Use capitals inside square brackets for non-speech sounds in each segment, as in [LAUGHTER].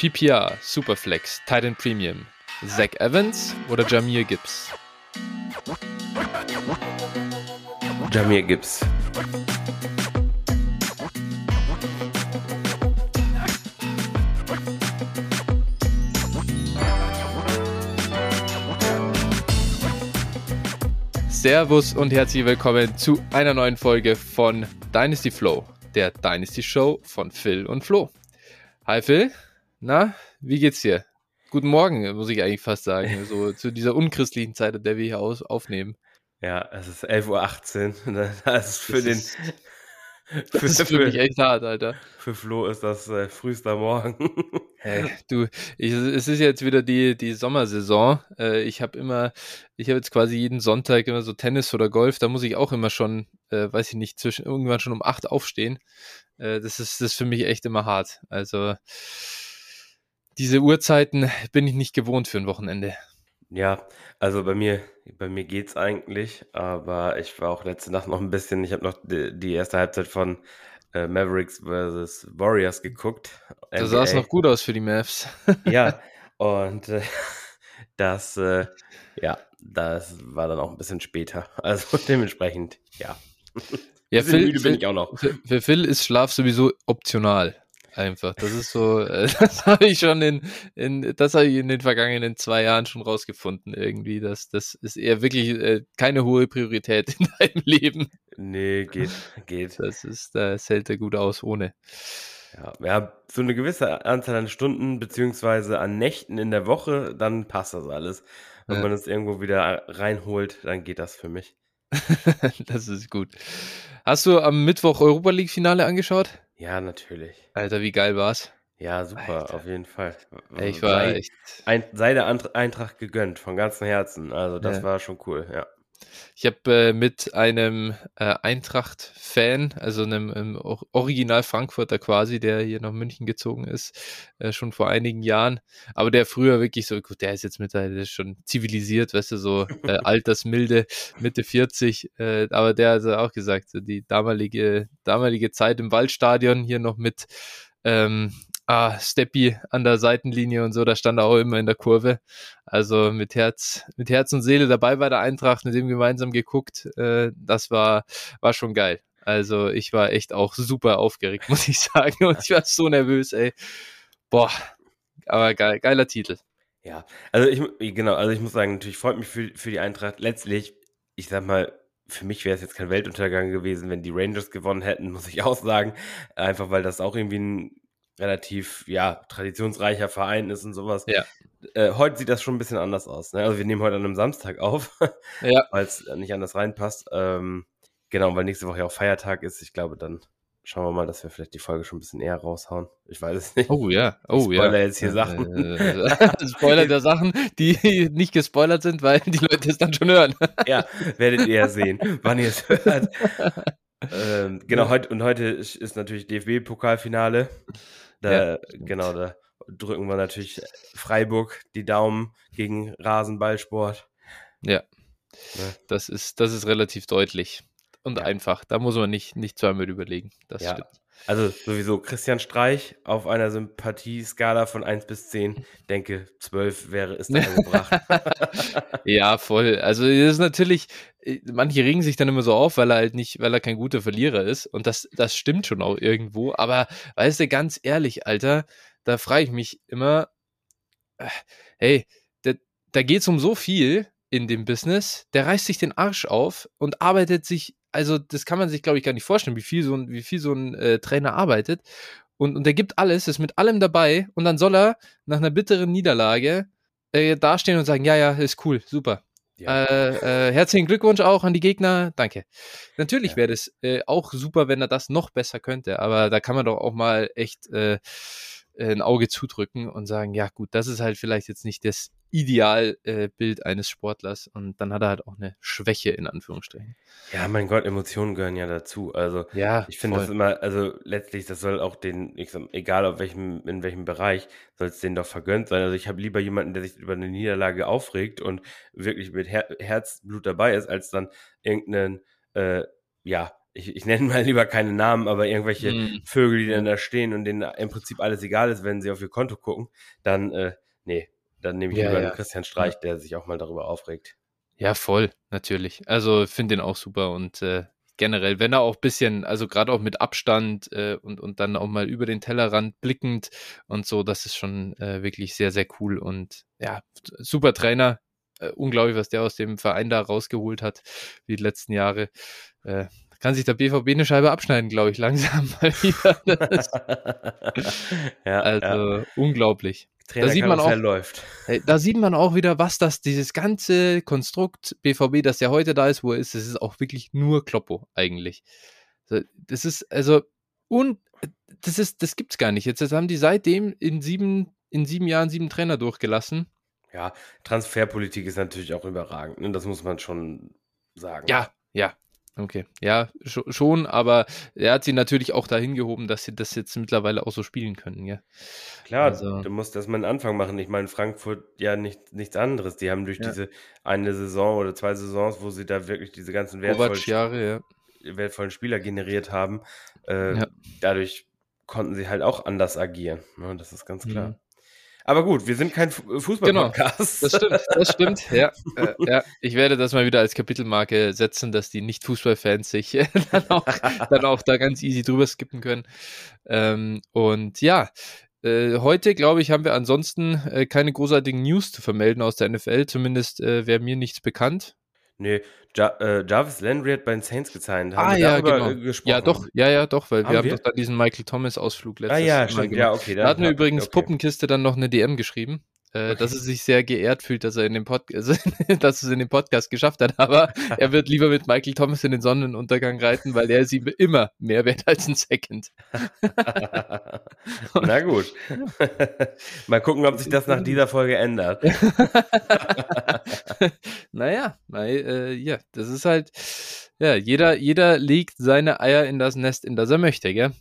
PPR, Superflex, Titan Premium, Zach Evans oder Jamir Gibbs? Jamir Gibbs. Servus und herzlich willkommen zu einer neuen Folge von Dynasty Flow, der Dynasty Show von Phil und Flo. Hi Phil, na, wie geht's dir? Guten Morgen, muss ich eigentlich fast sagen, so [LAUGHS] zu dieser unchristlichen Zeit, in der wir hier aus aufnehmen. Ja, es ist 11.18 Uhr. [LAUGHS] Das ist für das den. Ist, [LAUGHS] das für, ist für, mich echt hart, Alter. Für Flo ist das äh, frühester Morgen. Hey, du, ich, es ist jetzt wieder die, die Sommersaison. Äh, ich habe immer, ich habe jetzt quasi jeden Sonntag immer so Tennis oder Golf. Da muss ich auch immer schon, äh, weiß ich nicht, zwischen irgendwann schon um acht aufstehen. Äh, das ist das ist für mich echt immer hart. Also diese Uhrzeiten bin ich nicht gewohnt für ein Wochenende. Ja, also bei mir, bei mir geht's eigentlich, aber ich war auch letzte Nacht noch ein bisschen, ich habe noch die, die, erste Halbzeit von äh, Mavericks vs. Warriors geguckt. Da sah es noch gut aus für die Mavs. [LAUGHS] ja, und äh, das, äh, ja, das war dann auch ein bisschen später. Also [LAUGHS] dementsprechend, ja. Ja, Phil, müde bin ich auch noch. Für, für Phil ist Schlaf sowieso optional. Einfach. Das ist so, [LAUGHS] äh, das habe ich schon in, in das habe ich in den vergangenen zwei Jahren schon rausgefunden, irgendwie. Das, das ist eher wirklich äh, keine hohe Priorität in [LAUGHS] deinem Leben. Nee, geht, geht. Das ist, das hält er gut aus ohne. Ja, ja, so eine gewisse Anzahl an Stunden beziehungsweise an Nächten in der Woche, dann passt das alles. Wenn ja. man es irgendwo wieder reinholt, dann geht das für mich. [LAUGHS] das ist gut. Hast du am Mittwoch Europa League Finale angeschaut? Ja, natürlich. Alter, wie geil war's? Ja, super, Alter. auf jeden Fall. Ich war sei, echt. Ein, sei der Eintracht gegönnt, von ganzem Herzen. Also, das ja. war schon cool, ja. Ich habe äh, mit einem äh, Eintracht-Fan, also einem, einem, Original Frankfurter quasi, der hier nach München gezogen ist, äh, schon vor einigen Jahren, aber der früher wirklich so, gut, der ist jetzt mittlerweile schon zivilisiert, weißt du, so äh, [LAUGHS] altersmilde, Mitte 40, äh, aber der hat auch gesagt, die damalige, damalige Zeit im Waldstadion hier noch mit ähm, ah, Steppi an der Seitenlinie und so, da stand er auch immer in der Kurve. Also mit Herz, mit Herz und Seele dabei bei der Eintracht, mit dem gemeinsam geguckt. Äh, das war, war schon geil. Also ich war echt auch super aufgeregt, [LAUGHS] muss ich sagen. Und ich war so nervös, ey. Boah, aber geil, geiler Titel. Ja, also ich, genau, also ich muss sagen, natürlich freut mich für, für die Eintracht. Letztlich, ich sag mal, für mich wäre es jetzt kein Weltuntergang gewesen, wenn die Rangers gewonnen hätten, muss ich auch sagen. Einfach weil das auch irgendwie ein relativ, ja, traditionsreicher Verein ist und sowas. Ja. Äh, heute sieht das schon ein bisschen anders aus. Ne? Also wir nehmen heute an einem Samstag auf, [LAUGHS] ja. weil es nicht anders reinpasst. Ähm, genau, weil nächste Woche ja auch Feiertag ist. Ich glaube, dann schauen wir mal, dass wir vielleicht die Folge schon ein bisschen eher raushauen. Ich weiß es nicht. Oh ja, oh spoiler ja. jetzt hier Sachen. Äh, [LAUGHS] Spoiler der Sachen, die [LAUGHS] nicht gespoilert sind, weil die Leute es dann schon hören. ja, werdet ihr sehen, wann ihr es hört. ähm, genau, heute und heute ist, ist natürlich DFB-Pokalfinale. Da, ja, genau, da drücken wir natürlich Freiburg die Daumen gegen Rasenballsport. Ja. Ne? Das ist, das ist relativ deutlich und ja. einfach. Da muss man nicht, nicht zweimal überlegen. Das ja. stimmt. Also sowieso Christian Streich auf einer Sympathieskala von 1 bis 10, denke 12 wäre es da angebracht. [LAUGHS] ja, voll. Also das ist natürlich, äh, manche regen sich dann immer so auf, weil er halt nicht, weil er kein guter Verlierer ist. Und das, das stimmt schon auch irgendwo. Aber weißt du, ganz ehrlich, Alter, da frage ich mich immer, äh, hey, da, da geht es um so viel in dem Business, der reißt sich den Arsch auf und arbeitet sich also das kann man sich, glaube ich, gar nicht vorstellen, wie viel so ein, wie viel so ein äh, Trainer arbeitet. Und, und er gibt alles, ist mit allem dabei und dann soll er nach einer bitteren Niederlage äh, dastehen und sagen, ja, ja, ist cool, super. Ja. Äh, äh, herzlichen Glückwunsch auch an die Gegner, danke. Natürlich ja. wäre das äh, auch super, wenn er das noch besser könnte, aber da kann man doch auch mal echt äh, ein Auge zudrücken und sagen, ja gut, das ist halt vielleicht jetzt nicht das Idealbild äh, eines Sportlers und dann hat er halt auch eine Schwäche in Anführungsstrichen. Ja, mein Gott, Emotionen gehören ja dazu. Also ja, ich finde das immer, also letztlich, das soll auch den, ich sag, egal auf welchem, in welchem Bereich, soll es denen doch vergönnt sein. Also ich habe lieber jemanden, der sich über eine Niederlage aufregt und wirklich mit Her Herzblut dabei ist, als dann irgendeinen, äh, ja, ich, ich nenne mal lieber keine Namen, aber irgendwelche mm. Vögel, die dann da stehen und denen im Prinzip alles egal ist, wenn sie auf ihr Konto gucken, dann, äh, nee, dann nehme ich ja, lieber ja. Christian Streich, der sich auch mal darüber aufregt. Ja, voll, natürlich. Also finde den auch super und äh, generell, wenn er auch ein bisschen, also gerade auch mit Abstand äh, und, und dann auch mal über den Tellerrand blickend und so, das ist schon äh, wirklich sehr, sehr cool und ja, super Trainer. Äh, unglaublich, was der aus dem Verein da rausgeholt hat, wie die letzten Jahre. Kann sich der BVB eine Scheibe abschneiden, glaube ich, langsam [LAUGHS] mal wieder. [LAUGHS] ja, also ja. unglaublich. Trainer da sieht man auch, läuft. Da sieht man auch wieder, was das, dieses ganze Konstrukt BVB, das ja heute da ist, wo er ist, das ist auch wirklich nur Kloppo eigentlich. Das ist also und das ist, das gibt's gar nicht. Jetzt, jetzt haben die seitdem in sieben, in sieben Jahren sieben Trainer durchgelassen. Ja, Transferpolitik ist natürlich auch überragend. Ne? Das muss man schon sagen. Ja, ja, Okay, ja, schon, aber er hat sie natürlich auch dahin gehoben, dass sie das jetzt mittlerweile auch so spielen können, ja. Klar, also, du musst erstmal einen Anfang machen. Ich meine, Frankfurt ja nicht, nichts anderes. Die haben durch ja. diese eine Saison oder zwei Saisons, wo sie da wirklich diese ganzen wertvollen, Jahre, ja. wertvollen Spieler generiert haben, äh, ja. dadurch konnten sie halt auch anders agieren. Ne? Das ist ganz klar. Aber gut, wir sind kein äh, Fußball-Podcast. Genau, das stimmt, das stimmt. [LAUGHS] Ja, äh, ja, ich werde das mal wieder als Kapitelmarke setzen, dass die Nicht-Fußball-Fans sich [LAUGHS] dann, auch, dann auch da ganz easy drüber skippen können. Ähm, und ja, äh, heute, glaube ich, haben wir ansonsten äh, keine großartigen News zu vermelden aus der NFL. Zumindest äh, wäre mir nichts bekannt. Nee, ja, äh, Jarvis Landry hat bei den Saints gezeichnet. Haben ah, wir ja, genau. gesprochen? Ja, doch, ja, ja, doch, weil haben wir haben doch dann diesen Michael Thomas-Ausflug letztes ah, ja, Mal stimmt. gemacht. Ja, okay, da hatten wir übrigens okay. Puppenkiste dann noch eine DM geschrieben okay. dass er sich sehr geehrt fühlt, dass er in dem Podcast, [LAUGHS] also, dass es in dem Podcast geschafft hat. Aber [LAUGHS] er wird lieber mit Michael Thomas in den Sonnenuntergang reiten, weil er ist ihm immer mehr wert als ein Second. [LAUGHS] Na gut. Mal gucken, ob sich das nach dieser Folge ändert. naja, weil, äh, ja, das ist halt, ja, jeder, jeder legt seine Eier in das Nest, in das er möchte, gell?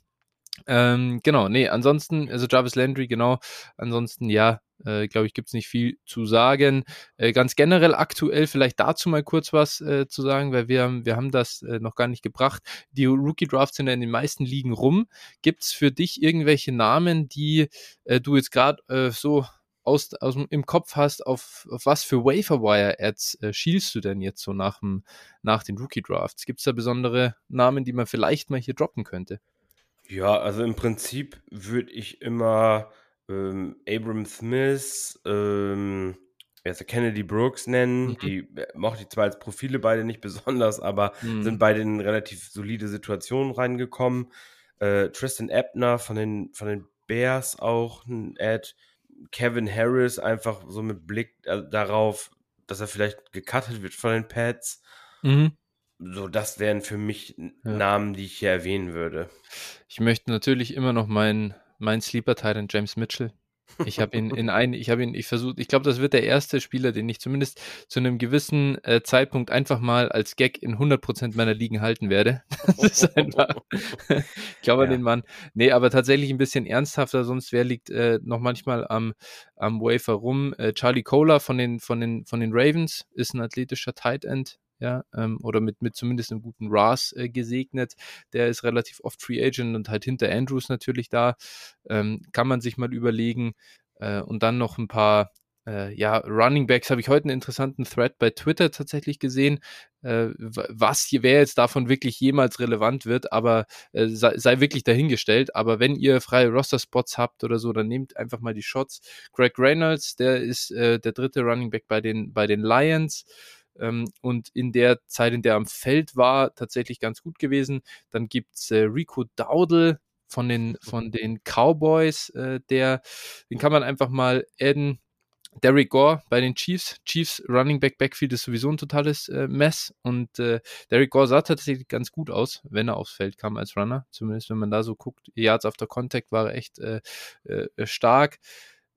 Ähm, genau, nee, ansonsten, also Jarvis Landry, genau, ansonsten, ja, äh, glaube ich, gibt es nicht viel zu sagen. Äh, ganz generell aktuell vielleicht dazu mal kurz was äh, zu sagen, weil wir, wir haben das äh, noch gar nicht gebracht. Die Rookie-Drafts sind ja in den meisten Ligen rum. Gibt es für dich irgendwelche Namen, die äh, du jetzt gerade äh, so aus, aus, im Kopf hast, auf, auf was für Waferwire-Ads schielst du denn jetzt so nach, dem, nach den Rookie-Drafts? Gibt es da besondere Namen, die man vielleicht mal hier droppen könnte? Ja, also im Prinzip würde ich immer ähm, Abram Smith, ähm, also Kennedy Brooks nennen. Mhm. Die äh, mochte ich zwar als Profile beide nicht [LAUGHS] besonders, aber mhm. sind beide in relativ solide Situationen reingekommen. Äh, Tristan Ebner von den, von den Bears auch ein Ad. Kevin Harris einfach so mit Blick äh, darauf, dass er vielleicht gecuttet wird von den Pets. Mhm. So, das wären für mich ja. Namen, die ich hier erwähnen würde. Ich möchte natürlich immer noch meinen mein Sleeper Titan James Mitchell. Ich habe ihn in [LAUGHS] ein, ich habe ihn, ich versucht, ich glaube, das wird der erste Spieler, den ich zumindest zu einem gewissen äh, Zeitpunkt einfach mal als Gag in 100% meiner Ligen halten werde. [LAUGHS] Das ist einfach, ich glaube an den Mann. Nee, aber tatsächlich ein bisschen ernsthafter, sonst wer liegt äh, noch manchmal am, am Wafer rum? Äh, Charlie Kohler von den, von den, von den Ravens ist ein athletischer Tight End, ja, ähm, oder mit, mit zumindest einem guten RAS äh, gesegnet. Der ist relativ oft Free Agent und halt hinter Andrews natürlich da. Ähm, kann man sich mal überlegen. Äh, und dann noch ein paar äh, ja, Running Backs habe ich heute einen interessanten Thread bei Twitter tatsächlich gesehen, äh, was hier, wer jetzt davon wirklich jemals relevant wird, aber äh, sei, sei, wirklich dahingestellt. Aber wenn ihr freie Roster-Spots habt oder so, dann nehmt einfach mal die Shots. Greg Reynolds, der ist äh, der dritte Running Back bei den, bei den Lions ähm, und in der Zeit, in der er am Feld war, tatsächlich ganz gut gewesen. Dann gibt's äh, Rico Dowdle von den, von den Cowboys, äh, der, den kann man einfach mal adden. Derek Gore bei den Chiefs. Chiefs Running Back Backfield ist sowieso ein totales äh, Mess und äh, Derek Gore sah tatsächlich ganz gut aus, wenn er aufs Feld kam als Runner. Zumindest wenn man da so guckt. Yards after Contact war echt äh, äh, stark.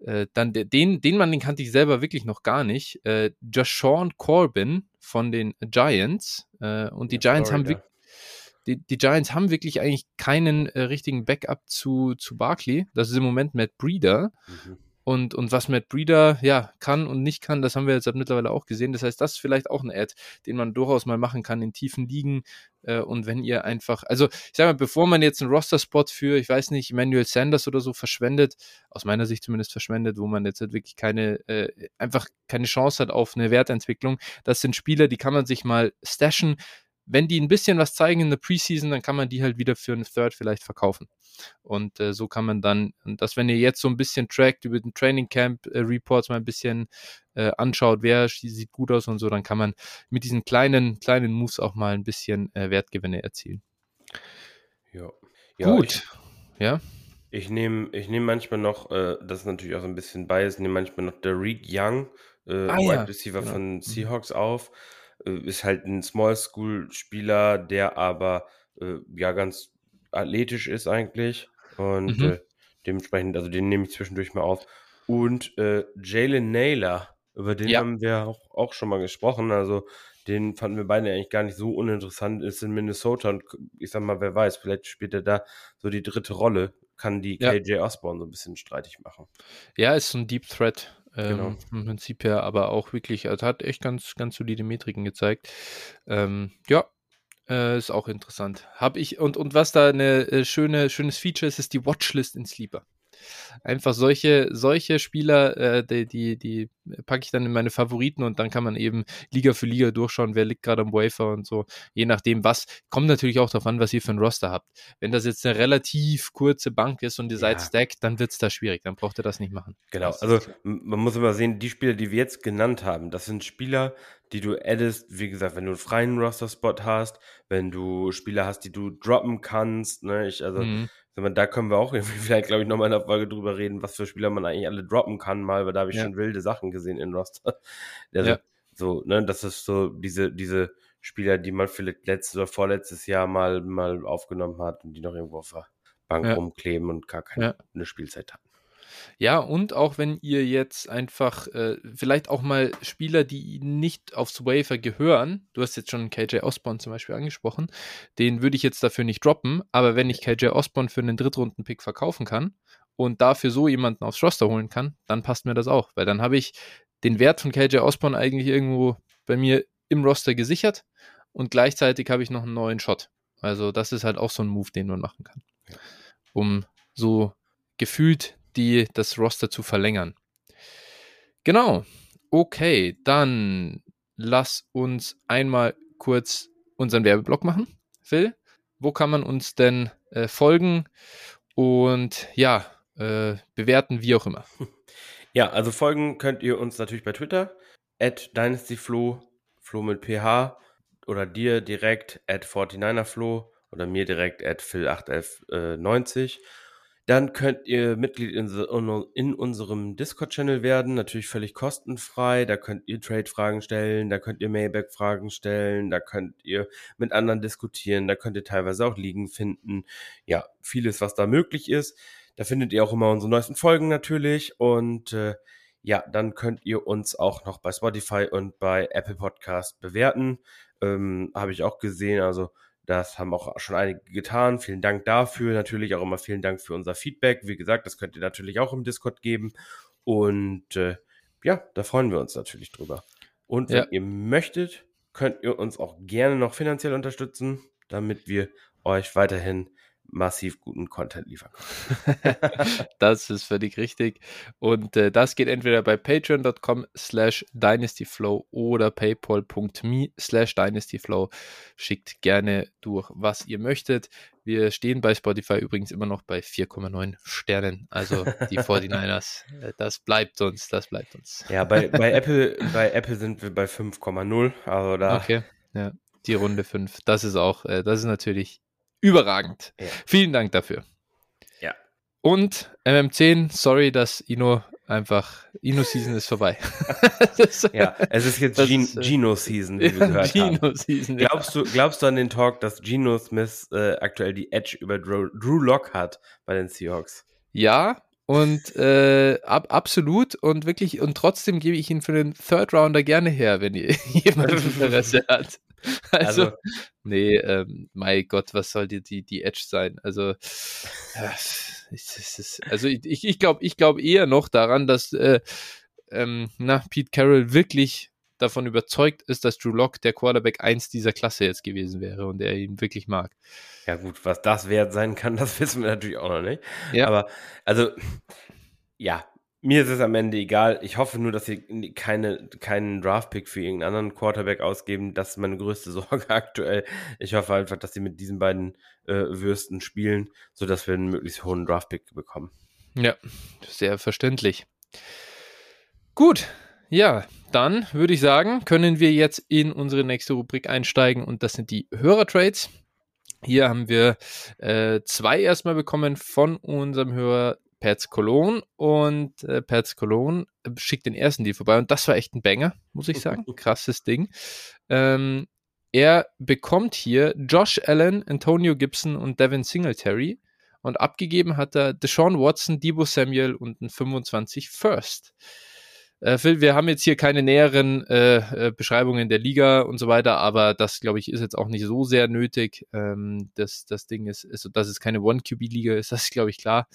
Äh, dann den, den Mann, den kannte ich selber wirklich noch gar nicht. Äh, Jashawn Corbin von den Giants. Äh, und die ja, Giants Florida. haben die, die, Giants haben wirklich eigentlich keinen äh, richtigen Backup zu, zu Barkley. Das ist im Moment Matt Breeder. Mhm. Und, und was Matt Breeder ja kann und nicht kann, das haben wir jetzt mittlerweile auch gesehen. Das heißt, das ist vielleicht auch ein Ad, den man durchaus mal machen kann in tiefen Ligen. Äh, und wenn ihr einfach, also ich sag mal, bevor man jetzt einen Roster-Spot für, ich weiß nicht, Emmanuel Sanders oder so verschwendet, aus meiner Sicht zumindest verschwendet, wo man jetzt halt wirklich keine, äh, einfach keine Chance hat auf eine Wertentwicklung, das sind Spieler, die kann man sich mal stashen. Wenn die ein bisschen was zeigen in der Preseason, dann kann man die halt wieder für einen Third vielleicht verkaufen. Und äh, so kann man dann, dass wenn ihr jetzt so ein bisschen trackt über den Training Camp äh, Reports mal ein bisschen äh, anschaut, wer sieht gut aus und so, dann kann man mit diesen kleinen, kleinen Moves auch mal ein bisschen äh, Wertgewinne erzielen. Ja. ja gut. Ich, ja. Ich nehme ich nehm manchmal noch, äh, das ist natürlich auch so ein bisschen bias, nehme manchmal noch Derek Young, äh, ah, Wide ja. Receiver genau. von mhm. Seahawks auf. Äh, ist halt ein Small School Spieler, der aber äh, ja ganz athletisch ist eigentlich. Und mhm. äh, dementsprechend, also den nehme ich zwischendurch mal auf. Und äh, Jalen Naylor, über den ja. haben wir auch, auch schon mal gesprochen. Also den fanden wir beide eigentlich gar nicht so uninteressant. Ist in Minnesota und ich sag mal, wer weiß, vielleicht spielt er da so die dritte Rolle. Kann die ja. KJ Osborne so ein bisschen streitig machen. Ja, ist so ein Deep Threat. Ähm, genau. Im Prinzip her, aber auch wirklich, also hat echt ganz, ganz solide Metriken gezeigt. Ähm, ja, äh, ist auch interessant. Hab ich, und, und was da eine äh, schöne, schönes Feature ist, ist die Watchlist in Sleeper. Einfach solche, solche Spieler, äh, die, die, die packe ich dann in meine Favoriten und dann kann man eben Liga für Liga durchschauen, wer liegt gerade am Wafer und so. Je nachdem, was. Kommt natürlich auch darauf an, was ihr für ein Roster habt. Wenn das jetzt eine relativ kurze Bank ist und ihr ja. seid stacked, dann wird es da schwierig. Dann braucht ihr das nicht machen. Genau. Also man muss immer sehen, die Spieler, die wir jetzt genannt haben, das sind Spieler, die du addest, wie gesagt, wenn du einen freien Roster-Spot hast, wenn du Spieler hast, die du droppen kannst, ne, ich, also, mhm. Da können wir auch [LAUGHS] irgendwie vielleicht, glaube ich, nochmal in der Folge drüber reden, was für Spieler man eigentlich alle droppen kann, mal, weil da habe ich ja. schon wilde Sachen gesehen in Roster. [LAUGHS] Also, ja. So, ne, das ist so diese, diese Spieler, die man vielleicht letztes oder vorletztes Jahr mal, mal aufgenommen hat und die noch irgendwo auf der Bank ja. rumkleben und gar keine ja. Spielzeit hatten. Ja, und auch wenn ihr jetzt einfach äh, vielleicht auch mal Spieler, die nicht aufs Wafer gehören, du hast jetzt schon KJ Osborne zum Beispiel angesprochen, den würde ich jetzt dafür nicht droppen, aber wenn ich KJ Osborne für einen Drittrunden-Pick verkaufen kann und dafür so jemanden aufs Roster holen kann, dann passt mir das auch, weil dann habe ich den Wert von KJ Osborne eigentlich irgendwo bei mir im Roster gesichert und gleichzeitig habe ich noch einen neuen Shot. Also das ist halt auch so ein Move, den man machen kann, um so gefühlt die das Roster zu verlängern. Genau. Okay, dann lass uns einmal kurz unseren Werbeblock machen. Phil, wo kann man uns denn äh, folgen und ja, äh, bewerten, wie auch immer? [LAUGHS] Ja, also folgen könnt ihr uns natürlich bei Twitter, at DynastyFlo, Flo mit PH oder dir direkt at 49erFlo oder mir direkt at Phil81190. Dann könnt ihr Mitglied in, in unserem Discord-Channel werden, natürlich völlig kostenfrei. Da könnt ihr Trade-Fragen stellen, da könnt ihr Mailback-Fragen stellen, da könnt ihr mit anderen diskutieren, da könnt ihr teilweise auch Liegen finden. Ja, vieles, was da möglich ist. Da findet ihr auch immer unsere neuesten Folgen natürlich. Und äh, ja, dann könnt ihr uns auch noch bei Spotify und bei Apple Podcast bewerten. Ähm, Habe ich auch gesehen. Also das haben auch schon einige getan. Vielen Dank dafür. Natürlich auch immer vielen Dank für unser Feedback. Wie gesagt, das könnt ihr natürlich auch im Discord geben. Und äh, ja, da freuen wir uns natürlich drüber. Und wenn ja. ihr möchtet, könnt ihr uns auch gerne noch finanziell unterstützen, damit wir euch weiterhin massiv guten Content liefern können. [LAUGHS] das ist völlig richtig. Und äh, das geht entweder bei patreon.com slash dynastyflow oder paypal.me slash dynastyflow. Schickt gerne durch, was ihr möchtet. Wir stehen bei Spotify übrigens immer noch bei 4,9 Sternen. Also die [LAUGHS] 49ers, äh, das bleibt uns, das bleibt uns. Ja, bei, bei, [LAUGHS] Apple, bei Apple sind wir bei 5,0. Also da. Okay, ja. Die Runde 5. Das ist auch, äh, das ist natürlich überragend. Ja. Vielen Dank dafür. Ja. Und MM10, sorry, dass Ino einfach, Ino-Season ist vorbei. [LAUGHS] ja, es ist jetzt Gen äh, Gino-Season, wie ja, wir gehört Gino haben. Season, glaubst, du, glaubst du an den Talk, dass Gino Smith äh, aktuell die Edge über Drew, Drew Lock hat bei den Seahawks? Ja, und äh, ab, absolut und wirklich, und trotzdem gebe ich ihn für den Third Rounder gerne her, wenn [LAUGHS] jemand Interesse [LAUGHS] hat. Also, also nee, ähm, mein Gott, was soll die, die, die Edge sein? Also, äh, ist, also ich, ich glaube ich glaub eher noch daran, dass äh, ähm, na, Pete Carroll wirklich davon überzeugt ist, dass Drew Lock der Quarterback 1 dieser Klasse jetzt gewesen wäre und er ihn wirklich mag. Ja, gut, was das wert sein kann, [LAUGHS] das wissen wir natürlich auch noch nicht. Ja. Aber, also, ja, mir ist es am Ende egal. Ich hoffe nur, dass sie keine, keinen Draftpick für irgendeinen anderen Quarterback ausgeben. Das ist meine größte [LAUGHS] Sorge aktuell. Ich hoffe einfach, dass sie mit diesen beiden äh, Würsten spielen, sodass wir einen möglichst hohen Draftpick bekommen. Ja, sehr verständlich. Gut, ja, dann würde ich sagen, können wir jetzt in unsere nächste Rubrik einsteigen und das sind die Hörertrades. Hier haben wir äh, zwei erstmal bekommen von unserem Hörer Pets Cologne und äh, Pets Cologne schickt den ersten Deal vorbei und das war echt ein Banger, muss ich sagen. Krasses Ding. Ähm, er bekommt hier Josh Allen, Antonio Gibson und Devin Singletary und abgegeben hat er Deshaun Watson, Debo Samuel und ein 25 First. Äh, Phil, wir haben jetzt hier keine näheren äh, äh, Beschreibungen der Liga und so weiter, aber das, glaube ich, ist jetzt auch nicht so sehr nötig. Ähm, das, das Ding ist, ist, dass es keine One-QB-Liga ist, das ist, glaube ich, klar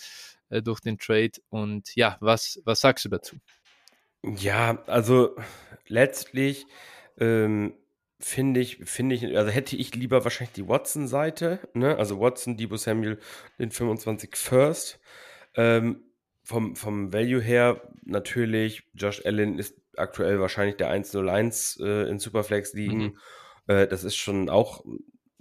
äh, durch den Trade. Und ja, was, was sagst du dazu? Ja, also letztlich ähm, finde ich, finde ich, also hätte ich lieber wahrscheinlich die Watson-Seite, ne? Also Watson, Debo Samuel, den 25 First. Ähm, vom, vom Value her natürlich, Josh Allen ist aktuell wahrscheinlich der 101 äh, in Superflex liegen. Mhm. Äh, das ist schon auch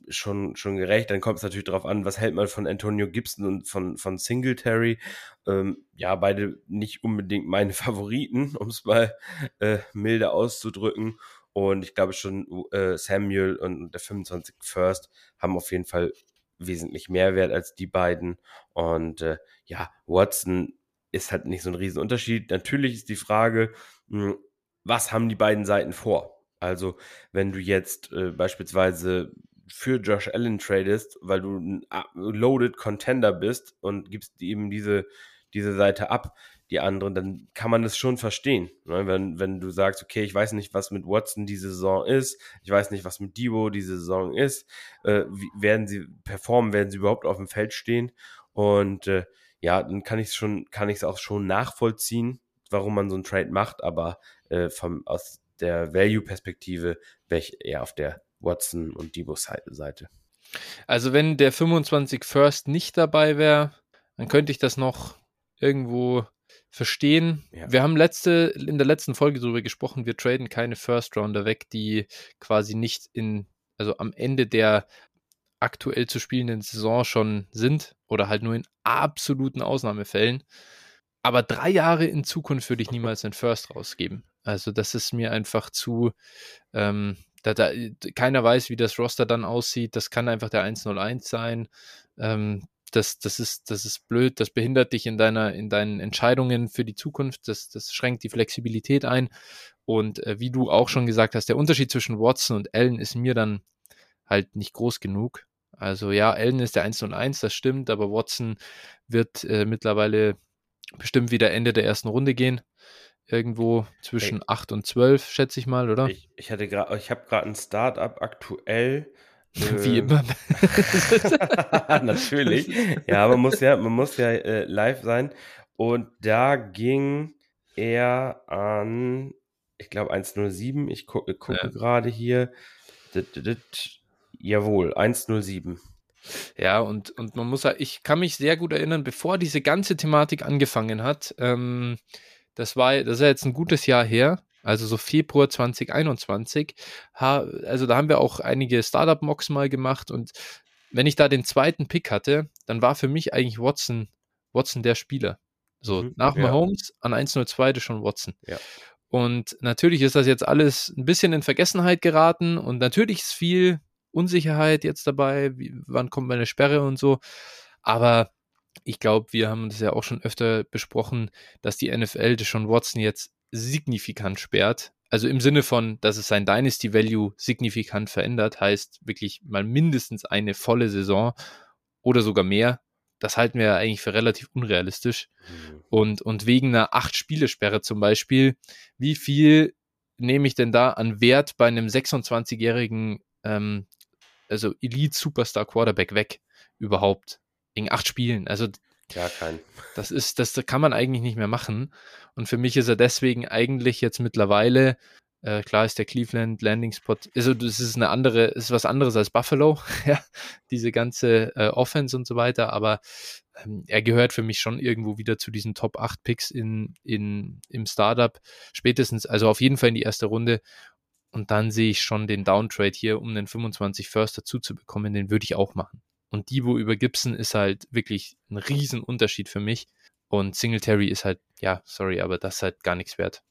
schon, schon gerecht. Dann kommt es natürlich darauf an, was hält man von Antonio Gibson und von, von Singletary. Ähm, ja, beide nicht unbedingt meine [LAUGHS] Favoriten, um es mal äh, milde auszudrücken. Und ich glaube schon, äh, Samuel und der 25 First haben auf jeden Fall wesentlich mehr Wert als die beiden. Und äh, ja, Watson ist halt nicht so ein Riesenunterschied. Natürlich ist die Frage, hm, was haben die beiden Seiten vor? Also, wenn du jetzt äh, beispielsweise für Josh Allen tradest, weil du ein loaded Contender bist und gibst ihm diese, diese Seite ab, die anderen, dann kann man das schon verstehen. Ne? Wenn, wenn du sagst, okay, ich weiß nicht, was mit Watson diese Saison ist, ich weiß nicht, was mit Debo diese Saison ist, äh, wie, werden sie performen, werden sie überhaupt auf dem Feld stehen und äh, ja, dann kann ich es schon, kann ich es auch schon nachvollziehen, warum man so einen Trade macht, aber äh, vom, aus der Value-Perspektive wäre ich eher auf der Watson und Debo-Seite. Also wenn der 25 First nicht dabei wäre, dann könnte ich das noch irgendwo verstehen. Ja. Wir haben letzte, in der letzten Folge darüber gesprochen, wir traden keine First Rounder weg, die quasi nicht in, also am Ende der aktuell zu spielenden Saison schon sind oder halt nur in absoluten Ausnahmefällen. Aber drei Jahre in Zukunft würde ich niemals einen First rausgeben. Also das ist mir einfach zu, ähm, da, da, keiner weiß, wie das Roster dann aussieht. Das kann einfach der 101 sein. Ähm, das, das, ist, das ist blöd, das behindert dich in, deiner, in deinen Entscheidungen für die Zukunft, das, das schränkt die Flexibilität ein. Und äh, wie du auch schon gesagt hast, der Unterschied zwischen Watson und Allen ist mir dann halt nicht groß genug. Also ja, Allen ist der 1 und 1, das stimmt, aber Watson wird äh, mittlerweile bestimmt wieder Ende der ersten Runde gehen. Irgendwo zwischen hey. 8 und 12, schätze ich mal, oder? Ich, ich hatte gerade, ich habe gerade ein Startup aktuell. [LAUGHS] Wie äh, immer. [LAUGHS] Natürlich. Ja, man muss ja, man muss ja äh, live sein. Und da ging er an, ich glaube 107. Ich gu gucke ja. gerade hier. Jawohl, 107. Ja, und, und man muss sagen, ich kann mich sehr gut erinnern, bevor diese ganze Thematik angefangen hat, ähm, das war, das ist ja jetzt ein gutes Jahr her, also so Februar 2021, ha, also da haben wir auch einige Startup-Mocks mal gemacht und wenn ich da den zweiten Pick hatte, dann war für mich eigentlich Watson, Watson der Spieler. So, mhm, nach ja. Mahomes an 102 das schon Watson. Ja. Und natürlich ist das jetzt alles ein bisschen in Vergessenheit geraten und natürlich ist viel Unsicherheit jetzt dabei, wie, wann kommt meine Sperre und so. Aber ich glaube, wir haben das ja auch schon öfter besprochen, dass die NFL schon Watson jetzt signifikant sperrt. Also im Sinne von, dass es sein Dynasty Value signifikant verändert, heißt wirklich mal mindestens eine volle Saison oder sogar mehr. Das halten wir ja eigentlich für relativ unrealistisch. Mhm. Und, und wegen einer Acht-Spiele-Sperre zum Beispiel, wie viel nehme ich denn da an Wert bei einem 26-jährigen ähm, also Elite Superstar Quarterback weg überhaupt in acht Spielen. Also Ja, kein. Das ist, das kann man eigentlich nicht mehr machen. Und für mich ist er deswegen eigentlich jetzt mittlerweile, äh, klar ist der Cleveland Landing Spot, also das ist eine andere, ist was anderes als Buffalo, [LAUGHS] ja, diese ganze äh, Offense und so weiter, aber ähm, er gehört für mich schon irgendwo wieder zu diesen Top 8 Picks in, in, im Startup, spätestens, also auf jeden Fall in die erste Runde. Und dann sehe ich schon den Downtrade hier, um den 25 First dazu zu bekommen, den würde ich auch machen. Und Debo über Gibson ist halt wirklich ein Riesenunterschied für mich. Und Singletary ist halt, ja, sorry, aber das ist halt gar nichts wert.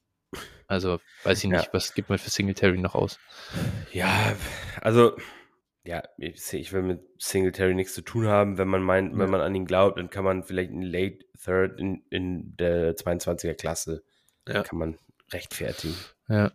Also, weiß ich nicht, ja. was gibt man für Singletary noch aus? Ja, also, ja, ich will mit Singletary nichts zu tun haben. Wenn man meint, ja. wenn man an ihn glaubt, dann kann man vielleicht einen Late Third in, in der 22er Klasse, ja. kann man rechtfertigen. Ja.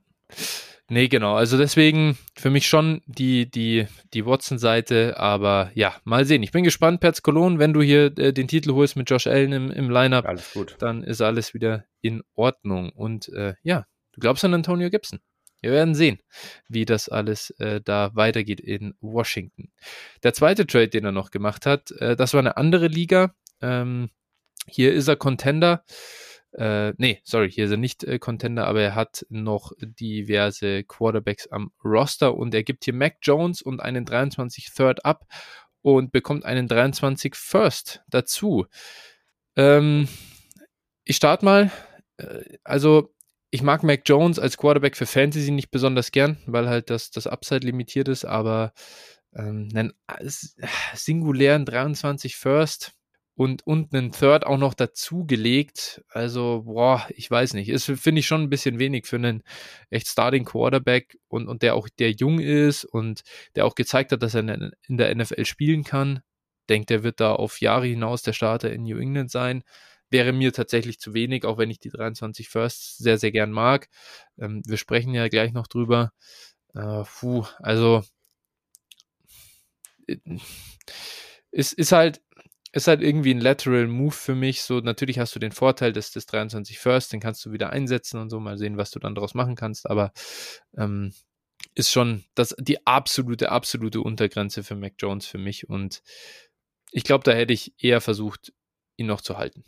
Nee, genau. Also deswegen für mich schon die, die, die Watson-Seite, aber ja, mal sehen. Ich bin gespannt, Perz Cologne, wenn du hier äh, den Titel holst mit Josh Allen im, im Lineup, alles gut. dann ist alles wieder in Ordnung. Und äh, ja, du glaubst an Antonio Gibson. Wir werden sehen, wie das alles äh, da weitergeht in Washington. Der zweite Trade, den er noch gemacht hat, äh, das war eine andere Liga. Ähm, hier ist er Contender. Äh, nee, sorry, hier er nicht äh, Contender, aber er hat noch diverse Quarterbacks am Roster und er gibt hier Mac Jones und einen 23 Third Up und bekommt einen 23 First dazu. Ähm, ich starte mal. Äh, also, ich mag Mac Jones als Quarterback für Fantasy nicht besonders gern, weil halt das, das Upside limitiert ist, aber ähm, einen äh, singulären 23 First und, und einen Third auch noch dazugelegt. Also, boah, ich weiß nicht. Ist, finde ich schon ein bisschen wenig für einen echt Starting Quarterback und, und der auch, der jung ist und der auch gezeigt hat, dass er in der NFL spielen kann. Denkt, der wird da auf Jahre hinaus der Starter in New England sein. Wäre mir tatsächlich zu wenig, auch wenn ich die 23 Firsts sehr, sehr gern mag. Ähm, wir sprechen ja gleich noch drüber. Äh, puh, also, äh, ist, ist halt, ist halt irgendwie ein Lateral Move für mich. So, natürlich hast du den Vorteil des, des 23 First, den kannst du wieder einsetzen und so, mal sehen, was du dann daraus machen kannst, aber ähm, ist schon das, die absolute, absolute Untergrenze für Mac Jones für mich und ich glaube, da hätte ich eher versucht, ihn noch zu halten.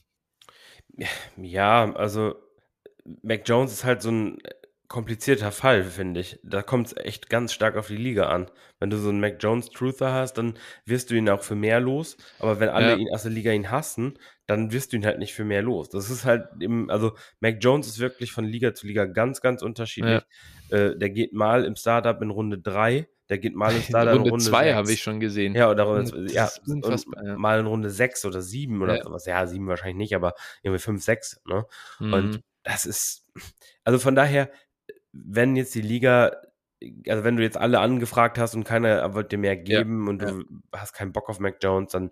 Ja, also Mac Jones ist halt so ein komplizierter Fall, finde ich. Da kommt es echt ganz stark auf die Liga an. Wenn du so einen Mac Jones Truther hast, dann wirst du ihn auch für mehr los. Aber wenn alle ja. ihn aus der Liga ihn hassen, dann wirst du ihn halt nicht für mehr los. Das ist halt eben, also Mac Jones ist wirklich von Liga zu Liga ganz, ganz unterschiedlich. Ja. Äh, der geht mal im Startup in Runde 3, der geht mal im [LAUGHS] Startup in Runde 2 habe ich schon gesehen. Ja, oder Runde, ja, ja, mal in Runde 6 oder 7 oder ja. sowas. Ja, 7 wahrscheinlich nicht, aber irgendwie 5, 6. Ne? Mhm. Und das ist, also von daher, wenn jetzt die Liga, also wenn du jetzt alle angefragt hast und keiner wird dir mehr geben ja, und du ja. hast keinen Bock auf Mac Jones, dann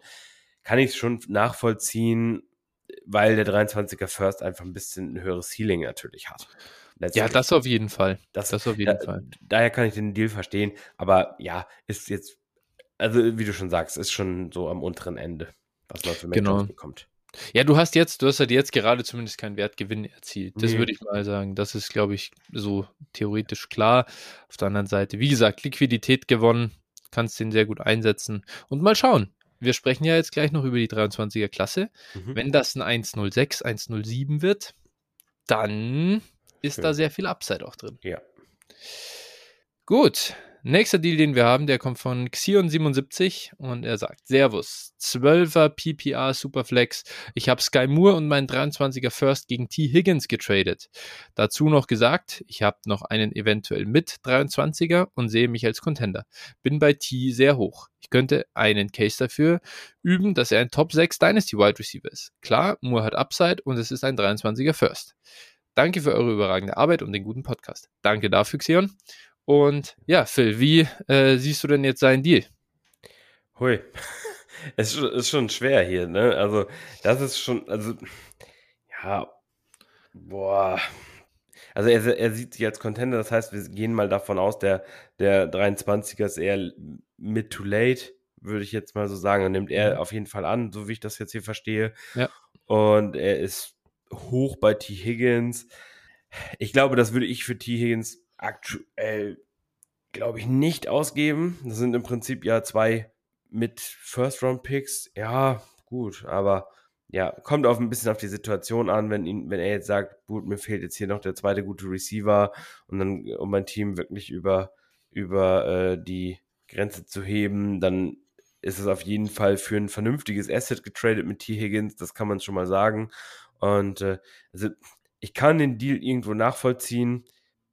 kann ich es schon nachvollziehen, weil der 23er First einfach ein bisschen ein höheres Ceiling natürlich hat. Ja, das auf jeden Fall. Das, das auf jeden da, Fall. Daher kann ich den Deal verstehen, aber ja, ist jetzt, also wie du schon sagst, ist schon so am unteren Ende, was man für Mac genau. Jones bekommt. Ja, du hast jetzt, du hast halt jetzt gerade zumindest keinen Wertgewinn erzielt. Das nee. würde ich mal sagen. Das ist, glaube ich, so theoretisch klar. Auf der anderen Seite, wie gesagt, Liquidität gewonnen, kannst den sehr gut einsetzen und mal schauen. Wir sprechen ja jetzt gleich noch über die 23er Klasse. Mhm. Wenn das ein 106, 107 wird, dann ist Schön. da sehr viel Upside auch drin. Ja. Gut, Nächster Deal, den wir haben, der kommt von Xion77 und er sagt: Servus, 12er PPR Superflex. Ich habe Sky Moore und meinen 23er First gegen T. Higgins getradet. Dazu noch gesagt, ich habe noch einen eventuell mit 23er und sehe mich als Contender. Bin bei T sehr hoch. Ich könnte einen Case dafür üben, dass er ein Top 6 Dynasty Wide Receiver ist. Klar, Moore hat Upside und es ist ein 23er First. Danke für eure überragende Arbeit und den guten Podcast. Danke dafür, Xion. Und ja, Phil, wie äh, siehst du denn jetzt seinen Deal? Hui, [LAUGHS] es ist schon schwer hier, ne? Also, das ist schon, also, ja, boah. Also, er, er sieht sich als Contender, das heißt, wir gehen mal davon aus, der, der 23er ist eher mid to late, würde ich jetzt mal so sagen. Dann nimmt er mhm. auf jeden Fall an, so wie ich das jetzt hier verstehe. Ja. Und er ist hoch bei T. Higgins. Ich glaube, das würde ich für T. Higgins aktuell, glaube ich, nicht ausgeben. Das sind im Prinzip ja zwei mit First-Round-Picks. Ja, gut, aber ja, kommt auf ein bisschen auf die Situation an, wenn ihn, wenn er jetzt sagt, gut, mir fehlt jetzt hier noch der zweite gute Receiver und dann, um mein Team wirklich über, über äh, die Grenze zu heben, dann ist es auf jeden Fall für ein vernünftiges Asset getradet mit T. Higgins, das kann man schon mal sagen. Und äh, also ich kann den Deal irgendwo nachvollziehen,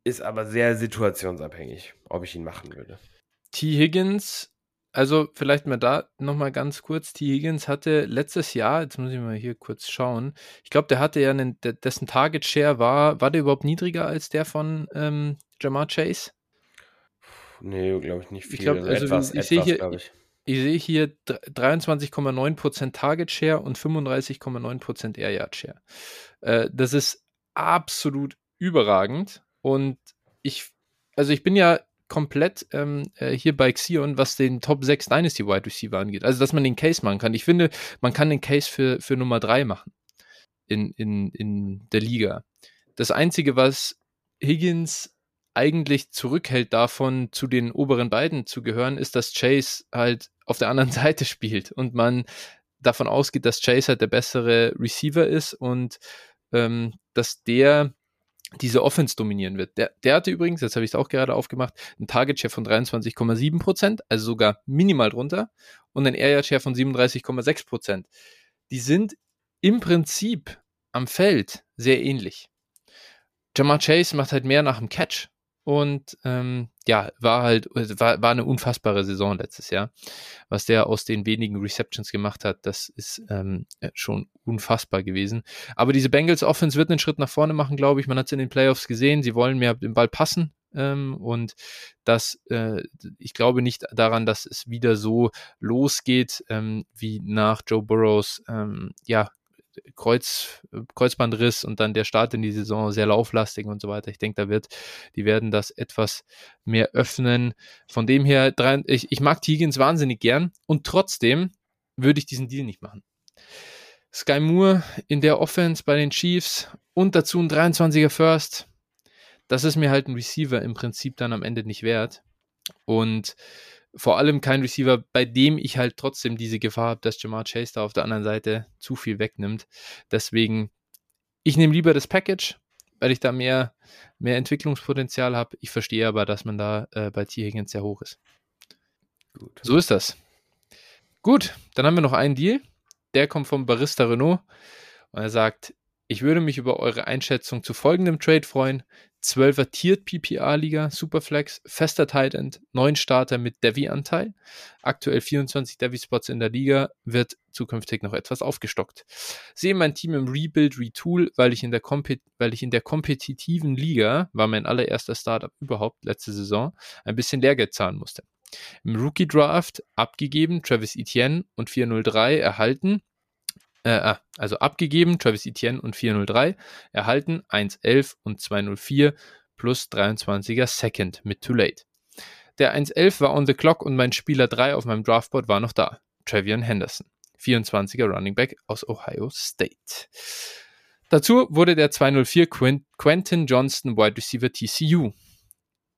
ist aber sehr situationsabhängig, ob ich ihn machen würde. T. Higgins, also vielleicht mal da nochmal ganz kurz. T. Higgins hatte letztes Jahr, jetzt muss ich mal hier kurz schauen, ich glaube, der hatte ja einen, dessen Target Share war, war der überhaupt niedriger als der von ähm, Jamar Chase? Nee, glaube ich nicht viel. Ich glaube, also, etwas, ich sehe hier, ich. ich sehe hier 23,9% Target Share und 35,9% Air Yard Share. Äh, das ist absolut überragend und ich, also ich bin ja komplett ähm, äh, hier bei Xion, was den Top 6 Dynasty Wide Receiver angeht. Also, dass man den Case machen kann. Ich finde, man kann den Case für, für Nummer 3 machen in, in, in der Liga. Das Einzige, was Higgins eigentlich zurückhält davon, zu den oberen beiden zu gehören, ist, dass Chase halt auf der anderen [LAUGHS] Seite spielt und man davon ausgeht, dass Chase halt der bessere Receiver ist und ähm, dass der diese Offense dominieren wird. Der, der hatte übrigens, jetzt habe ich es auch gerade aufgemacht, einen Target Share von 23,7 Prozent, also sogar minimal drunter, und einen Air Yard Share von 37,6 Prozent. Die sind im Prinzip am Feld sehr ähnlich. Jamar Chase macht halt mehr nach dem Catch und ähm, ja, war halt, war, war eine unfassbare Saison letztes Jahr. Was der aus den wenigen Receptions gemacht hat, das ist ähm, schon unfassbar gewesen. Aber diese Bengals Offense wird einen Schritt nach vorne machen, glaube ich. Man hat es in den Playoffs gesehen. Sie wollen mehr den Ball passen. Ähm, und das, äh, ich glaube nicht daran, dass es wieder so losgeht, ähm, wie nach Joe Burrows, ähm, ja, Kreuz, Kreuzbandriss und dann der Start in die Saison sehr lauflastig und so weiter. Ich denke, da wird, die werden das etwas mehr öffnen. Von dem her, ich, ich mag Higgins wahnsinnig gern und trotzdem würde ich diesen Deal nicht machen. Sky Moore in der Offense bei den Chiefs und dazu ein 23er First. Das ist mir halt ein Receiver im Prinzip dann am Ende nicht wert. Und vor allem kein Receiver, bei dem ich halt trotzdem diese Gefahr habe, dass Jamar Chase da auf der anderen Seite zu viel wegnimmt. Deswegen, ich nehme lieber das Package, weil ich da mehr, mehr Entwicklungspotenzial habe. Ich verstehe aber, dass man da äh, bei T. Higgins sehr hoch ist. Gut. So ist das. Gut, dann haben wir noch einen Deal. Der kommt vom Barista Renault und er sagt, ich würde mich über eure Einschätzung zu folgendem Trade freuen. 12er Tiered PPA-Liga, Superflex, fester Tight End, 9 Starter mit Devi-Anteil. Aktuell 24 Devi-Spots in der Liga, wird zukünftig noch etwas aufgestockt. Sehe mein Team im Rebuild, Retool, weil ich in der, Kompet weil ich in der kompetitiven Liga, war mein allererster Startup überhaupt letzte Saison, ein bisschen Lehrgeld zahlen musste. Im Rookie Draft abgegeben, Travis Etienne und 403 erhalten, äh, ah, also abgegeben, Travis Etienne und 403, erhalten 111 und 204 plus 23er Second mit Too Late. Der 111 war on the clock und mein Spieler 3 auf meinem Draftboard war noch da, Travian Henderson, 24er Running Back aus Ohio State. Dazu wurde der 204 Quentin Johnston Wide Receiver TCU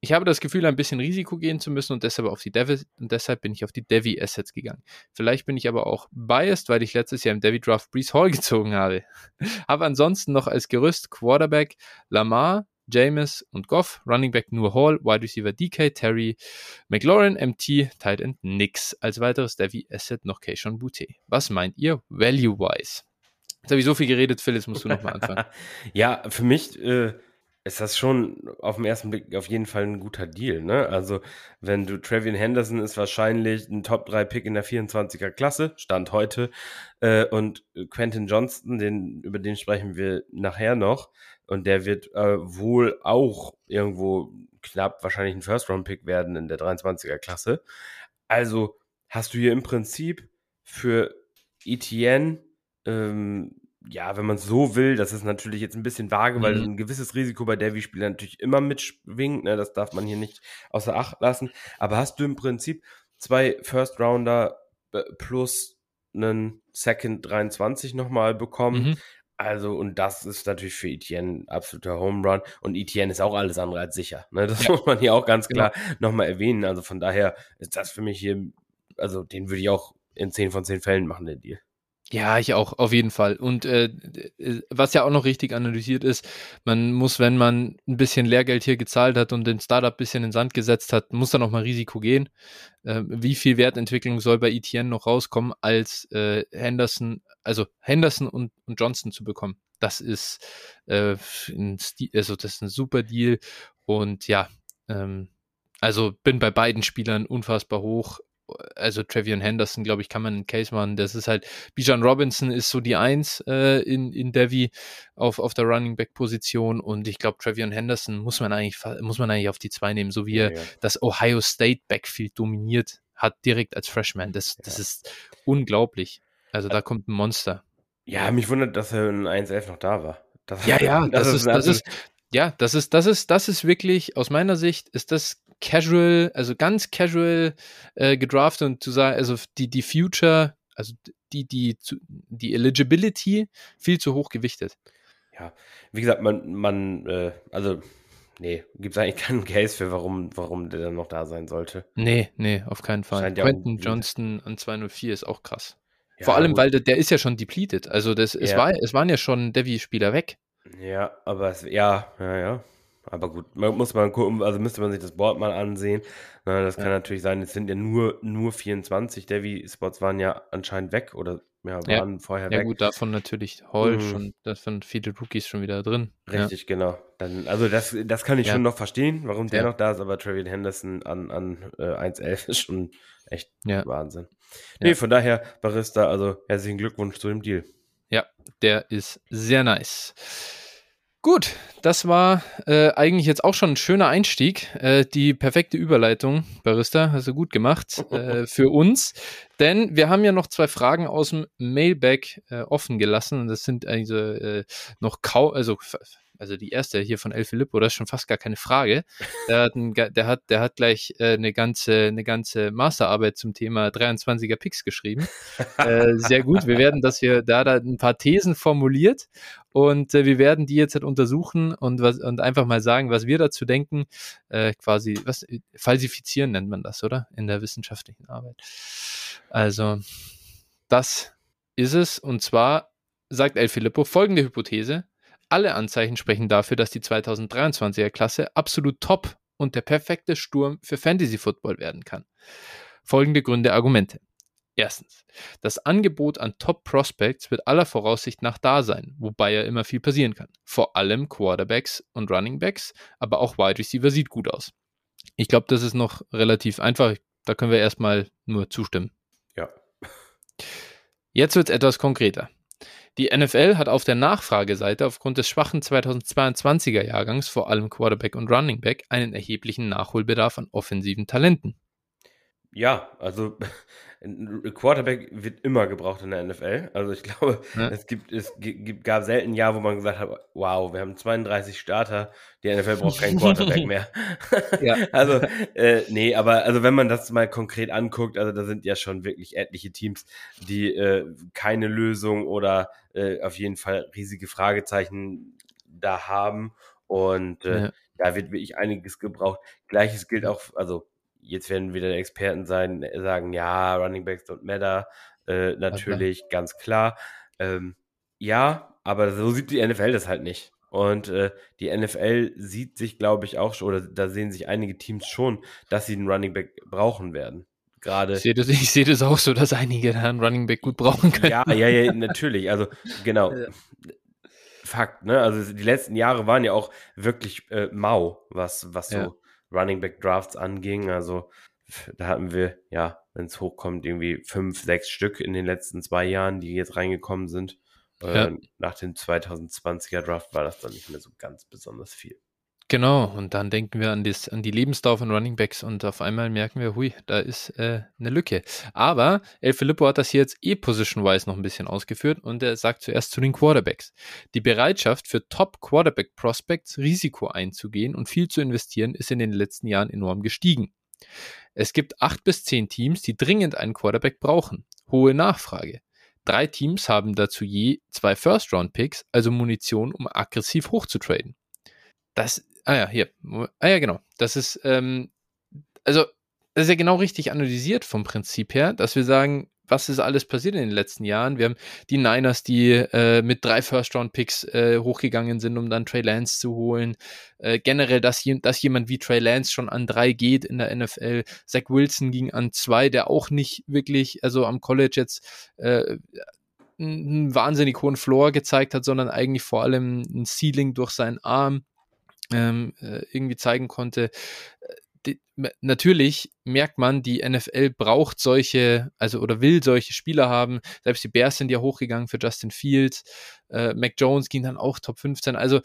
ich habe das Gefühl, ein bisschen Risiko gehen zu müssen und deshalb auf die Devi, und deshalb bin ich auf die Devi Assets gegangen. Vielleicht bin ich aber auch biased, weil ich letztes Jahr im Devi Draft Brees Hall [LAUGHS] gezogen habe. habe ansonsten noch als Gerüst Quarterback Lamar, James und Goff, Running Back nur Hall, Wide Receiver DK, Terry, McLaurin, MT, Tight End Nix. Als weiteres Devi Asset noch Keishon Boutte. Was meint ihr value-wise? Jetzt habe ich so viel geredet, Phyllis, musst du nochmal anfangen. [LAUGHS] ja, für mich äh, ist das schon auf den ersten Blick auf jeden Fall ein guter Deal. Ne? Also, wenn du Trevian Henderson ist wahrscheinlich ein Top-3-Pick in der 24er Klasse, Stand heute. Äh, und Quentin Johnston, den, über den sprechen wir nachher noch. Und der wird äh, wohl auch irgendwo knapp wahrscheinlich ein First-Round-Pick werden in der 23er Klasse. Also hast du hier im Prinzip für Etienne ähm, ja, wenn man es so will, das ist natürlich jetzt ein bisschen vage, mhm. weil ein gewisses Risiko bei Davy-Spielern natürlich immer mitschwingt. Ne? Das darf man hier nicht außer Acht lassen. Aber hast du im Prinzip zwei First Rounder äh, plus einen Second 23 nochmal bekommen. Mhm. Also, und das ist natürlich für Etienne absoluter Home Run. Und Etienne ist auch alles andere als sicher. Ne? Das ja. muss man hier auch ganz klar genau. nochmal erwähnen. Also von daher ist das für mich hier, also den würde ich auch in 10 von 10 Fällen machen, den Deal. Ja, ich auch, auf jeden Fall. Und äh, äh, was ja auch noch richtig analysiert ist, man muss, wenn man ein bisschen Lehrgeld hier gezahlt hat und den Startup ein bisschen in den Sand gesetzt hat, muss dann auch mal Risiko gehen. Äh, wie viel Wertentwicklung soll bei ETN noch rauskommen, als äh, Henderson, also Henderson und, und Johnson zu bekommen? Das ist äh, ein Stil, also das ist ein super Deal. Und ja, ähm, also bin bei beiden Spielern unfassbar hoch also Trevion Henderson, glaube ich, kann man einen Case machen. Das ist halt, Bijan Robinson ist so die Eins äh, in, in Devi auf, auf der Running Back Position und ich glaube, Trevion Henderson muss man eigentlich, muss man eigentlich auf die Zwei nehmen, so wie er ja. das Ohio State Backfield dominiert hat, direkt als Freshman. Das, das ja. ist unglaublich. Also da kommt ein Monster. Ja, mich wundert, dass er in 1.11 noch da war. Das, ja, ja, [LAUGHS] das, das ist, das ist, ja, das ist, das ist, das ist wirklich, aus meiner Sicht, ist das casual, also ganz casual äh, gedraftet und zu sagen, also die, die Future, also die, die, die Eligibility viel zu hoch gewichtet. Ja, wie gesagt, man, man, äh, also, nee, gibt es eigentlich keinen [LAUGHS] Case für, warum, warum der dann noch da sein sollte. Nee, nee, auf keinen Fall. Quentin Johnston an 204 ist auch krass. Ja, Vor allem, gut. weil der, der, ist ja schon depleted. Also das, es, ja. war, es waren ja schon Devi-Spieler weg. Ja, aber es, ja, ja, ja. Aber gut, man muss man gucken, also müsste man sich das Board mal ansehen. Na, das ja. kann natürlich sein, es sind ja nur, nur 24 Devi-Spots waren ja anscheinend weg oder ja, waren ja. vorher ja, weg. Ja gut, davon natürlich Hall mhm. schon, davon viele Rookies schon wieder drin. Richtig, genau. Dann, also das, das kann ich schon noch verstehen, warum der noch da ist, aber Travian Henderson an, an äh, 1.11 ist schon echt Wahnsinn. Nee, von daher, Barista, also herzlichen Glückwunsch zu dem Deal. Ja, der ist sehr nice. Gut, das war äh, eigentlich jetzt auch schon ein schöner Einstieg. Äh, die perfekte Überleitung, Barista, hast du gut gemacht [LAUGHS] äh, für uns. Denn wir haben ja noch zwei Fragen aus dem Mailback äh, offen gelassen. Und das sind also äh, noch kaum, also also die erste hier von El Filippo, das ist schon fast gar keine Frage. Der hat, ein, der hat, der hat gleich äh, eine ganze, eine ganze Masterarbeit zum Thema 23er Picks geschrieben. sehr gut. Wir werden das hier, da da ein paar Thesen formuliert und äh, wir werden die jetzt halt untersuchen und was und einfach mal sagen, was wir dazu denken. Äh, quasi, was falsifizieren nennt man das, oder? In der wissenschaftlichen Arbeit. Also, das ist es. Und zwar sagt El Filippo folgende Hypothese. Alle Anzeichen sprechen dafür, dass die 2023er Klasse absolut top und der perfekte Sturm für Fantasy Football werden kann. Folgende Gründe, Argumente. Erstens, das Angebot an Top Prospects wird aller Voraussicht nach da sein, wobei ja immer viel passieren kann. Vor allem Quarterbacks und Running Backs, aber auch Wide Receiver sieht gut aus. Ich glaube, das ist noch relativ einfach. Da können wir erstmal nur zustimmen. Ja. Jetzt wird es etwas konkreter. Die NFL hat auf der Nachfrageseite aufgrund des schwachen 2022er Jahrgangs, vor allem Quarterback und Running Back, einen erheblichen Nachholbedarf an offensiven Talenten. Ja, also [LAUGHS] ein Quarterback wird immer gebraucht in der NFL. Also ich [LAUGHS] glaube, ja. es gibt, es gibt, gab selten ein Jahr, wo man gesagt hat, wow, wir haben 32 Starter, die NFL braucht keinen Quarterback mehr. [LAUGHS] ja. Also, äh, nee, aber also wenn man das mal konkret anguckt, also da sind ja schon wirklich etliche Teams, die äh, keine Lösung oder äh, auf jeden Fall riesige Fragezeichen da haben. Und äh, ja. da wird wirklich einiges gebraucht. Gleiches gilt auch, also jetzt werden wieder Experten sein, äh, sagen, ja, Running Backs don't matter. Äh, natürlich, okay. ganz klar. Ähm, ja, aber so sieht die NFL das halt nicht. Und äh, die NFL sieht sich, glaube ich, auch schon, oder da sehen sich einige Teams schon, dass sie einen Running Back brauchen werden. Gerade. Ich sehe das, seh das auch so, dass einige da einen Running Back gut brauchen können. Ja, ja, ja, natürlich. Also, genau. [LAUGHS] Ja. Fakt, ne? Also die letzten Jahre waren ja auch wirklich äh, mau, was, was so ja. Running Back Drafts anging. Also da hatten wir, ja, wenn es hochkommt, irgendwie fünf, sechs Stück in den letzten zwei Jahren, die jetzt reingekommen sind. Ja. Äh, nach dem 2020er Draft war das dann nicht mehr so ganz besonders viel. Genau, und dann denken wir an, das, an die Lebensdauer von Running Backs und auf einmal merken wir, hui, da ist äh, eine Lücke. Aber El Filippo hat das hier jetzt eh position-wise noch ein bisschen ausgeführt und er sagt zuerst zu den Quarterbacks. Die Bereitschaft für Top-Quarterback-Prospects Risiko einzugehen und viel zu investieren ist in den letzten Jahren enorm gestiegen. Es gibt acht bis zehn Teams, die dringend einen Quarterback brauchen. Hohe Nachfrage. Drei Teams haben dazu je zwei First-Round-Picks, also Munition, um aggressiv hochzutraden. Das Ah ja, hier. Ah ja, genau. Das ist, ähm, also, das ist ja genau richtig analysiert vom Prinzip her, dass wir sagen, was ist alles passiert in den letzten Jahren? Wir haben die Niners, die äh, mit drei First-Round-Picks äh, hochgegangen sind, um dann Trey Lance zu holen. Äh, generell, dass, dass jemand wie Trey Lance schon an drei geht in der NFL. Zach Wilson ging an zwei, der auch nicht wirklich, also am College jetzt äh, einen wahnsinnig hohen Floor gezeigt hat, sondern eigentlich vor allem ein Ceiling durch seinen Arm ähm, äh, irgendwie zeigen konnte die, natürlich merkt man, die NFL braucht solche, also oder will solche Spieler haben. Selbst die Bears sind ja hochgegangen für Justin Fields. Äh, Mac Jones ging dann auch Top 15. Also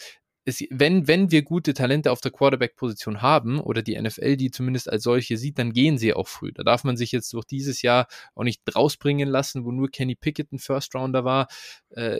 es, wenn, wenn wir gute Talente auf der Quarterback-Position haben oder die NFL die zumindest als solche sieht, dann gehen sie auch früh. Da darf man sich jetzt durch dieses Jahr auch nicht rausbringen lassen, wo nur Kenny Pickett ein First-Rounder war. Äh,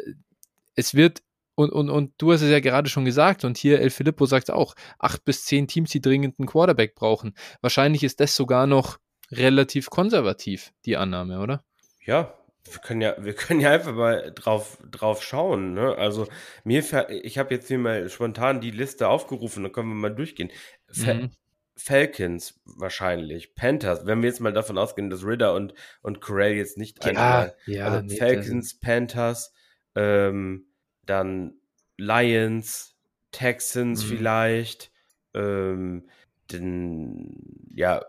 es wird und, und, und du hast es ja gerade schon gesagt, und hier El Filippo sagt auch, acht bis zehn Teams, die dringend einen Quarterback brauchen. Wahrscheinlich ist das sogar noch relativ konservativ, die Annahme, oder? Ja, wir können ja, wir [LAUGHS] können ja einfach mal drauf, drauf schauen. Ne? Also mir, ich habe jetzt hier mal spontan die Liste aufgerufen, dann können wir mal durchgehen. Fa mhm. Falcons wahrscheinlich, Panthers, wenn wir jetzt mal davon ausgehen, dass Ritter und, und Corell jetzt nicht ja, einmal, ja, also nee, Falcons, Panthers, ähm, dann Lions, Texans mhm. vielleicht, ähm, den, ja,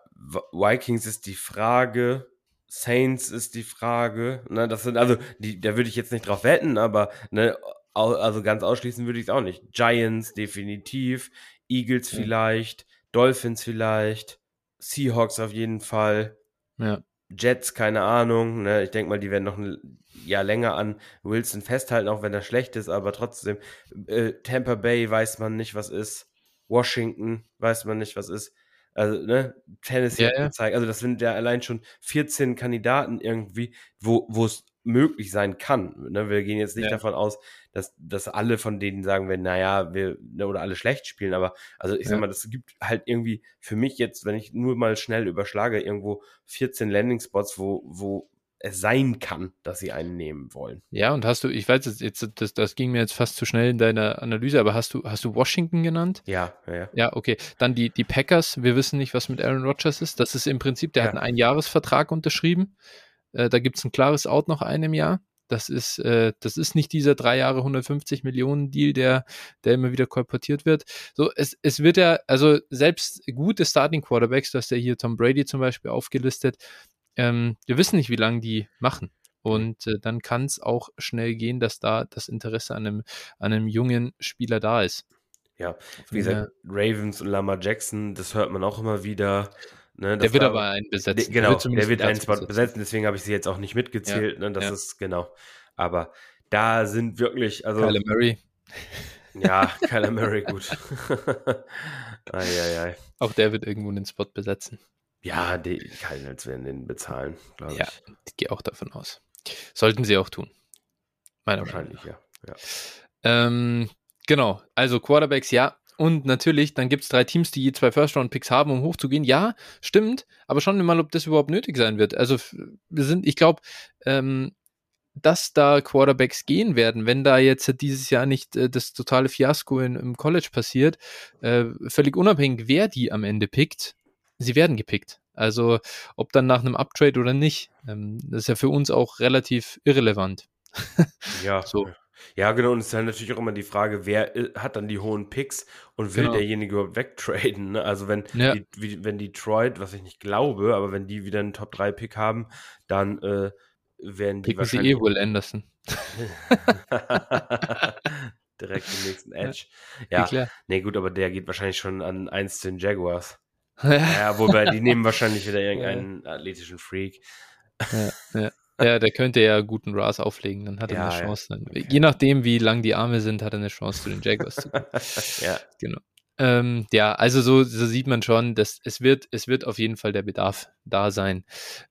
Vikings ist die Frage, Saints ist die Frage, ne, das sind also, die, da würde ich jetzt nicht drauf wetten, aber, ne, also ganz ausschließen würde ich es auch nicht. Giants definitiv, Eagles ja. vielleicht, Dolphins vielleicht, Seahawks auf jeden Fall. Ja. Jets, keine Ahnung. Ne? Ich denke mal, die werden noch ein Jahr länger an Wilson festhalten, auch wenn er schlecht ist, aber trotzdem. Äh, Tampa Bay weiß man nicht, was ist. Washington weiß man nicht, was ist. Also, ne, Tennessee ja, ja. gezeigt. Also, das sind ja allein schon 14 Kandidaten irgendwie, wo es möglich sein kann. Ne? Wir gehen jetzt nicht ja. davon aus, dass, dass alle von denen sagen werden, naja, wir, ne, oder alle schlecht spielen, aber also ich ja. sag mal, das gibt halt irgendwie für mich jetzt, wenn ich nur mal schnell überschlage, irgendwo 14 Landing-Spots, wo, wo es sein kann, dass sie einen nehmen wollen. Ja, und hast du, ich weiß jetzt, jetzt das, das ging mir jetzt fast zu schnell in deiner Analyse, aber hast du, hast du Washington genannt? Ja, ja. Ja, okay. Dann die, die Packers, wir wissen nicht, was mit Aaron Rodgers ist. Das ist im Prinzip, der ja. hat einen Einjahresvertrag unterschrieben. Äh, da gibt es ein klares Out nach einem Jahr. Das ist, äh, das ist nicht dieser drei Jahre 150 Millionen Deal, der, der immer wieder kolportiert wird. So, es, es wird ja, also selbst gute Starting Quarterbacks, du hast ja hier Tom Brady zum Beispiel aufgelistet, ähm, wir wissen nicht, wie lange die machen. Und äh, dann kann es auch schnell gehen, dass da das Interesse an einem, an einem jungen Spieler da ist. Ja, wie gesagt, Ravens und Lama Jackson, das hört man auch immer wieder. Ne, der wird war, aber einen besetzen. Genau, der wird, der wird einen Spot besetzen, deswegen habe ich sie jetzt auch nicht mitgezählt. Ja, ne, das ja. ist genau. Aber da sind wirklich, also. Kyler Murray. Ja, [LAUGHS] Kyler Murray, gut. ei, ei, ei. Auch der wird irgendwo einen Spot besetzen. Ja, die Cardinals werden den bezahlen, glaube ich. Ja, ich gehe auch davon aus. Sollten sie auch tun. Meiner Wahrscheinlich, ja. ja. Ähm, genau, also Quarterbacks, ja. Und natürlich, dann gibt es drei Teams, die je zwei First-Round-Picks haben, um hochzugehen. Ja, stimmt, aber schauen wir mal, ob das überhaupt nötig sein wird. Also, wir sind, ich glaube, ähm, dass da Quarterbacks gehen werden, wenn da jetzt dieses Jahr nicht äh, das totale Fiasko in, im College passiert, äh, völlig unabhängig, wer die am Ende pickt, sie werden gepickt. Also ob dann nach einem Uptrade oder nicht, ähm, das ist ja für uns auch relativ irrelevant. [LAUGHS] ja, so. Ja, genau. Und es ist halt natürlich auch immer die Frage, wer äh, hat dann die hohen Picks und will genau. derjenige überhaupt wegtraden? Ne? Also wenn, ja. die, wie, wenn Detroit, was ich nicht glaube, aber wenn die wieder einen Top-3-Pick haben, dann äh, werden die Picken wahrscheinlich... sie eh wohl Anderson. [LAUGHS] Direkt im nächsten Edge. Ja, ja nee, gut, aber der geht wahrscheinlich schon an eins zu den Jaguars. [LAUGHS] ja, wobei die nehmen wahrscheinlich wieder [LAUGHS] irgendeinen ja. athletischen Freak. Ja, ja. Ja, der könnte ja guten Ras auflegen, dann hat er ja, eine Chance. Dann, je nachdem, wie lang die Arme sind, hat er eine Chance zu den Jaguars zu kommen. [LAUGHS] ja. Genau. Ähm, ja, also so, so, sieht man schon, dass es wird, es wird auf jeden Fall der Bedarf da sein.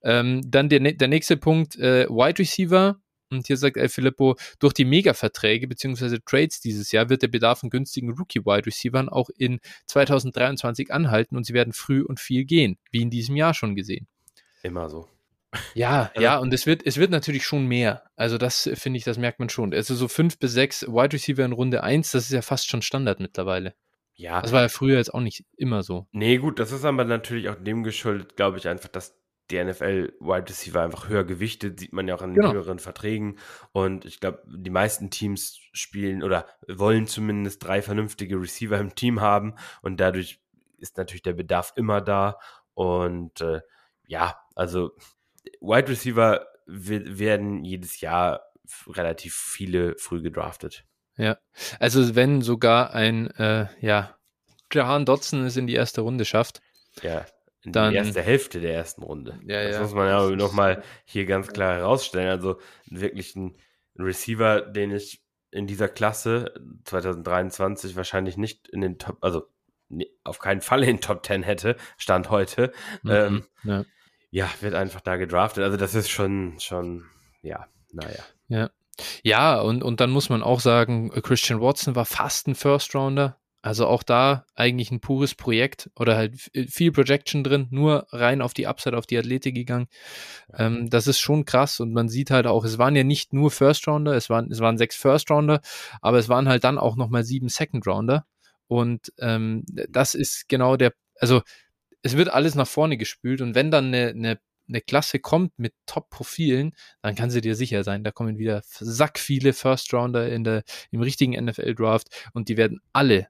Ähm, dann der, der nächste Punkt, äh, Wide Receiver und hier sagt El Filippo, durch die Mega-Verträge bzw. Trades dieses Jahr wird der Bedarf an günstigen Rookie-Wide Receivern auch in 2023 anhalten und sie werden früh und viel gehen, wie in diesem Jahr schon gesehen. Immer so. Ja, [LAUGHS] also, ja, und es wird, es wird natürlich schon mehr. Also, das finde ich, das merkt man schon. Also, so fünf bis sechs Wide Receiver in Runde eins, das ist ja fast schon Standard mittlerweile. Ja. Das war ja früher jetzt auch nicht immer so. Nee, gut, das ist aber natürlich auch dem geschuldet, glaube ich, einfach, dass die NFL Wide Receiver einfach höher gewichtet, sieht man ja auch an den genau. höheren Verträgen. Und ich glaube, die meisten Teams spielen oder wollen zumindest drei vernünftige Receiver im Team haben. Und dadurch ist natürlich der Bedarf immer da. Und äh, ja, also Wide Receiver werden jedes Jahr relativ viele früh gedraftet. Ja, also wenn sogar ein, äh, ja, Jahan Dotson es in die erste Runde schafft. Ja, in dann, die erste Hälfte der ersten Runde. Ja, das ja. muss man ja nochmal hier ganz klar herausstellen. Also wirklich ein Receiver, den ich in dieser Klasse 2023 wahrscheinlich nicht in den Top, also auf keinen Fall in den Top 10 hätte, Stand heute. Mhm, ähm, ja. Ja, wird einfach da gedraftet. Also das ist schon, schon, ja, naja. Ja. Ja, und, und dann muss man auch sagen, Christian Watson war fast ein First Rounder. Also auch da eigentlich ein pures Projekt oder halt viel Projection drin, nur rein auf die Upside, auf die Athletik gegangen. Ähm, das ist schon krass und man sieht halt auch, es waren ja nicht nur First Rounder, es waren, es waren sechs First Rounder, aber es waren halt dann auch nochmal sieben Second Rounder. Und ähm, das ist genau der, also es wird alles nach vorne gespült und wenn dann eine, eine eine Klasse kommt mit Top-Profilen, dann kann sie dir sicher sein, da kommen wieder sack viele First-Rounder in der, im richtigen NFL-Draft und die werden alle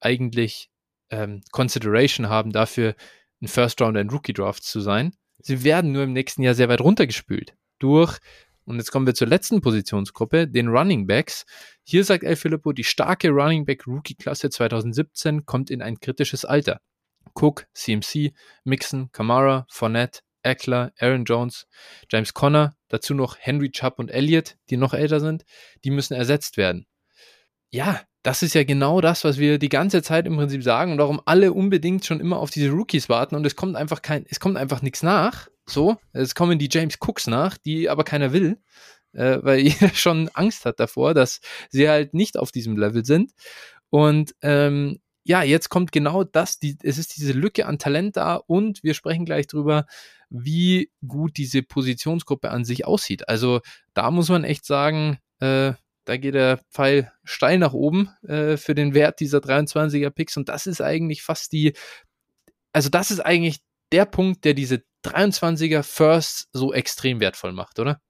eigentlich ähm, Consideration haben dafür, ein First-Rounder in Rookie-Draft zu sein. Sie werden nur im nächsten Jahr sehr weit runtergespült durch, und jetzt kommen wir zur letzten Positionsgruppe, den Running Backs. Hier sagt El Filippo, die starke Running Back Rookie-Klasse 2017 kommt in ein kritisches Alter. Cook, CMC, Mixon, Kamara, Fournette, Eckler, Aaron Jones, James Conner, dazu noch Henry Chubb und Elliott, die noch älter sind, die müssen ersetzt werden. Ja, das ist ja genau das, was wir die ganze Zeit im Prinzip sagen und darum alle unbedingt schon immer auf diese Rookies warten und es kommt einfach kein, es kommt einfach nichts nach. So, es kommen die James Cooks nach, die aber keiner will, äh, weil [LAUGHS] jeder schon Angst hat davor, dass sie halt nicht auf diesem Level sind. Und ähm, ja, jetzt kommt genau das, die, es ist diese Lücke an Talent da und wir sprechen gleich drüber, wie gut diese Positionsgruppe an sich aussieht. Also da muss man echt sagen, äh, da geht der Pfeil steil nach oben äh, für den Wert dieser 23er Picks und das ist eigentlich fast die, also das ist eigentlich der Punkt, der diese 23er First so extrem wertvoll macht, oder?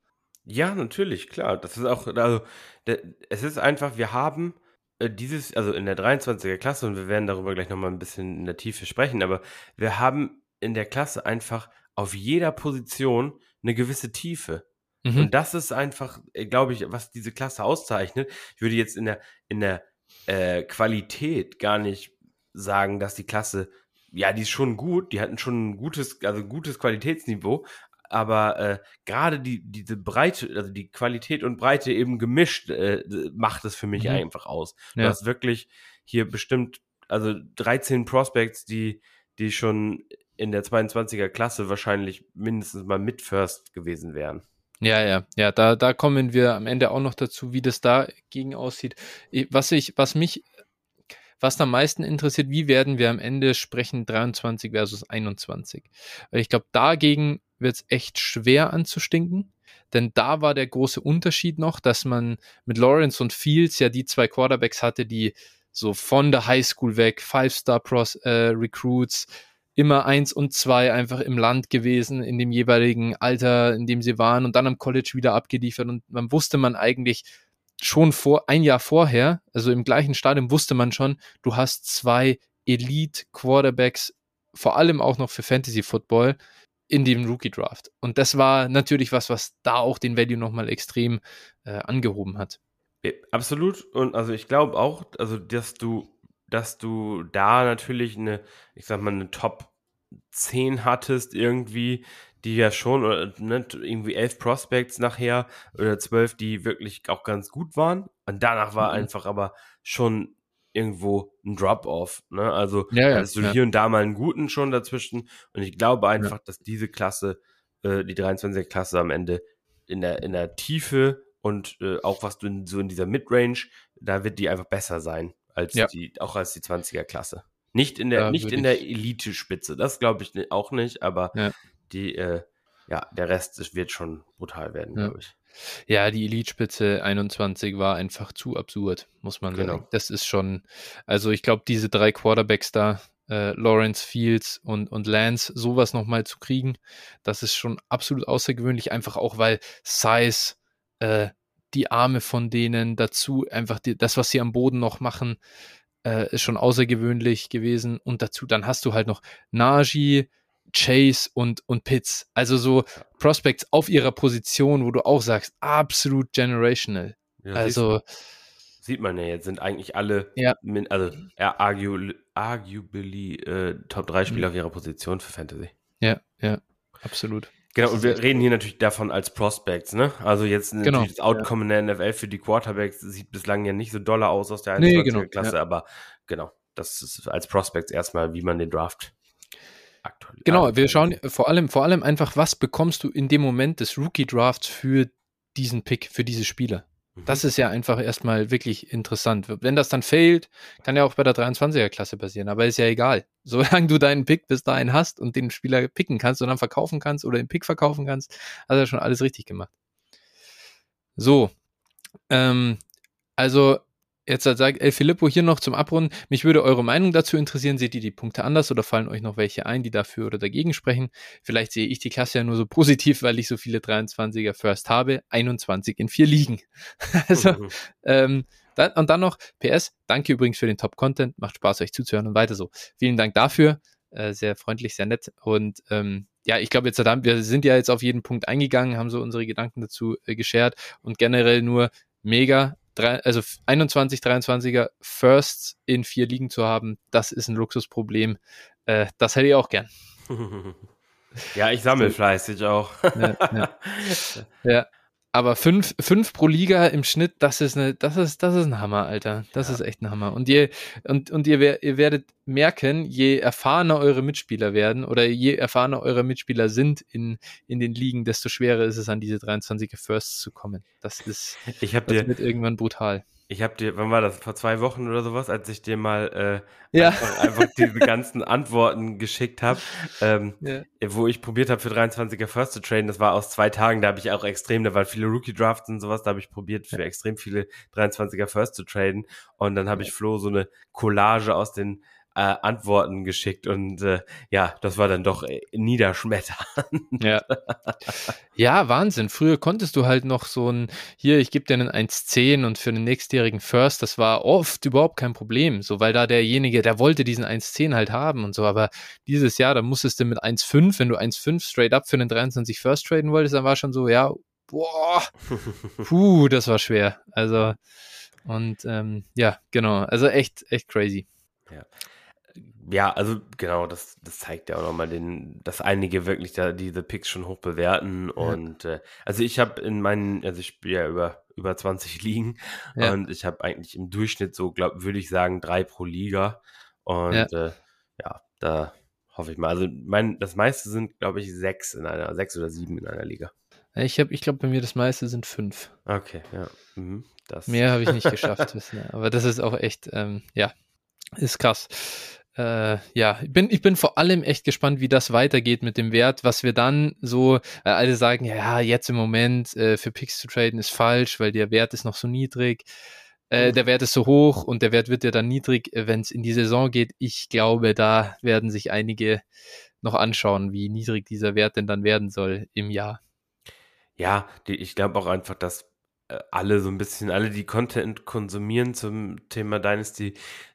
Ja, natürlich, klar. Das ist auch, also es ist einfach, wir haben dieses, also in der 23er Klasse, und wir werden darüber gleich nochmal ein bisschen in der Tiefe sprechen, aber wir haben in der Klasse einfach auf jeder Position eine gewisse Tiefe. Mhm. Und das ist einfach, äh, glaube ich, was diese Klasse auszeichnet. Ich würde jetzt in der, in der äh, Qualität gar nicht sagen, dass die Klasse, ja, die ist schon gut, die hatten schon ein gutes, also gutes Qualitätsniveau, aber äh, gerade die, diese Breite, also die Qualität und Breite eben gemischt, äh, macht es für mich mhm. einfach aus. Ja. Du hast wirklich hier bestimmt, also 13 Prospects, die, die schon in der 22er Klasse wahrscheinlich mindestens mal mit First gewesen wären. Ja, ja, ja, da, da kommen wir am Ende auch noch dazu, wie das dagegen aussieht. Was ich, was mich, was am meisten interessiert, wie werden wir am Ende sprechen 23 versus 21? Weil ich glaube, dagegen wird es echt schwer anzustinken. Denn da war der große Unterschied noch, dass man mit Lawrence und Fields ja die zwei Quarterbacks hatte, die so von der Highschool weg, Five-Star-Recruits, äh, immer eins und zwei einfach im Land gewesen, in dem jeweiligen Alter, in dem sie waren und dann am College wieder abgeliefert. Und man wusste man eigentlich schon vor, ein Jahr vorher, also im gleichen Stadium wusste man schon, du hast zwei Elite Quarterbacks, vor allem auch noch für Fantasy Football, in dem Rookie Draft. Und das war natürlich was, was da auch den Value nochmal extrem äh, angehoben hat. Absolut. Und also ich glaube auch, also dass du, dass du da natürlich eine, ich sag mal, eine Top 10 hattest irgendwie, die ja schon, oder ne, irgendwie elf Prospects nachher oder zwölf, die wirklich auch ganz gut waren. Und danach war mhm. einfach aber schon irgendwo ein Drop-off. Ne? Also ja, ja, hast du ja. hier und da mal einen guten schon dazwischen. Und ich glaube einfach, dass diese Klasse, äh, die 23er Klasse am Ende in der, in der Tiefe und äh, auch was du in, so in dieser Midrange, da wird die einfach besser sein als die, auch als die 20er Klasse. Nicht in der, nicht in der Elite-Spitze, das glaube ich auch nicht, aber die, äh, ja, der Rest wird schon brutal werden, glaube ich. Ja, die Elite-Spitze 21 war einfach zu absurd, muss man genau. sagen. Das ist schon, also ich glaube, diese drei Quarterbacks da, äh, Lawrence Fields und, und Lance sowas nochmal zu kriegen, das ist schon absolut außergewöhnlich, einfach auch weil Size, äh, die Arme von denen dazu, einfach die, das, was sie am Boden noch machen, äh, ist schon außergewöhnlich gewesen. Und dazu, dann hast du halt noch Najee, Chase und, und Pitts. Also so Prospects auf ihrer Position, wo du auch sagst, absolut generational. Ja, also sieht man ja jetzt, sind eigentlich alle, ja. min, also argu, arguably äh, Top 3 Spieler mhm. auf ihrer Position für Fantasy. Ja, ja, absolut. Genau, und wir reden hier natürlich davon als Prospects, ne? Also jetzt genau, natürlich das Outcome ja. in der NFL für die Quarterbacks sieht bislang ja nicht so doller aus aus der 21. Nee, genau, Klasse, ja. aber genau, das ist als Prospects erstmal, wie man den Draft aktuell. Genau, wir schauen vor allem, vor allem einfach, was bekommst du in dem Moment des Rookie Drafts für diesen Pick, für diese Spieler? Das mhm. ist ja einfach erstmal wirklich interessant. Wenn das dann fehlt, kann ja auch bei der 23er-Klasse passieren, aber ist ja egal. [LAUGHS] Solange du deinen Pick bis dahin hast und den Spieler picken kannst und dann verkaufen kannst oder den Pick verkaufen kannst, hast du ja schon alles richtig gemacht. So. Ähm, also Jetzt sagt El Filippo hier noch zum Abrunden. Mich würde eure Meinung dazu interessieren. Seht ihr die Punkte anders oder fallen euch noch welche ein, die dafür oder dagegen sprechen? Vielleicht sehe ich die Klasse ja nur so positiv, weil ich so viele 23er First habe. 21 in vier Ligen. [LAUGHS] also, mhm. ähm, dann, und dann noch PS. Danke übrigens für den Top-Content. Macht Spaß, euch zuzuhören und weiter so. Vielen Dank dafür. Äh, sehr freundlich, sehr nett. Und ähm, ja, ich glaube, jetzt wir sind ja jetzt auf jeden Punkt eingegangen, haben so unsere Gedanken dazu äh, geshared und generell nur mega drei, also 21, 23er Firsts in vier Ligen zu haben, das ist ein Luxusproblem. Äh, das hätte ich auch gern. [LAUGHS] Ja, ich sammle fleißig auch. Ja, ja. [LAUGHS] ja. Aber fünf, fünf pro Liga im Schnitt, das ist eine, das ist, das ist ein Hammer, Alter. Das ja. ist echt ein Hammer. Und ihr, und, und ihr, ihr werdet merken, je erfahrener eure Mitspieler werden oder je erfahrener eure Mitspieler sind in, in den Ligen, desto schwerer ist es, an diese 23er Firsts zu kommen. Das ist, ich hab das dir, wird irgendwann brutal. Ich habe dir, wann war das? Vor zwei Wochen oder sowas, als ich dir mal äh, ja. einfach, einfach, diese [LAUGHS] ganzen Antworten geschickt habe, ähm, ja. wo ich probiert habe für 23er First zu traden. Das war aus zwei Tagen, da habe ich auch extrem, da waren viele Rookie Drafts und sowas, da habe ich probiert für extrem viele 23er First zu traden. Und dann habe ich Flo so eine Collage aus den äh, Antworten geschickt und äh, ja, das war dann doch äh, niederschmetternd. Ja. ja, Wahnsinn. Früher konntest du halt noch so ein, hier, ich gebe dir einen 1,10 und für den nächstjährigen First, das war oft überhaupt kein Problem, so, weil da derjenige, der wollte diesen 1,10 halt haben und so, aber dieses Jahr, da musstest du mit 1,5, wenn du 1,5 straight up für einen 23 First traden wolltest, dann war schon so, ja, boah, [LAUGHS] puh, das war schwer. Also, und ähm, ja, genau, also echt, echt crazy. Ja ja, also genau, das, das zeigt ja auch nochmal den, dass einige wirklich da diese Picks schon hoch bewerten. Ja. Und äh, also ich habe in meinen, also ich spiele ja über, über 20 Ligen ja. und ich habe eigentlich im Durchschnitt so, glaube würde ich sagen, drei pro Liga. Und ja, äh, ja da hoffe ich mal. Also mein, das meiste sind, glaube ich, sechs in einer, sechs oder sieben in einer Liga. Ich habe, ich glaube, bei mir das meiste sind fünf. Okay, ja. Mhm, Mehr habe ich nicht geschafft. Aber das ist auch echt, ähm, ja, ist krass äh, ja, ich bin, ich bin vor allem echt gespannt, wie das weitergeht mit dem Wert, was wir dann so, äh, alle sagen, ja, jetzt im Moment äh, für Picks zu traden ist falsch, weil der Wert ist noch so niedrig. Äh, mhm. der Wert ist so hoch und der Wert wird ja dann niedrig, äh, wenn es in die Saison geht. Ich glaube, da werden sich einige noch anschauen, wie niedrig dieser Wert denn dann werden soll im Jahr. Ja, die, ich glaube auch einfach, dass alle so ein bisschen, alle, die Content konsumieren zum Thema Dynasty,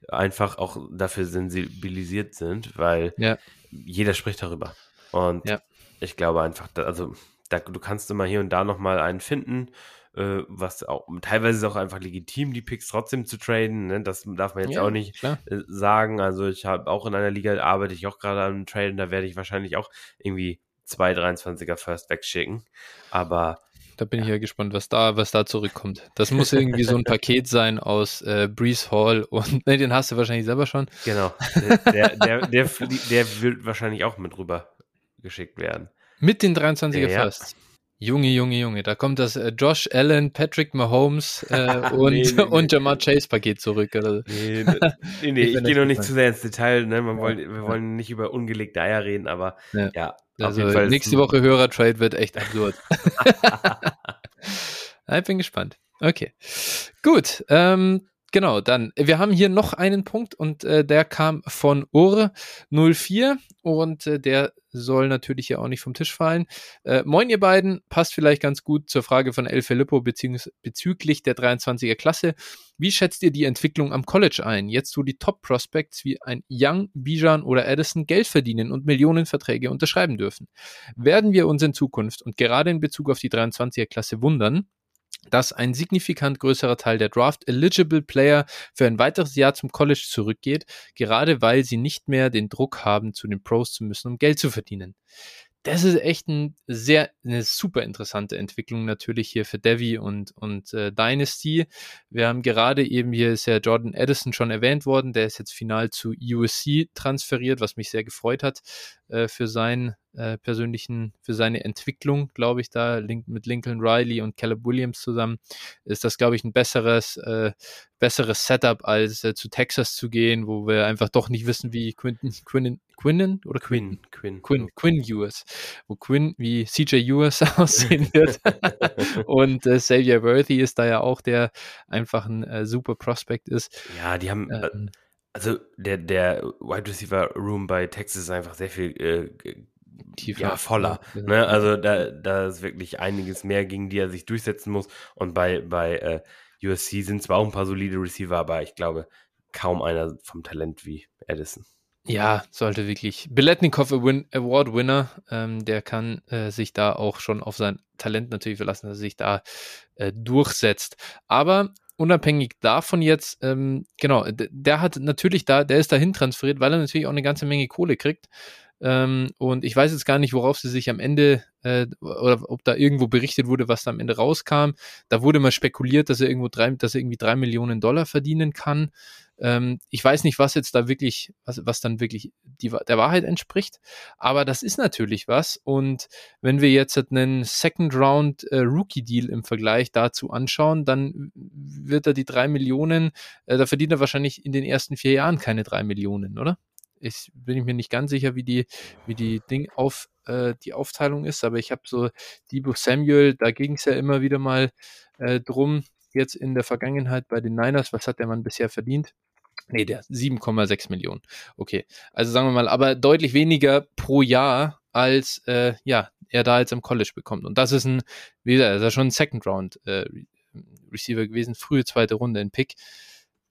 einfach auch dafür sensibilisiert sind, weil ja. jeder spricht darüber. Und ja. ich glaube einfach, da, also da, du kannst immer hier und da nochmal einen finden, äh, was auch teilweise ist auch einfach legitim, die Picks trotzdem zu traden. Ne? Das darf man jetzt ja, auch nicht äh, sagen. Also ich habe auch in einer Liga arbeite ich auch gerade am Traden, da werde ich wahrscheinlich auch irgendwie zwei 23er First wegschicken. Aber da bin ich ja gespannt, was da, was da zurückkommt. Das muss irgendwie so ein [LAUGHS] Paket sein aus äh, Breeze Hall und [LAUGHS] ne, den hast du wahrscheinlich selber schon. Genau. Der, der, der, der, wird wahrscheinlich auch mit rüber geschickt werden. Mit den 23er ja, Firsts. Junge, Junge, Junge, da kommt das äh, Josh Allen, Patrick Mahomes äh, [LAUGHS] und, nee, nee, und Jamar Chase Paket zurück. Oder? Nee, nee, nee ich, ich gehe noch nicht zu sehr ins Detail. Ne? Man ja, wollen, wir wollen nicht über ungelegte Eier reden, aber ja, ja also nächste Woche Hörer-Trade wird echt absurd. [LAUGHS] [LAUGHS] ich bin gespannt. Okay. Gut. Ähm, genau, dann, wir haben hier noch einen Punkt und äh, der kam von Ur04 und äh, der soll natürlich ja auch nicht vom Tisch fallen. Äh, moin, ihr beiden, passt vielleicht ganz gut zur Frage von El Filippo bezüglich der 23er Klasse. Wie schätzt ihr die Entwicklung am College ein? Jetzt, wo die Top-Prospects wie ein Young, Bijan oder Addison Geld verdienen und Millionenverträge unterschreiben dürfen. Werden wir uns in Zukunft und gerade in Bezug auf die 23er Klasse wundern, dass ein signifikant größerer Teil der Draft-Eligible Player für ein weiteres Jahr zum College zurückgeht, gerade weil sie nicht mehr den Druck haben, zu den Pros zu müssen, um Geld zu verdienen. Das ist echt ein sehr, eine super interessante Entwicklung natürlich hier für Devi und, und äh, Dynasty. Wir haben gerade eben hier ist ja Jordan Addison schon erwähnt worden, der ist jetzt final zu USC transferiert, was mich sehr gefreut hat äh, für seinen äh, persönlichen, für seine Entwicklung, glaube ich, da mit Lincoln Riley und Caleb Williams zusammen, ist das, glaube ich, ein besseres, äh, besseres Setup, als äh, zu Texas zu gehen, wo wir einfach doch nicht wissen, wie Quinton, Quinnen, Quinnen oder Quinn? Quinn. Quinn, Quinn Ewers, wo Quinn wie CJ Ewers [LAUGHS] aussehen wird. und äh, Xavier Worthy ist da ja auch, der einfach ein äh, super Prospect ist. Ja, die haben, äh, ähm, also der, der Wide Receiver Room bei Texas ist einfach sehr viel äh, tiefer. Ja, voller. Ja, ne? Also da, da ist wirklich einiges mehr, gegen die er sich durchsetzen muss. Und bei, bei äh, USC sind zwar auch ein paar solide Receiver, aber ich glaube, kaum einer vom Talent wie Edison. Ja, sollte wirklich. Beletnikov Award Winner, ähm, der kann äh, sich da auch schon auf sein Talent natürlich verlassen, dass er sich da äh, durchsetzt. Aber unabhängig davon jetzt, ähm, genau, der hat natürlich da, der ist dahin transferiert, weil er natürlich auch eine ganze Menge Kohle kriegt. Ähm, und ich weiß jetzt gar nicht, worauf sie sich am Ende äh, oder ob da irgendwo berichtet wurde, was da am Ende rauskam. Da wurde mal spekuliert, dass er irgendwo drei, dass er irgendwie drei Millionen Dollar verdienen kann. Ähm, ich weiß nicht, was jetzt da wirklich, was, was dann wirklich die, der Wahrheit entspricht, aber das ist natürlich was. Und wenn wir jetzt einen Second Round äh, Rookie Deal im Vergleich dazu anschauen, dann wird er die drei Millionen, äh, da verdient er wahrscheinlich in den ersten vier Jahren keine drei Millionen, oder? ich bin mir nicht ganz sicher, wie die, wie die Ding auf, äh, die Aufteilung ist, aber ich habe so Debo Samuel, da ging es ja immer wieder mal äh, drum, jetzt in der Vergangenheit bei den Niners, was hat der Mann bisher verdient? Nee, der 7,6 Millionen. Okay, also sagen wir mal, aber deutlich weniger pro Jahr, als äh, ja, er da jetzt im College bekommt. Und das ist ein, wie gesagt, das ist schon ein Second Round äh, Receiver gewesen, frühe zweite Runde in Pick.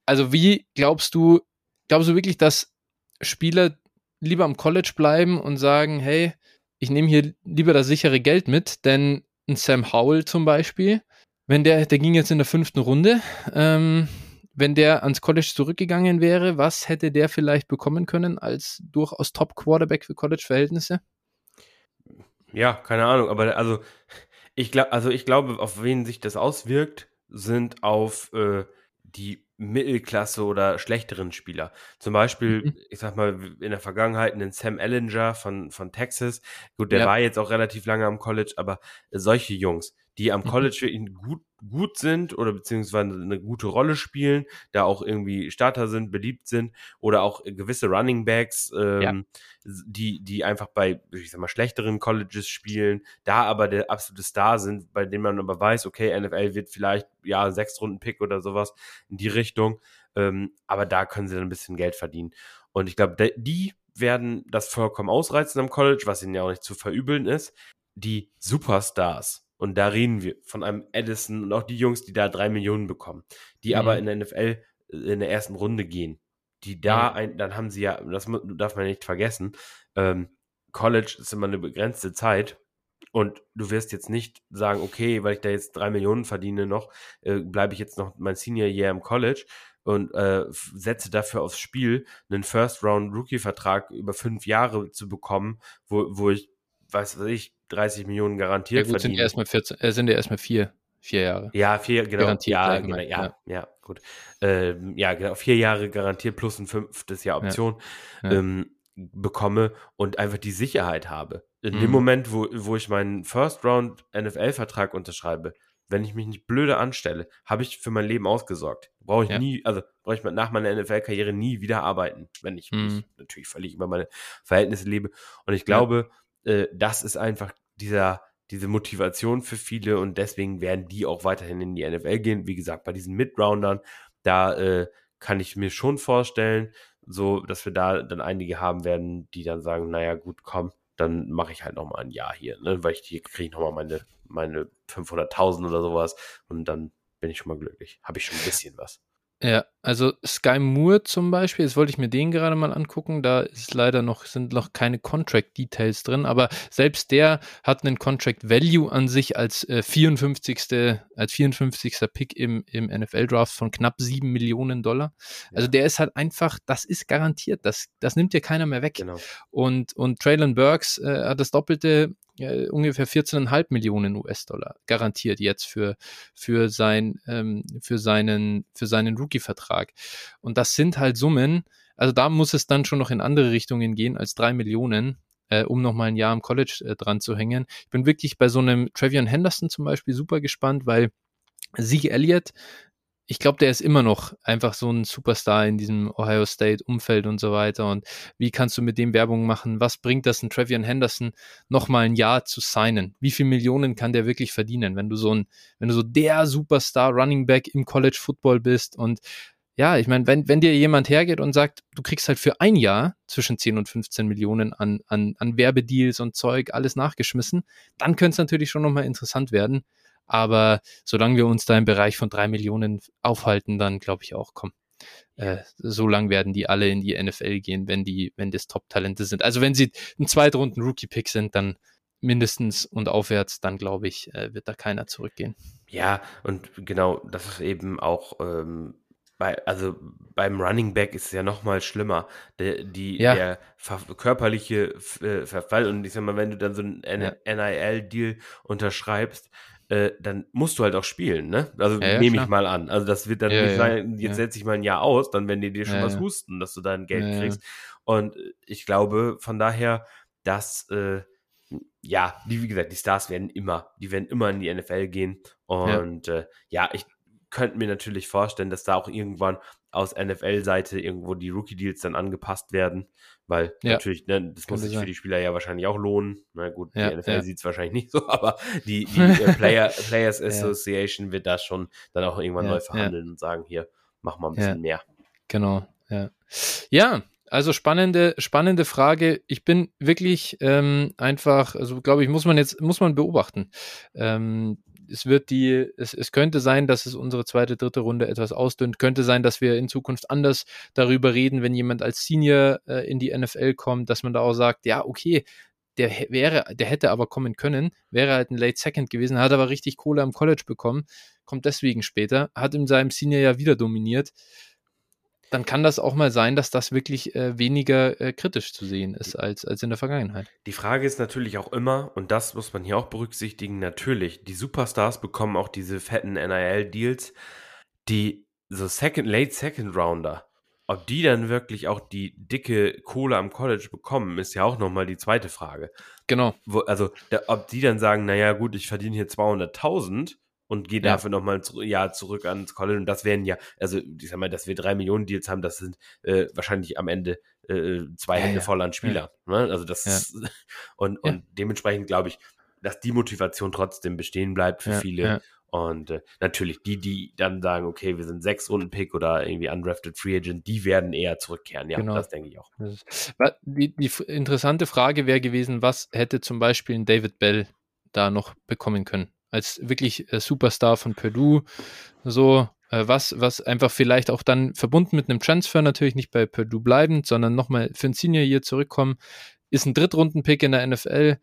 Also wie glaubst du, glaubst du wirklich, dass Spieler lieber am College bleiben und sagen, hey, ich nehme hier lieber das sichere Geld mit, denn ein Sam Howell zum Beispiel, wenn der, der ging jetzt in der fünften Runde, ähm, wenn der ans College zurückgegangen wäre, was hätte der vielleicht bekommen können als durchaus Top-Quarterback für College-Verhältnisse? Ja, keine Ahnung, aber also ich glaube, also ich glaube, auf wen sich das auswirkt, sind auf äh, die Mittelklasse oder schlechteren Spieler. Zum Beispiel, mhm. ich sag mal, in der Vergangenheit einen Sam Ellinger von, von Texas. Gut, der ja. war jetzt auch relativ lange am College, aber solche Jungs, die am mhm. College wirklich gut, gut sind oder beziehungsweise eine gute Rolle spielen, da auch irgendwie Starter sind, beliebt sind oder auch gewisse Running Backs, ähm, ja. die, die einfach bei, ich sag mal, schlechteren Colleges spielen, da aber der absolute Star sind, bei denen man aber weiß, okay, NFL wird vielleicht, ja, sechs Runden Pick oder sowas in die Richtung, ähm, aber da können sie dann ein bisschen Geld verdienen. Und ich glaube, die werden das vollkommen ausreizen am College, was ihnen ja auch nicht zu verübeln ist. Die Superstars, und da reden wir von einem Edison und auch die Jungs, die da drei Millionen bekommen, die mhm. aber in der NFL äh, in der ersten Runde gehen. Die da, mhm. ein, dann haben sie ja, das darf man nicht vergessen, ähm, College ist immer eine begrenzte Zeit und du wirst jetzt nicht sagen, okay, weil ich da jetzt drei Millionen verdiene noch, äh, bleibe ich jetzt noch mein Senior Year im College und äh, setze dafür aufs Spiel, einen First-Round-Rookie-Vertrag über fünf Jahre zu bekommen, wo, wo ich, weiß was ich, 30 Millionen garantiert ja, gut, verdienen. Sind ja erstmal 14, äh, sind ja erstmal vier, vier Jahre. Ja, vier, genau. Garantiert ja, genau, ja, ja, ja, gut. Ähm, ja, genau, vier Jahre garantiert plus ein fünftes Jahr Option ja. Ja. Ähm, bekomme und einfach die Sicherheit habe. In mhm. dem Moment, wo, wo ich meinen First Round NFL-Vertrag unterschreibe, wenn ich mich nicht blöde anstelle, habe ich für mein Leben ausgesorgt. Brauche ich ja. nie, also brauche ich nach meiner NFL-Karriere nie wieder arbeiten, wenn ich mhm. natürlich völlig über meine Verhältnisse lebe. Und ich glaube, äh, das ist einfach dieser, diese Motivation für viele und deswegen werden die auch weiterhin in die NFL gehen. Wie gesagt, bei diesen Midroundern, Da äh, kann ich mir schon vorstellen, so, dass wir da dann einige haben werden, die dann sagen, naja, gut, komm, dann mache ich halt nochmal ein Jahr hier, ne? weil ich hier kriege nochmal meine, meine 500.000 oder sowas und dann bin ich schon mal glücklich. Habe ich schon ein bisschen was. Ja, also Sky Moore zum Beispiel, jetzt wollte ich mir den gerade mal angucken, da ist leider noch, sind noch keine Contract Details drin, aber selbst der hat einen Contract Value an sich als äh, 54. als 54. Pick im, im NFL Draft von knapp 7 Millionen Dollar. Also ja. der ist halt einfach, das ist garantiert, das, das nimmt dir keiner mehr weg. Genau. Und, und Traylon Burks äh, hat das Doppelte äh, ungefähr 14,5 Millionen US-Dollar garantiert jetzt für, für, sein, ähm, für seinen, für seinen Rookie-Vertrag. Und das sind halt Summen, also da muss es dann schon noch in andere Richtungen gehen als drei Millionen, äh, um nochmal ein Jahr im College äh, dran zu hängen. Ich bin wirklich bei so einem Travion Henderson zum Beispiel super gespannt, weil Sieg Elliott ich glaube, der ist immer noch einfach so ein Superstar in diesem Ohio State Umfeld und so weiter. Und wie kannst du mit dem Werbung machen? Was bringt das ein Trevian Henderson nochmal ein Jahr zu signen? Wie viel Millionen kann der wirklich verdienen, wenn du so ein, wenn du so der Superstar Running Back im College Football bist? Und ja, ich meine, wenn, wenn dir jemand hergeht und sagt, du kriegst halt für ein Jahr zwischen 10 und 15 Millionen an, an, an Werbedeals und Zeug, alles nachgeschmissen, dann könnte es natürlich schon nochmal interessant werden. Aber solange wir uns da im Bereich von drei Millionen aufhalten, dann glaube ich auch, komm. Äh, so lang werden die alle in die NFL gehen, wenn die, wenn das Top-Talente sind. Also wenn sie ein zweitrunden Rookie-Pick sind, dann mindestens und aufwärts, dann glaube ich, äh, wird da keiner zurückgehen. Ja, und genau, das ist eben auch ähm, bei, also beim Running Back ist es ja noch mal schlimmer. Der, die, ja. der körperliche äh, Verfall und ich sag mal, wenn du dann so einen NIL-Deal unterschreibst, äh, dann musst du halt auch spielen, ne? Also ja, ja, nehme ich mal an. Also das wird dann nicht sein, jetzt setze ich mal ein Jahr aus, dann werden die dir schon was husten, dass du dein Geld kriegst. Und ich glaube von daher, dass äh, ja, die, wie gesagt, die Stars werden immer, die werden immer in die NFL gehen. Und ja, äh, ja ich könnte mir natürlich vorstellen, dass da auch irgendwann aus NFL-Seite irgendwo die Rookie-Deals dann angepasst werden, weil ja. natürlich, ne, das muss sich sein. für die Spieler ja wahrscheinlich auch lohnen. Na gut, ja, die NFL ja. sieht es wahrscheinlich nicht so, [LAUGHS] aber die, die [LAUGHS] äh, Player, Players Association wird da schon dann auch irgendwann neu verhandeln und sagen, hier, mach mal ein bisschen mehr. Genau, ja. Ja, also spannende, spannende Frage. Ich bin wirklich ähm, einfach, also glaube ich, muss man jetzt, muss man beobachten. Ähm, es wird die, es, es könnte sein, dass es unsere zweite, dritte Runde etwas ausdünnt. Könnte sein, dass wir in Zukunft anders darüber reden, wenn jemand als Senior äh, in die NFL kommt, dass man da auch sagt, ja, okay, der wäre, der hätte aber kommen können, wäre halt ein Late Second gewesen, hat aber richtig Kohle am College bekommen, kommt deswegen später, hat in seinem Senior ja wieder dominiert dann kann das auch mal sein, dass das wirklich äh, weniger äh, kritisch zu sehen ist als, als in der Vergangenheit. Die Frage ist natürlich auch immer, und das muss man hier auch berücksichtigen, natürlich, die Superstars bekommen auch diese fetten NIL-Deals, die so Second, Late Second Rounder, ob die dann wirklich auch die dicke Kohle am College bekommen, ist ja auch nochmal die zweite Frage. Genau. Wo, also, da, ob die dann sagen, naja, gut, ich verdiene hier 200.000 und gehe dafür ja. nochmal ein Jahr zurück ans College. Und das wären ja, also ich sag mal, dass wir drei Millionen Deals haben, das sind äh, wahrscheinlich am Ende äh, zwei ja, Hände ja. voll an Spieler. Ne? Also das ist, [LAUGHS] und, und dementsprechend glaube ich, dass die Motivation trotzdem bestehen bleibt für viele. Und äh, natürlich die, die dann sagen, okay, wir sind sechs Runden Pick oder irgendwie undrafted Free Agent, die werden eher zurückkehren. Ja, genau. das denke ich auch. Die, die interessante Frage wäre gewesen, was hätte zum Beispiel ein David Bell da noch bekommen können? Als wirklich äh, Superstar von Purdue. So, äh, was, was einfach vielleicht auch dann verbunden mit einem Transfer natürlich nicht bei Purdue bleibend, sondern nochmal für ein Senior hier zurückkommen, ist ein Drittrunden-Pick in der NFL.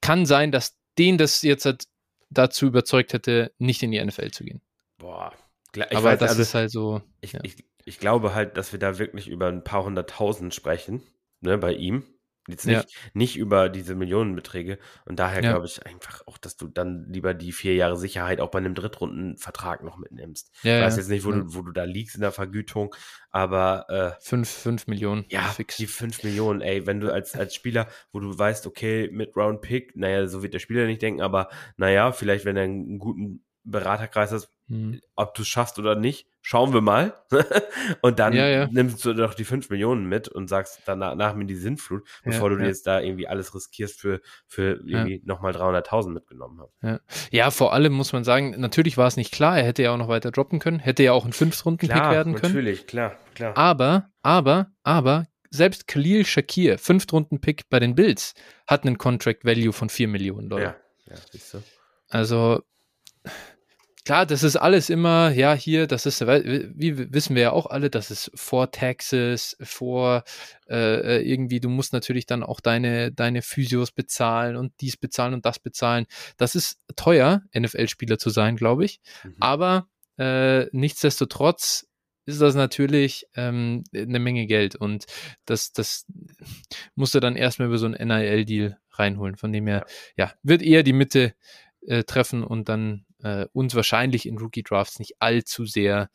Kann sein, dass den das jetzt halt dazu überzeugt hätte, nicht in die NFL zu gehen. Boah, ich aber weiß, das also, ist halt so. Ich, ja. ich, ich glaube halt, dass wir da wirklich über ein paar hunderttausend sprechen, ne, bei ihm. Jetzt nicht, ja. nicht über diese Millionenbeträge. Und daher ja. glaube ich einfach auch, dass du dann lieber die vier Jahre Sicherheit auch bei einem Drittrundenvertrag noch mitnimmst. Ja, ich weiß jetzt nicht, wo, du, wo du da liegst in der Vergütung, aber äh, fünf, fünf Millionen. Ja, fix. die fünf Millionen, ey, wenn du als, als Spieler, wo du weißt, okay, mit Round Pick, naja, so wird der Spieler nicht denken, aber naja, vielleicht, wenn er einen guten Beraterkreis hast, hm. ob du es schaffst oder nicht, schauen wir mal. [LAUGHS] und dann ja, ja. nimmst du doch die 5 Millionen mit und sagst danach nach mir die Sinnflut, bevor ja, du dir jetzt da irgendwie alles riskierst für, für irgendwie ja. nochmal 300.000 mitgenommen hast. Ja. vor allem muss man sagen, natürlich war es nicht klar, er hätte ja auch noch weiter droppen können, hätte ja auch ein 5-Runden-Pick werden können. Natürlich, klar, klar. Aber, aber, aber, selbst Khalil Shakir, 5-Runden-Pick bei den Bills, hat einen Contract Value von 4 Millionen Dollar. Ja, ja siehst du. Also, klar, das ist alles immer, ja, hier, das ist, wie wissen wir ja auch alle, das ist vor Taxes, vor äh, äh, irgendwie, du musst natürlich dann auch deine, deine Physios bezahlen und dies bezahlen und das bezahlen. Das ist teuer, NFL-Spieler zu sein, glaube ich. Mhm. Aber äh, nichtsdestotrotz ist das natürlich ähm, eine Menge Geld und das, das musst du dann erstmal über so einen NIL-Deal reinholen. Von dem her, ja. ja, wird eher die Mitte äh, treffen und dann äh, uns wahrscheinlich in Rookie-Drafts nicht allzu sehr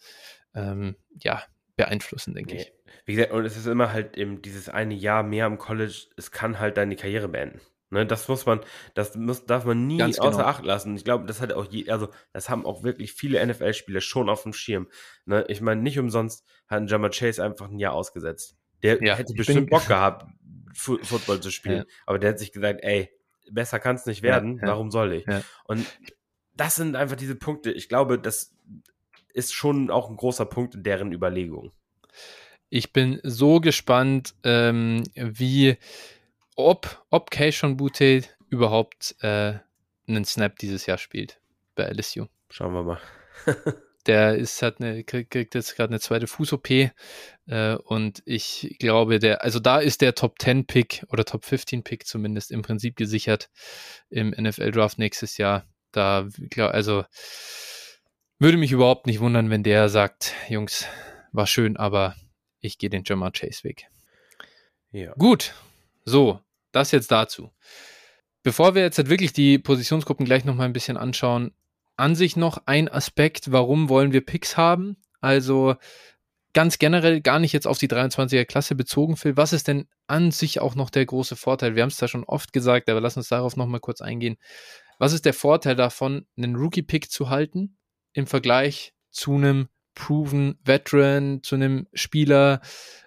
ähm, ja, beeinflussen, denke nee. ich. Wie gesagt, und es ist immer halt eben dieses eine Jahr mehr am College, es kann halt deine Karriere beenden. Ne, das muss man, das muss, darf man nie Ganz außer genau. Acht lassen. Ich glaube, das hat auch je, also das haben auch wirklich viele NFL-Spieler schon auf dem Schirm. Ne, ich meine, nicht umsonst hat ein Jammer Chase einfach ein Jahr ausgesetzt. Der ja, hätte bestimmt Bock [LAUGHS] gehabt, Football zu spielen, ja. aber der hat sich gesagt, ey, besser kann es nicht werden, ja, warum soll ich? Und das sind einfach diese Punkte. Ich glaube, das ist schon auch ein großer Punkt in deren Überlegung. Ich bin so gespannt, ähm, wie, ob, ob Keishon Butte überhaupt äh, einen Snap dieses Jahr spielt bei LSU. Schauen wir mal. [LAUGHS] der ist, hat eine, kriegt, kriegt jetzt gerade eine zweite Fuß-OP äh, und ich glaube, der, also da ist der Top 10 Pick oder Top 15 Pick zumindest im Prinzip gesichert im NFL Draft nächstes Jahr. Da, also würde mich überhaupt nicht wundern, wenn der sagt, Jungs, war schön, aber ich gehe den Jamar Chase Weg. Ja. Gut, so, das jetzt dazu. Bevor wir jetzt halt wirklich die Positionsgruppen gleich nochmal ein bisschen anschauen, an sich noch ein Aspekt, warum wollen wir Picks haben? Also ganz generell gar nicht jetzt auf die 23er Klasse bezogen, Phil. Was ist denn an sich auch noch der große Vorteil? Wir haben es da schon oft gesagt, aber lass uns darauf nochmal kurz eingehen. Was ist der Vorteil davon, einen Rookie-Pick zu halten im Vergleich zu einem proven Veteran, zu einem Spieler,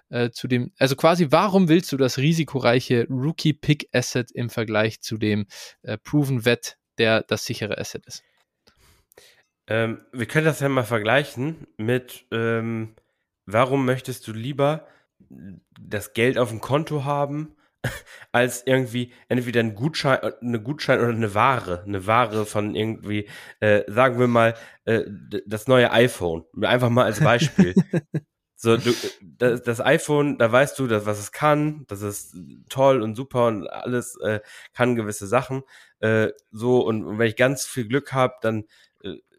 äh, zu dem, also quasi, warum willst du das risikoreiche Rookie-Pick-Asset im Vergleich zu dem äh, proven Vet, der das sichere Asset ist? Ähm, wir können das ja mal vergleichen mit, ähm, warum möchtest du lieber das Geld auf dem Konto haben [LAUGHS] als irgendwie entweder ein Gutschein, eine Gutschein oder eine Ware, eine Ware von irgendwie, äh, sagen wir mal, äh, das neue iPhone. Einfach mal als Beispiel. [LAUGHS] so, du, das, das, iPhone, da weißt du, dass, was es kann, das ist toll und super und alles äh, kann gewisse Sachen. Äh, so, und, und wenn ich ganz viel Glück habe, dann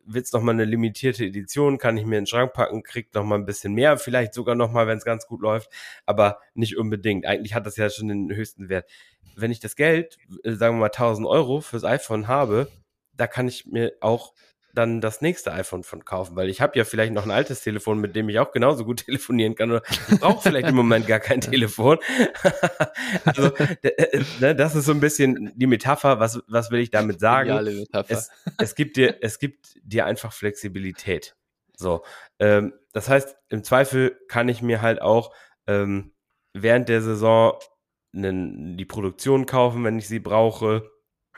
wird's noch mal eine limitierte Edition, kann ich mir in den Schrank packen, kriegt noch mal ein bisschen mehr, vielleicht sogar noch mal, wenn es ganz gut läuft, aber nicht unbedingt. Eigentlich hat das ja schon den höchsten Wert. Wenn ich das Geld, äh, sagen wir mal 1000 Euro fürs iPhone habe, da kann ich mir auch dann das nächste iPhone von kaufen, weil ich habe ja vielleicht noch ein altes Telefon, mit dem ich auch genauso gut [LAUGHS] telefonieren kann oder ich brauche vielleicht im Moment gar kein [LAUGHS] Telefon. [LAUGHS] also äh, ne, das ist so ein bisschen die Metapher, was, was will ich damit sagen? Es, es, gibt dir, es gibt dir einfach Flexibilität. So, ähm, das heißt, im Zweifel kann ich mir halt auch ähm, während der Saison einen, die Produktion kaufen, wenn ich sie brauche.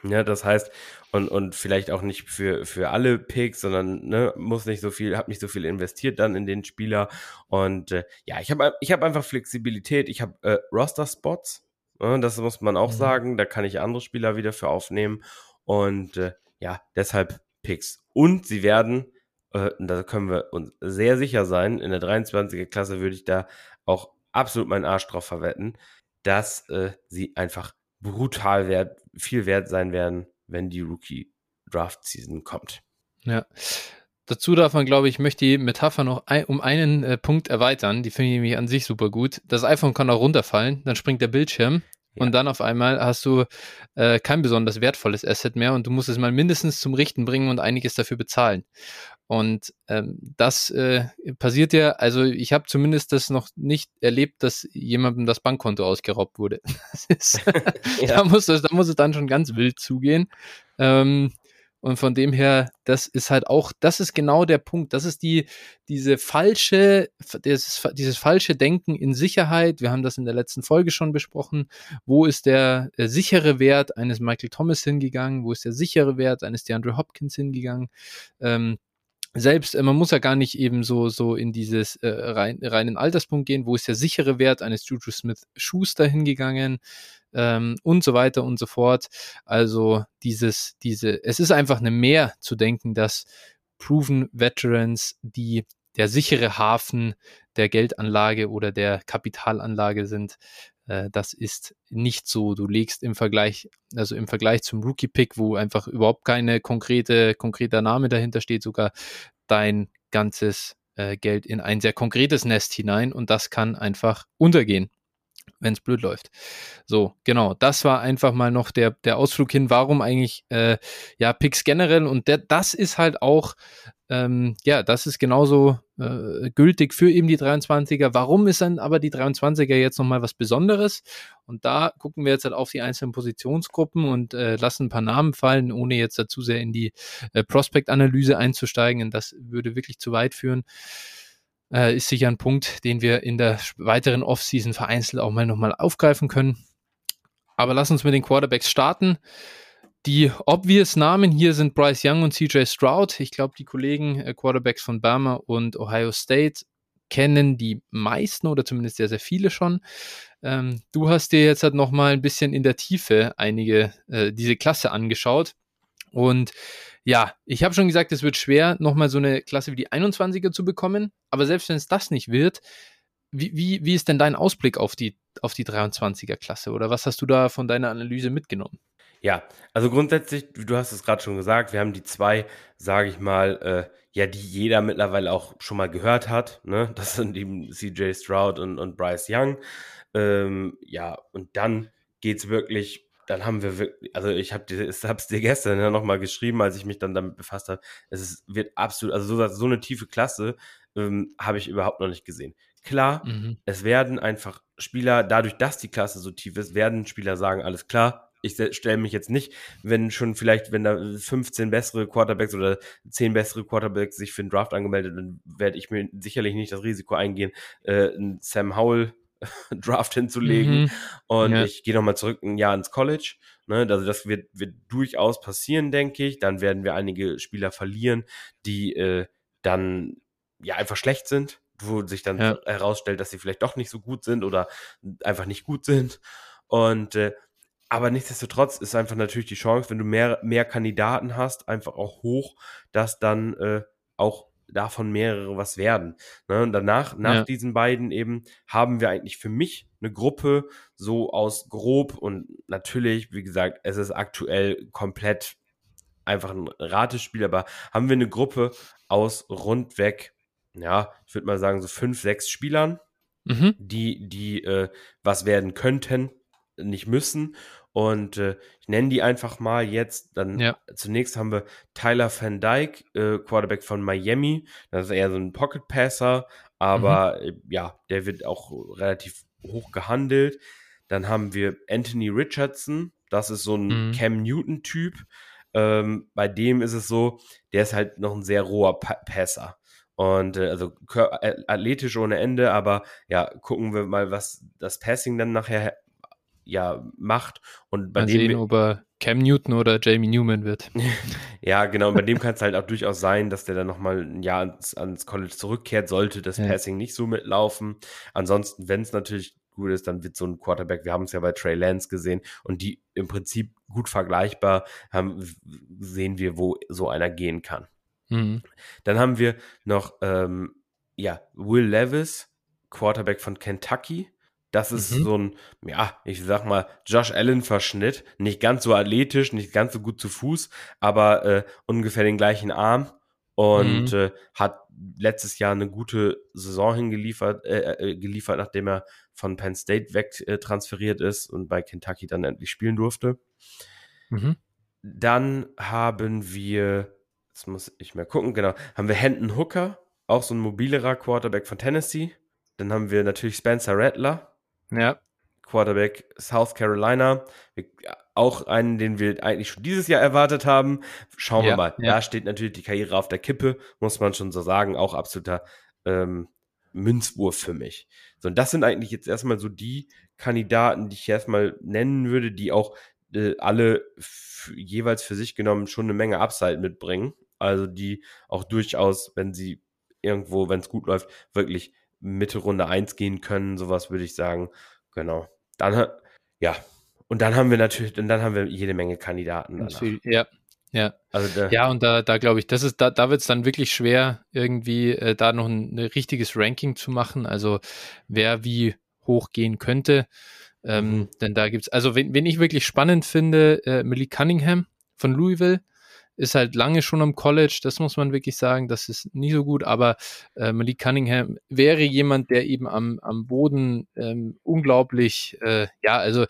Ja, das heißt, und, und vielleicht auch nicht für, für alle Picks, sondern ne, muss nicht so viel, habe nicht so viel investiert dann in den Spieler. Und äh, ja, ich habe ich hab einfach Flexibilität, ich habe äh, Roster-Spots, äh, das muss man auch mhm. sagen, da kann ich andere Spieler wieder für aufnehmen. Und äh, ja, deshalb Picks. Und sie werden, äh, da können wir uns sehr sicher sein, in der 23er Klasse würde ich da auch absolut meinen Arsch drauf verwetten, dass äh, sie einfach brutal wert, viel wert sein werden wenn die Rookie Draft Season kommt. Ja. Dazu darf man, glaube ich, möchte die Metapher noch ein, um einen äh, Punkt erweitern. Die finde ich nämlich an sich super gut. Das iPhone kann auch runterfallen, dann springt der Bildschirm ja. und dann auf einmal hast du äh, kein besonders wertvolles Asset mehr und du musst es mal mindestens zum Richten bringen und einiges dafür bezahlen. Und ähm, das äh, passiert ja, also ich habe zumindest das noch nicht erlebt, dass jemandem das Bankkonto ausgeraubt wurde. [LAUGHS] ist, [LAUGHS] ja. da, muss es, da muss es dann schon ganz wild zugehen. Ähm, Und von dem her, das ist halt auch, das ist genau der Punkt. Das ist die, diese falsche, dieses, dieses falsche Denken in Sicherheit. Wir haben das in der letzten Folge schon besprochen. Wo ist der, der sichere Wert eines Michael Thomas hingegangen? Wo ist der sichere Wert eines DeAndre Hopkins hingegangen? Ähm, selbst, äh, man muss ja gar nicht eben so, so in dieses äh, rein, reinen Alterspunkt gehen, wo ist der sichere Wert eines Juju Smith Schuster hingegangen ähm, und so weiter und so fort. Also dieses, diese, es ist einfach eine Mehr zu denken, dass Proven Veterans, die der sichere Hafen der Geldanlage oder der Kapitalanlage sind, das ist nicht so. Du legst im Vergleich, also im Vergleich zum Rookie-Pick, wo einfach überhaupt keine konkrete, konkreter Name dahinter steht, sogar dein ganzes äh, Geld in ein sehr konkretes Nest hinein und das kann einfach untergehen wenn es blöd läuft. So, genau, das war einfach mal noch der, der Ausflug hin, warum eigentlich, äh, ja, Picks generell und der, das ist halt auch, ähm, ja, das ist genauso äh, gültig für eben die 23er. Warum ist dann aber die 23er jetzt nochmal was Besonderes? Und da gucken wir jetzt halt auf die einzelnen Positionsgruppen und äh, lassen ein paar Namen fallen, ohne jetzt dazu sehr in die äh, Prospect-Analyse einzusteigen, denn das würde wirklich zu weit führen äh, ist sicher ein Punkt, den wir in der weiteren Offseason vereinzelt auch mal nochmal aufgreifen können. Aber lass uns mit den Quarterbacks starten. Die obvious Namen hier sind Bryce Young und CJ Stroud. Ich glaube, die Kollegen äh, Quarterbacks von Bama und Ohio State kennen die meisten oder zumindest sehr, sehr viele schon. Ähm, du hast dir jetzt halt nochmal ein bisschen in der Tiefe einige, äh, diese Klasse angeschaut. Und ja, ich habe schon gesagt, es wird schwer, nochmal so eine Klasse wie die 21er zu bekommen. Aber selbst wenn es das nicht wird, wie, wie, wie ist denn dein Ausblick auf die, auf die 23er Klasse? Oder was hast du da von deiner Analyse mitgenommen? Ja, also grundsätzlich, du hast es gerade schon gesagt, wir haben die zwei, sage ich mal, äh, ja, die jeder mittlerweile auch schon mal gehört hat. Ne? [LAUGHS] Das sind eben CJ Stroud und, und Bryce Young. Ähm, ja, und dann geht es wirklich dann haben wir wirklich, also ich habe es dir gestern ja nochmal geschrieben, als ich mich dann damit befasst habe. Es ist, wird absolut, also so, so eine tiefe Klasse ähm, habe ich überhaupt noch nicht gesehen. Klar, mhm. es werden einfach Spieler, dadurch, dass die Klasse so tief ist, werden Spieler sagen, alles klar, ich stelle mich jetzt nicht, wenn schon vielleicht, wenn da 15 bessere Quarterbacks oder 10 bessere Quarterbacks sich für den Draft angemeldet, dann werde ich mir sicherlich nicht das Risiko eingehen, äh, Sam Howell [LAUGHS] Draft hinzulegen. Mhm. Und ja. ich gehe nochmal zurück ein Jahr ins College. Ne? Also das wird, wird durchaus passieren, denke ich. Dann werden wir einige Spieler verlieren, die äh, dann ja einfach schlecht sind, wo sich dann ja. herausstellt, dass sie vielleicht doch nicht so gut sind oder einfach nicht gut sind. Und äh, aber nichtsdestotrotz ist einfach natürlich die Chance, wenn du mehr, mehr Kandidaten hast, einfach auch hoch, dass dann äh, auch davon mehrere was werden. Ne? Und danach, nach ja. diesen beiden eben, haben wir eigentlich für mich eine Gruppe so aus grob und natürlich, wie gesagt, es ist aktuell komplett einfach ein Ratespiel, aber haben wir eine Gruppe aus rundweg, ja, ich würde mal sagen, so fünf, sechs Spielern, mhm. die, die äh, was werden könnten, nicht müssen. Und äh, ich nenne die einfach mal jetzt. Dann ja. zunächst haben wir Tyler Van Dyke, äh, Quarterback von Miami. Das ist eher so ein Pocket Passer, aber mhm. äh, ja, der wird auch relativ hoch gehandelt. Dann haben wir Anthony Richardson. Das ist so ein mhm. Cam Newton-Typ. Ähm, bei dem ist es so, der ist halt noch ein sehr roher pa Passer. Und äh, also athletisch ohne Ende, aber ja, gucken wir mal, was das Passing dann nachher ja macht. Und bei Mal dem sehen, ob er Cam Newton oder Jamie Newman wird. [LAUGHS] ja, genau. Und bei dem kann es halt auch durchaus sein, dass der dann nochmal ein Jahr ans, ans, College zurückkehrt, sollte das ja. Passing nicht so mitlaufen. Ansonsten, wenn es natürlich gut ist, dann wird so ein Quarterback, wir haben es ja bei Trey Lance gesehen und die im Prinzip gut vergleichbar haben, sehen wir, wo so einer gehen kann. Mhm. Dann haben wir noch, ähm, ja, Will Levis, Quarterback von Kentucky. Das ist mhm. so ein, ja, ich sag mal, Josh Allen-Verschnitt. Nicht ganz so athletisch, nicht ganz so gut zu Fuß, aber äh, ungefähr den gleichen Arm und mhm. äh, hat letztes Jahr eine gute Saison hingeliefert, äh, äh, geliefert, nachdem er von Penn State weg äh, transferiert ist und bei Kentucky dann endlich spielen durfte. Mhm. Dann haben wir, jetzt muss ich mal gucken, genau, haben wir Hendon Hooker, auch so ein mobilerer Quarterback von Tennessee. Dann haben wir natürlich Spencer Rattler, ja. Quarterback South Carolina. auch einen, den wir eigentlich schon dieses Jahr erwartet haben. Schauen Ja, wir mal. ja. Da steht natürlich die Karriere auf der Kippe, muss man schon so sagen. Auch absoluter ähm, Münzwurf für mich. So, und das sind eigentlich jetzt erstmal so die Kandidaten, die ich erstmal nennen würde, die auch äh, alle jeweils für sich genommen schon eine Menge Upside mitbringen. Also die auch durchaus, wenn sie irgendwo, wenn es gut läuft, wirklich Mitte Runde 1 gehen können, sowas würde ich sagen. Genau. Dann, ja. Und dann haben wir natürlich, und dann haben wir jede Menge Kandidaten danach. ja, ja. Also da, Ja, und da, da glaube ich, das ist, da, da wird es dann wirklich schwer, irgendwie äh, da noch ein, ein richtiges Ranking zu machen. Also wer wie hoch gehen könnte. Ähm, Mhm. Denn da gibt's, also wen, wen ich wirklich spannend finde, äh, Millie Cunningham von Louisville ist halt lange schon am College, das muss man wirklich sagen, das ist nie so gut, aber äh, Malik Cunningham wäre jemand, der eben am, am Boden ähm, unglaublich, äh, ja, also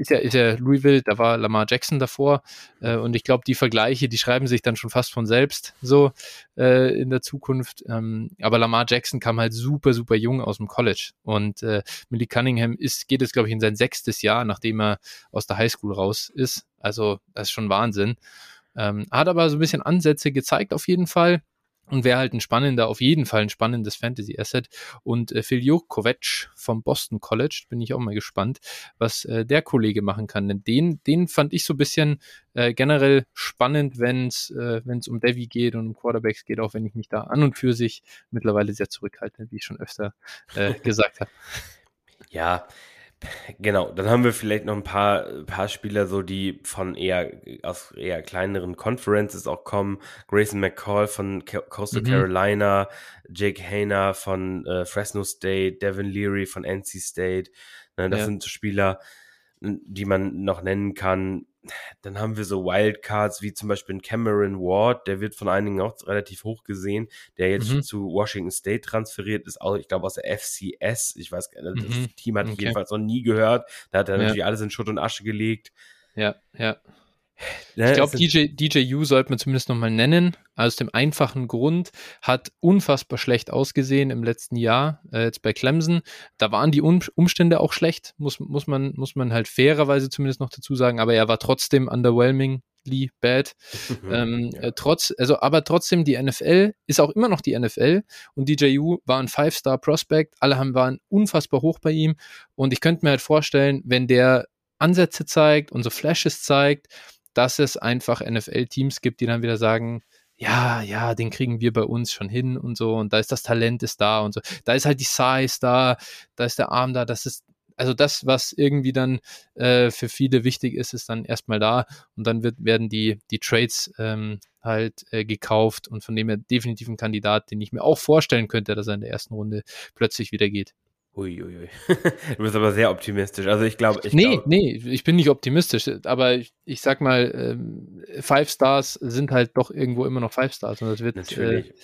ist ja, ist ja Louisville, da war Lamar Jackson davor äh, und ich glaube, die Vergleiche, die schreiben sich dann schon fast von selbst so äh, in der Zukunft. Ähm, aber Lamar Jackson kam halt super, super jung aus dem College und äh, Millie Cunningham ist, geht es, glaube ich, in sein sechstes Jahr, nachdem er aus der Highschool raus ist. Also das ist schon Wahnsinn. Ähm, hat aber so ein bisschen Ansätze gezeigt auf jeden Fall und wäre halt ein spannender, auf jeden Fall ein spannendes Fantasy-Asset. Und äh, Phil Jokovic vom Boston College, bin ich auch mal gespannt, was äh, der Kollege machen kann. Denn den, den fand ich so ein bisschen äh, generell spannend, wenn es äh, wenn's um Devi geht und um Quarterbacks geht, auch wenn ich mich da an und für sich mittlerweile sehr zurückhalte, wie ich schon öfter äh, [LAUGHS] gesagt habe. Ja, genau. Dann haben wir vielleicht noch ein paar, paar Spieler, so die von eher aus eher kleineren Conferences auch kommen. Grayson McCall von Ca- Coastal Mhm. Carolina, Jake Hayner von äh, Fresno State, Devin Leary von NC State. Ne, das Ja. sind so Spieler, die man noch nennen kann. Dann haben wir so Wildcards wie zum Beispiel Cameron Ward, der wird von einigen auch relativ hoch gesehen, der jetzt Mhm. zu Washington State transferiert ist, auch, ich glaube aus der FCS. Ich weiß gar nicht, das Mhm. Team hatte ich Okay. jedenfalls noch nie gehört. Da hat er Ja. natürlich alles in Schutt und Asche gelegt. Ja, ja. Ich glaube, DJ, DJU sollte man zumindest nochmal nennen. Aus dem einfachen Grund, hat unfassbar schlecht ausgesehen im letzten Jahr, äh, jetzt bei Clemson. Da waren die um Umstände auch schlecht, muss, muss, man, muss man halt fairerweise zumindest noch dazu sagen, aber er war trotzdem underwhelmingly bad. [LAUGHS] Mhm, Ähm, ja. äh, trotz, also, aber trotzdem die NFL ist auch immer noch die NFL und DJU war ein Five-Star-Prospect, alle haben, waren unfassbar hoch bei ihm und ich könnte mir halt vorstellen, wenn der Ansätze zeigt und so Flashes zeigt, dass es einfach NFL-Teams gibt, die dann wieder sagen, ja, ja, den kriegen wir bei uns schon hin und so und da ist das Talent ist da und so. Da ist halt die Size da, da ist der Arm da, das ist also das, was irgendwie dann äh, für viele wichtig ist, ist dann erstmal da und dann wird, werden die, die Trades ähm, halt äh, gekauft und von dem her definitiv ein Kandidat, den ich mir auch vorstellen könnte, dass er in der ersten Runde plötzlich wieder geht. Uiuiui. [LAUGHS] du bist aber sehr optimistisch. Also ich glaube, ich nee, glaub, nee, ich bin nicht optimistisch, aber ich, ich sag mal, ähm, Five Stars sind halt doch irgendwo immer noch Five Stars und das wird Natürlich. Äh,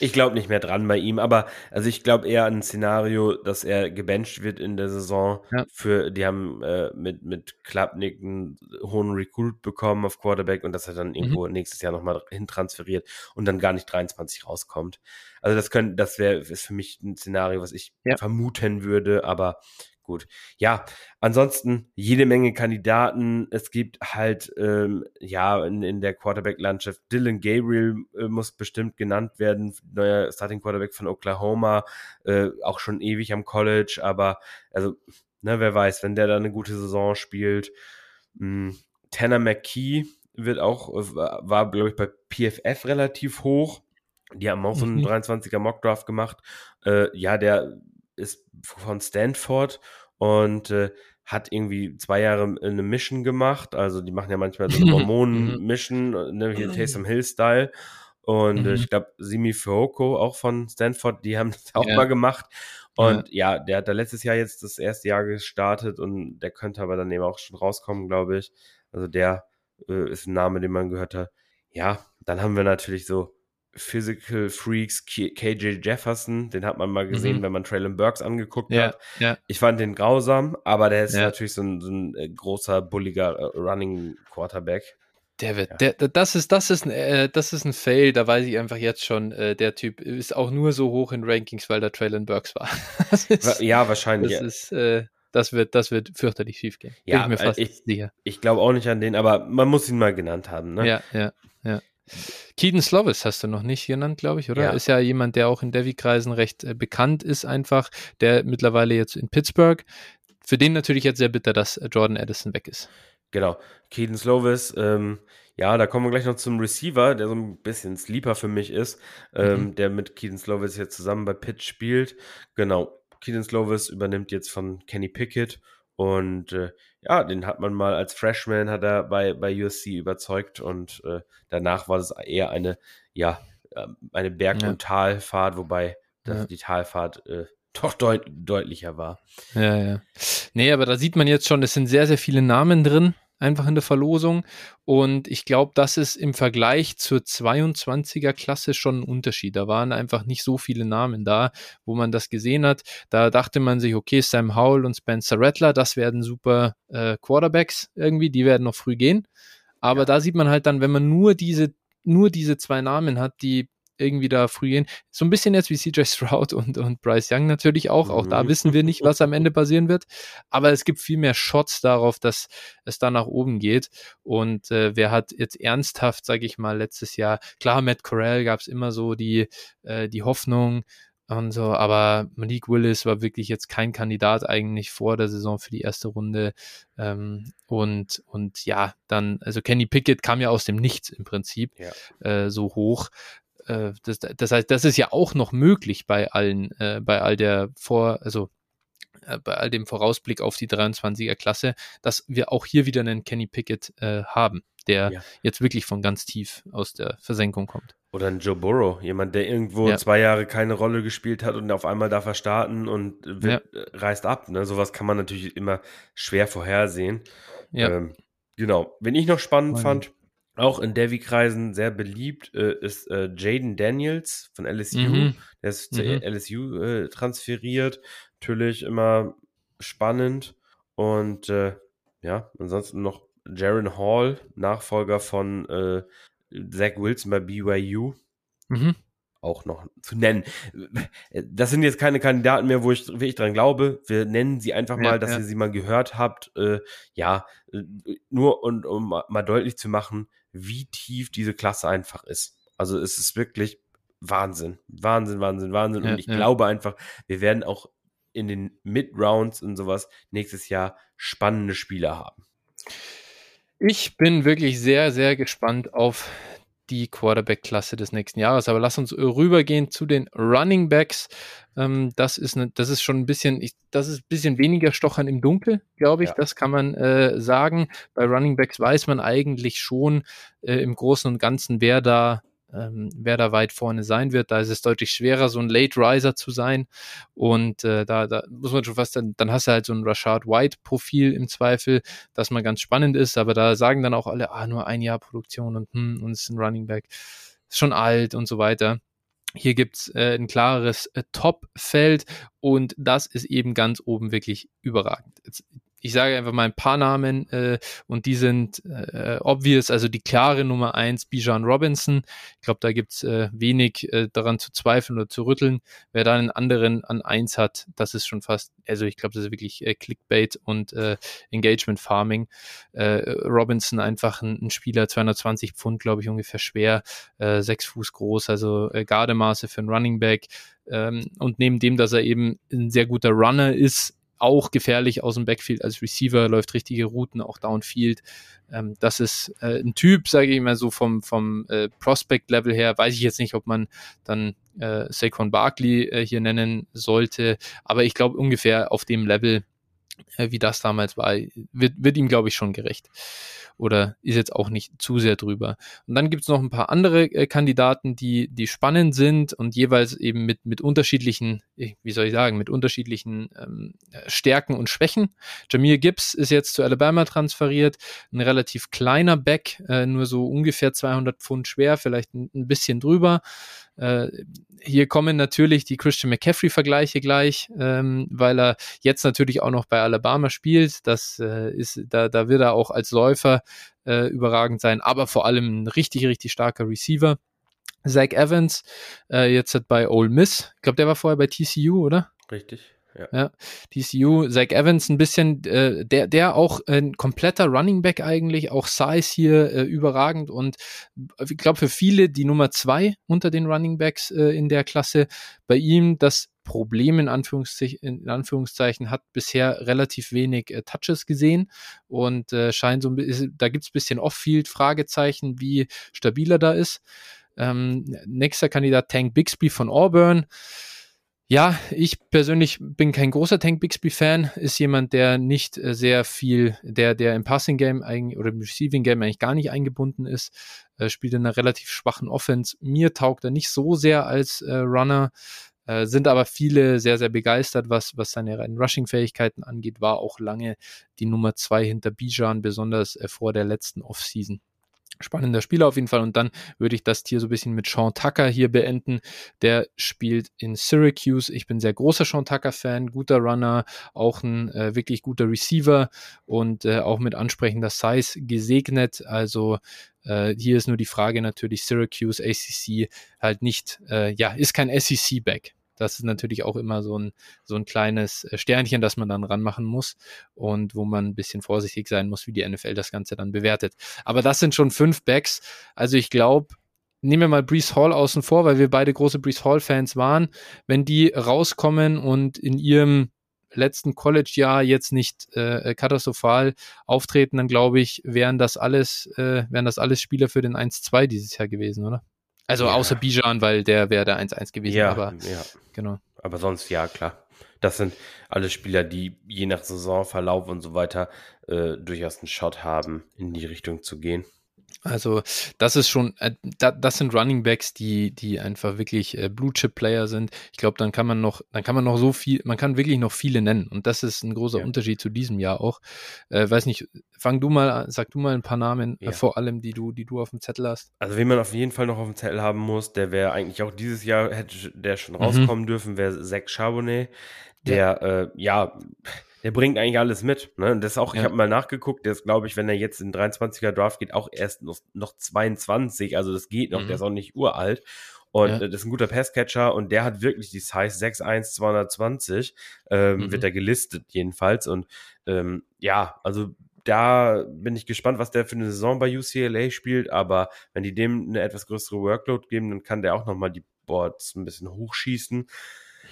Ich glaube nicht mehr dran bei ihm, aber also ich glaube eher an ein Szenario, dass er gebencht wird in der Saison. Ja. Für die haben äh, mit mit Klapnick einen hohen Recruit bekommen auf Quarterback und dass er dann Mhm. irgendwo nächstes Jahr nochmal hintransferiert und dann gar nicht 23 rauskommt. Also das könnte, das wäre ist für mich ein Szenario, was ich Ja. vermuten würde, aber gut. Ja, ansonsten jede Menge Kandidaten. Es gibt halt, ähm, ja, in, in der Quarterback-Landschaft, Dylan Gabriel äh, muss bestimmt genannt werden, neuer Starting Quarterback von Oklahoma, äh, auch schon ewig am College, aber also, ne, wer weiß, wenn der da eine gute Saison spielt. Mh, Tanner McKee wird auch, äh, war, glaube ich, bei PFF relativ hoch. Die haben auch so einen Mhm. 23er Mockdraft gemacht. Äh, ja, der ist von Stanford und äh, hat irgendwie zwei Jahre eine Mission gemacht. Also die machen ja manchmal so [LAUGHS] eine Mormonen-Mission, ne, hier Taysom Hill-Style. Und äh, Mhm. ich glaube, Simi Fehoko, auch von Stanford, die haben [LAUGHS] das auch Ja. mal gemacht. Und ja. der hat da letztes Jahr jetzt das erste Jahr gestartet und der könnte aber dann eben auch schon rauskommen, glaube ich. Also der äh, ist ein Name, den man gehört hat. Ja, dann haben wir natürlich so Physical Freaks, KJ Jefferson, den hat man mal gesehen, Mhm. wenn man Traylon Burks angeguckt ja, hat. ja, Ich fand den grausam, aber der ist Ja. natürlich so ein, so ein äh, großer, bulliger äh, Running Quarterback. der wird, der, das ist, das ist ein, äh, das ist ein Fail, da weiß ich einfach jetzt schon, äh, der Typ ist auch nur so hoch in Rankings, weil da Traylon Burks war. [LAUGHS] ist, Ja, wahrscheinlich. das ist, äh, das wird, das wird fürchterlich schief gehen. Ja, Bin ich mir fast ich, sicher. ich glaube auch nicht an den, aber man muss ihn mal genannt haben. Ne? Ja, ja, ja. Keaton Slovis hast du noch nicht genannt, glaube ich, oder? Ja. Ist ja jemand, der auch in Devi-Kreisen recht äh, bekannt ist, einfach, der mittlerweile jetzt in Pittsburgh. Für den natürlich jetzt sehr bitter, dass äh, Jordan Addison weg ist. Genau. Keaton Slovis, ähm, ja, da kommen wir gleich noch zum Receiver, der so ein bisschen Sleeper für mich ist, ähm, Mhm. der mit Keaton Slovis jetzt zusammen bei Pitt spielt. Genau. Keaton Slovis übernimmt jetzt von Kenny Pickett und äh, ja, den hat man mal als Freshman hat er bei, bei USC überzeugt und äh, danach war es eher eine, ja, ähm, eine Berg- Ja. und Talfahrt, wobei Ja. die Talfahrt äh, doch deut deutlicher war. Ja, ja. Nee, aber da sieht man jetzt schon, es sind sehr, sehr viele Namen drin, einfach in der Verlosung. Und ich glaube, das ist im Vergleich zur 22er Klasse schon ein Unterschied. Da waren einfach nicht so viele Namen da, wo man das gesehen hat. Da dachte man sich, okay, Sam Howell und Spencer Rattler, das werden super äh, Quarterbacks irgendwie, die werden noch früh gehen. Aber Ja. da sieht man halt dann, wenn man nur diese, nur diese zwei Namen hat, die irgendwie da früh gehen. So ein bisschen jetzt wie CJ Stroud und, und Bryce Young natürlich auch. Auch da Mhm. wissen wir nicht, was am Ende passieren wird. Aber es gibt viel mehr Shots darauf, dass es da nach oben geht. Und äh, wer hat jetzt ernsthaft, sage ich mal, letztes Jahr, klar, Matt Corral gab es immer so die, äh, die Hoffnung und so, aber Malik Willis war wirklich jetzt kein Kandidat eigentlich vor der Saison für die erste Runde. Ähm, und, und ja, dann, also Kenny Pickett kam ja aus dem Nichts im Prinzip Ja. äh, so hoch. Äh, das, das heißt, das ist ja auch noch möglich bei allen, äh, bei all der Vor, also äh, bei all dem Vorausblick auf die 23er Klasse, dass wir auch hier wieder einen Kenny Pickett äh, haben, der Ja. jetzt wirklich von ganz tief aus der Versenkung kommt. Oder ein Joe Burrow, jemand, der irgendwo Ja. zwei Jahre keine Rolle gespielt hat und auf einmal darf er starten und wird, äh, reißt ab. Ne? Sowas kann man natürlich immer schwer vorhersehen. Ja, Ähm, genau. Wen ich noch spannend Voll. fand, auch in Devi-Kreisen sehr beliebt, äh, ist äh, Jaden Daniels von LSU. Mhm. Der ist Mhm. zu LSU äh, transferiert. Natürlich immer spannend. Und äh, ja, ansonsten noch Jaron Hall, Nachfolger von äh, Zach Wilson bei BYU Mhm. auch noch zu nennen. Das sind jetzt keine Kandidaten mehr, wo ich wirklich dran glaube. Wir nennen sie einfach Ja, mal, dass ja. ihr sie mal gehört habt. Äh, ja, nur und um ma- mal deutlich zu machen, wie tief diese Klasse einfach ist. Also es ist wirklich Wahnsinn, Wahnsinn, Wahnsinn, Wahnsinn. Ja, und ich ja. glaube einfach, wir werden auch in den Mid-Rounds und sowas nächstes Jahr spannende Spieler haben. Ich bin wirklich sehr, sehr gespannt auf die Quarterback-Klasse des nächsten Jahres. Aber lass uns rübergehen zu den Running Backs. Ähm, das, ist ne, das ist schon ein bisschen, ich, das ist ein bisschen weniger Stochern im Dunkel, glaube ich. Ja. Das kann man äh, sagen. Bei Running Backs weiß man eigentlich schon äh, im Großen und Ganzen, wer da ähm, wer da weit vorne sein wird. Da ist es deutlich schwerer, so ein Late Riser zu sein. Und äh, da, da muss man schon fast, dann, dann hast du halt so ein Rashad White-Profil im Zweifel, das mal ganz spannend ist, aber da sagen dann auch alle, ah, nur ein Jahr Produktion und hm, und ist ein Running Back, ist schon alt und so weiter. Hier gibt's äh, ein klareres äh, Top-Feld und das ist eben ganz oben wirklich überragend. Jetzt, ich sage einfach mal ein paar Namen äh, und die sind äh, obvious, also die klare Nummer eins, Bijan Robinson. Ich glaube, da gibt's äh, wenig äh, daran zu zweifeln oder zu rütteln. Wer da einen anderen an eins hat, das ist schon fast, also ich glaube, das ist wirklich äh, Clickbait und äh, Engagement Farming. Äh, Robinson einfach ein, ein Spieler, 220 Pfund, glaube ich, ungefähr schwer, äh, sechs Fuß groß, also äh, Gardemaße für einen Running Back. Ähm, und neben dem, dass er eben ein sehr guter Runner ist, auch gefährlich aus dem Backfield als Receiver, läuft richtige Routen, auch Downfield. Ähm, das ist äh, ein Typ, sage ich mal so vom, vom äh, Prospect-Level her, weiß ich jetzt nicht, ob man dann äh, Saquon Barkley äh, hier nennen sollte, aber ich glaube ungefähr auf dem Level, äh, wie das damals war, wird, wird ihm, glaube ich, schon gerecht. Oder ist jetzt auch nicht zu sehr drüber. Und dann gibt es noch ein paar andere äh, Kandidaten, die, die spannend sind und jeweils eben mit, mit unterschiedlichen, äh, wie soll ich sagen, mit unterschiedlichen ähm, Stärken und Schwächen. Jameer Gibbs ist jetzt zu Alabama transferiert, ein relativ kleiner Back, äh, nur so ungefähr 200 Pfund schwer, vielleicht ein, ein bisschen drüber. Äh, hier kommen natürlich die Christian McCaffrey-Vergleiche gleich, ähm, weil er jetzt natürlich auch noch bei Alabama spielt. Das äh, ist, da, da wird er auch als Läufer äh, überragend sein, aber vor allem ein richtig, richtig starker Receiver. Zach Evans, äh, jetzt hat bei Ole Miss, ich glaube, der war vorher bei TCU, oder? Richtig. Ja. ja. TCU, Zach Evans ein bisschen, äh, der, der auch ein kompletter Running Back eigentlich, auch Size hier äh, überragend und ich glaube für viele die Nummer zwei unter den Running Backs äh, in der Klasse. Bei ihm das Problem in Anführungszeichen, in Anführungszeichen hat bisher relativ wenig äh, Touches gesehen und äh, scheint so ein bisschen, da gibt es ein bisschen Off-Field Fragezeichen, wie stabiler da ist. Ähm, nächster Kandidat Tank Bixby von Auburn. Ja, ich persönlich bin kein großer Tank Bixby-Fan, ist jemand, der nicht äh, sehr viel, der, der im Passing-Game oder im Receiving-Game eigentlich gar nicht eingebunden ist, äh, spielt in einer relativ schwachen Offense. Mir taugt er nicht so sehr als äh, Runner, äh, sind aber viele sehr, sehr begeistert, was, was seine reinen Rushing-Fähigkeiten angeht, war auch lange die Nummer zwei hinter Bijan, besonders äh, vor der letzten Offseason spannender Spieler auf jeden Fall. Und dann würde ich das Tier so ein bisschen mit Sean Tucker hier beenden. Der spielt in Syracuse. Ich bin sehr großer Sean Tucker-Fan, guter Runner, auch ein äh, wirklich guter Receiver und äh, auch mit ansprechender Size gesegnet. Also äh, hier ist nur die Frage natürlich, Syracuse, ACC halt nicht, äh, ja, ist kein SEC-Back. Das ist natürlich auch immer so ein, so ein kleines äh, Sternchen, das man dann ranmachen muss und wo man ein bisschen vorsichtig sein muss, wie die NFL das Ganze dann bewertet. Aber das sind schon fünf Backs. Also ich glaube, nehmen wir mal Brees Hall außen vor, weil wir beide große Brees Hall-Fans waren. Wenn die rauskommen und in ihrem letzten College-Jahr jetzt nicht äh, katastrophal auftreten, dann glaube ich, wären das alles, äh, wären das alles Spieler für den 1-2 dieses Jahr gewesen, oder? Also ja. außer Bijan, weil der wäre der 1-1 gewesen. Ja, aber ja. genau. Aber sonst ja, klar. Das sind alle Spieler, die je nach Saisonverlauf und so weiter äh, durchaus einen Shot haben, in die Richtung zu gehen. Also das ist schon, äh, da, das sind Running Backs, die, die einfach wirklich äh, Blue Chip Player sind. Ich glaube, dann kann man noch, dann kann man noch so viel, man kann wirklich noch viele nennen und das ist ein großer ja. Unterschied zu diesem Jahr auch. Äh, weiß nicht, fang du mal, sag du mal ein paar Namen, äh, ja. vor allem die du, die du auf dem Zettel hast. Also wen man auf jeden Fall noch auf dem Zettel haben muss, der wäre eigentlich auch dieses Jahr hätte der schon mhm. rauskommen dürfen, wäre Zach Charbonnet, der ja, ja der bringt eigentlich alles mit. Ne? Und das ist auch, ja. ich habe mal nachgeguckt, der ist, glaube ich, wenn er jetzt in 23er Draft geht, auch erst noch, noch 22. Also das geht noch, mhm. der ist auch nicht uralt. Und ja. das ist ein guter Passcatcher und der hat wirklich die Size 6'1, 220, ähm, mhm. wird er gelistet jedenfalls. Und ähm, ja, also da bin ich gespannt, was der für eine Saison bei UCLA spielt. Aber wenn die dem eine etwas größere Workload geben, dann kann der auch nochmal die Boards ein bisschen hochschießen.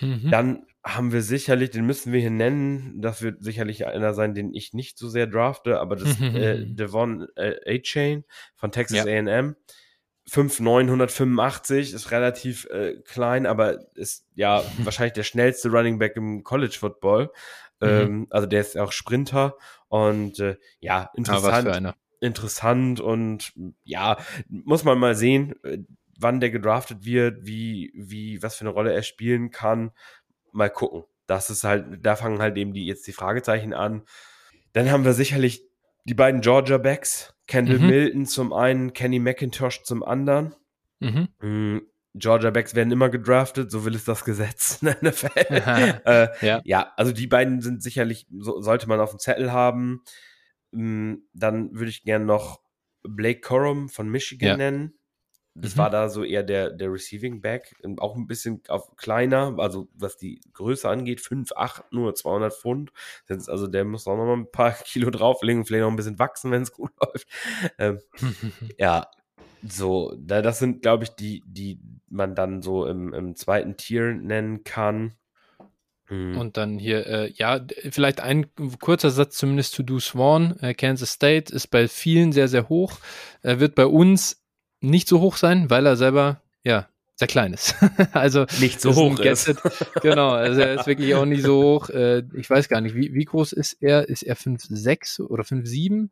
Mhm. Dann haben wir sicherlich, den müssen wir hier nennen, das wird sicherlich einer sein, den ich nicht so sehr drafte, aber das äh, [LAUGHS] Devon äh, A-Chain von Texas ja. A&M. 5,985 ist relativ äh, klein, aber ist ja [LAUGHS] wahrscheinlich der schnellste Running Back im College Football. Mhm. Ähm, also der ist auch Sprinter und äh, ja, interessant. Ja, interessant und ja, muss man mal sehen, äh, wann der gedraftet wird, wie, wie, was für eine Rolle er spielen kann mal gucken. Das ist halt, da fangen halt eben die jetzt die Fragezeichen an. Dann haben wir sicherlich die beiden Georgia Backs, Kendall mhm. Milton zum einen, Kenny McIntosh zum anderen. Mhm. Mhm. Georgia Backs werden immer gedraftet, so will es das Gesetz [LAUGHS] in der NFL. [LAUGHS] äh, ja. ja. also die beiden sind sicherlich, so, sollte man auf dem Zettel haben. Mm, dann würde ich gerne noch Blake Corum von Michigan ja. nennen. Das mhm. war da so eher der, der Receiving Back, auch ein bisschen auf kleiner, also was die Größe angeht, 5'8, nur 200 Pfund. Also der muss auch noch mal ein paar [LAUGHS] Kilo drauflegen, vielleicht noch ein bisschen wachsen, wenn es gut [LAUGHS] läuft. Ähm, [LAUGHS] ja, so, da, das sind, glaube ich, die, die man dann so im, im zweiten Tier nennen kann. Hm. Und dann hier, äh, ja, vielleicht ein kurzer Satz zumindest zu Du Swan. Äh, Kansas State ist bei vielen sehr, sehr hoch. Er wird bei uns nicht so hoch sein, weil er selber, ja, sehr klein ist. [LAUGHS] also nicht so hoch ist. genau, also er ist wirklich auch nicht so hoch. Äh, ich weiß gar nicht, wie, wie groß ist er? Ist er 5,6 oder 5,7?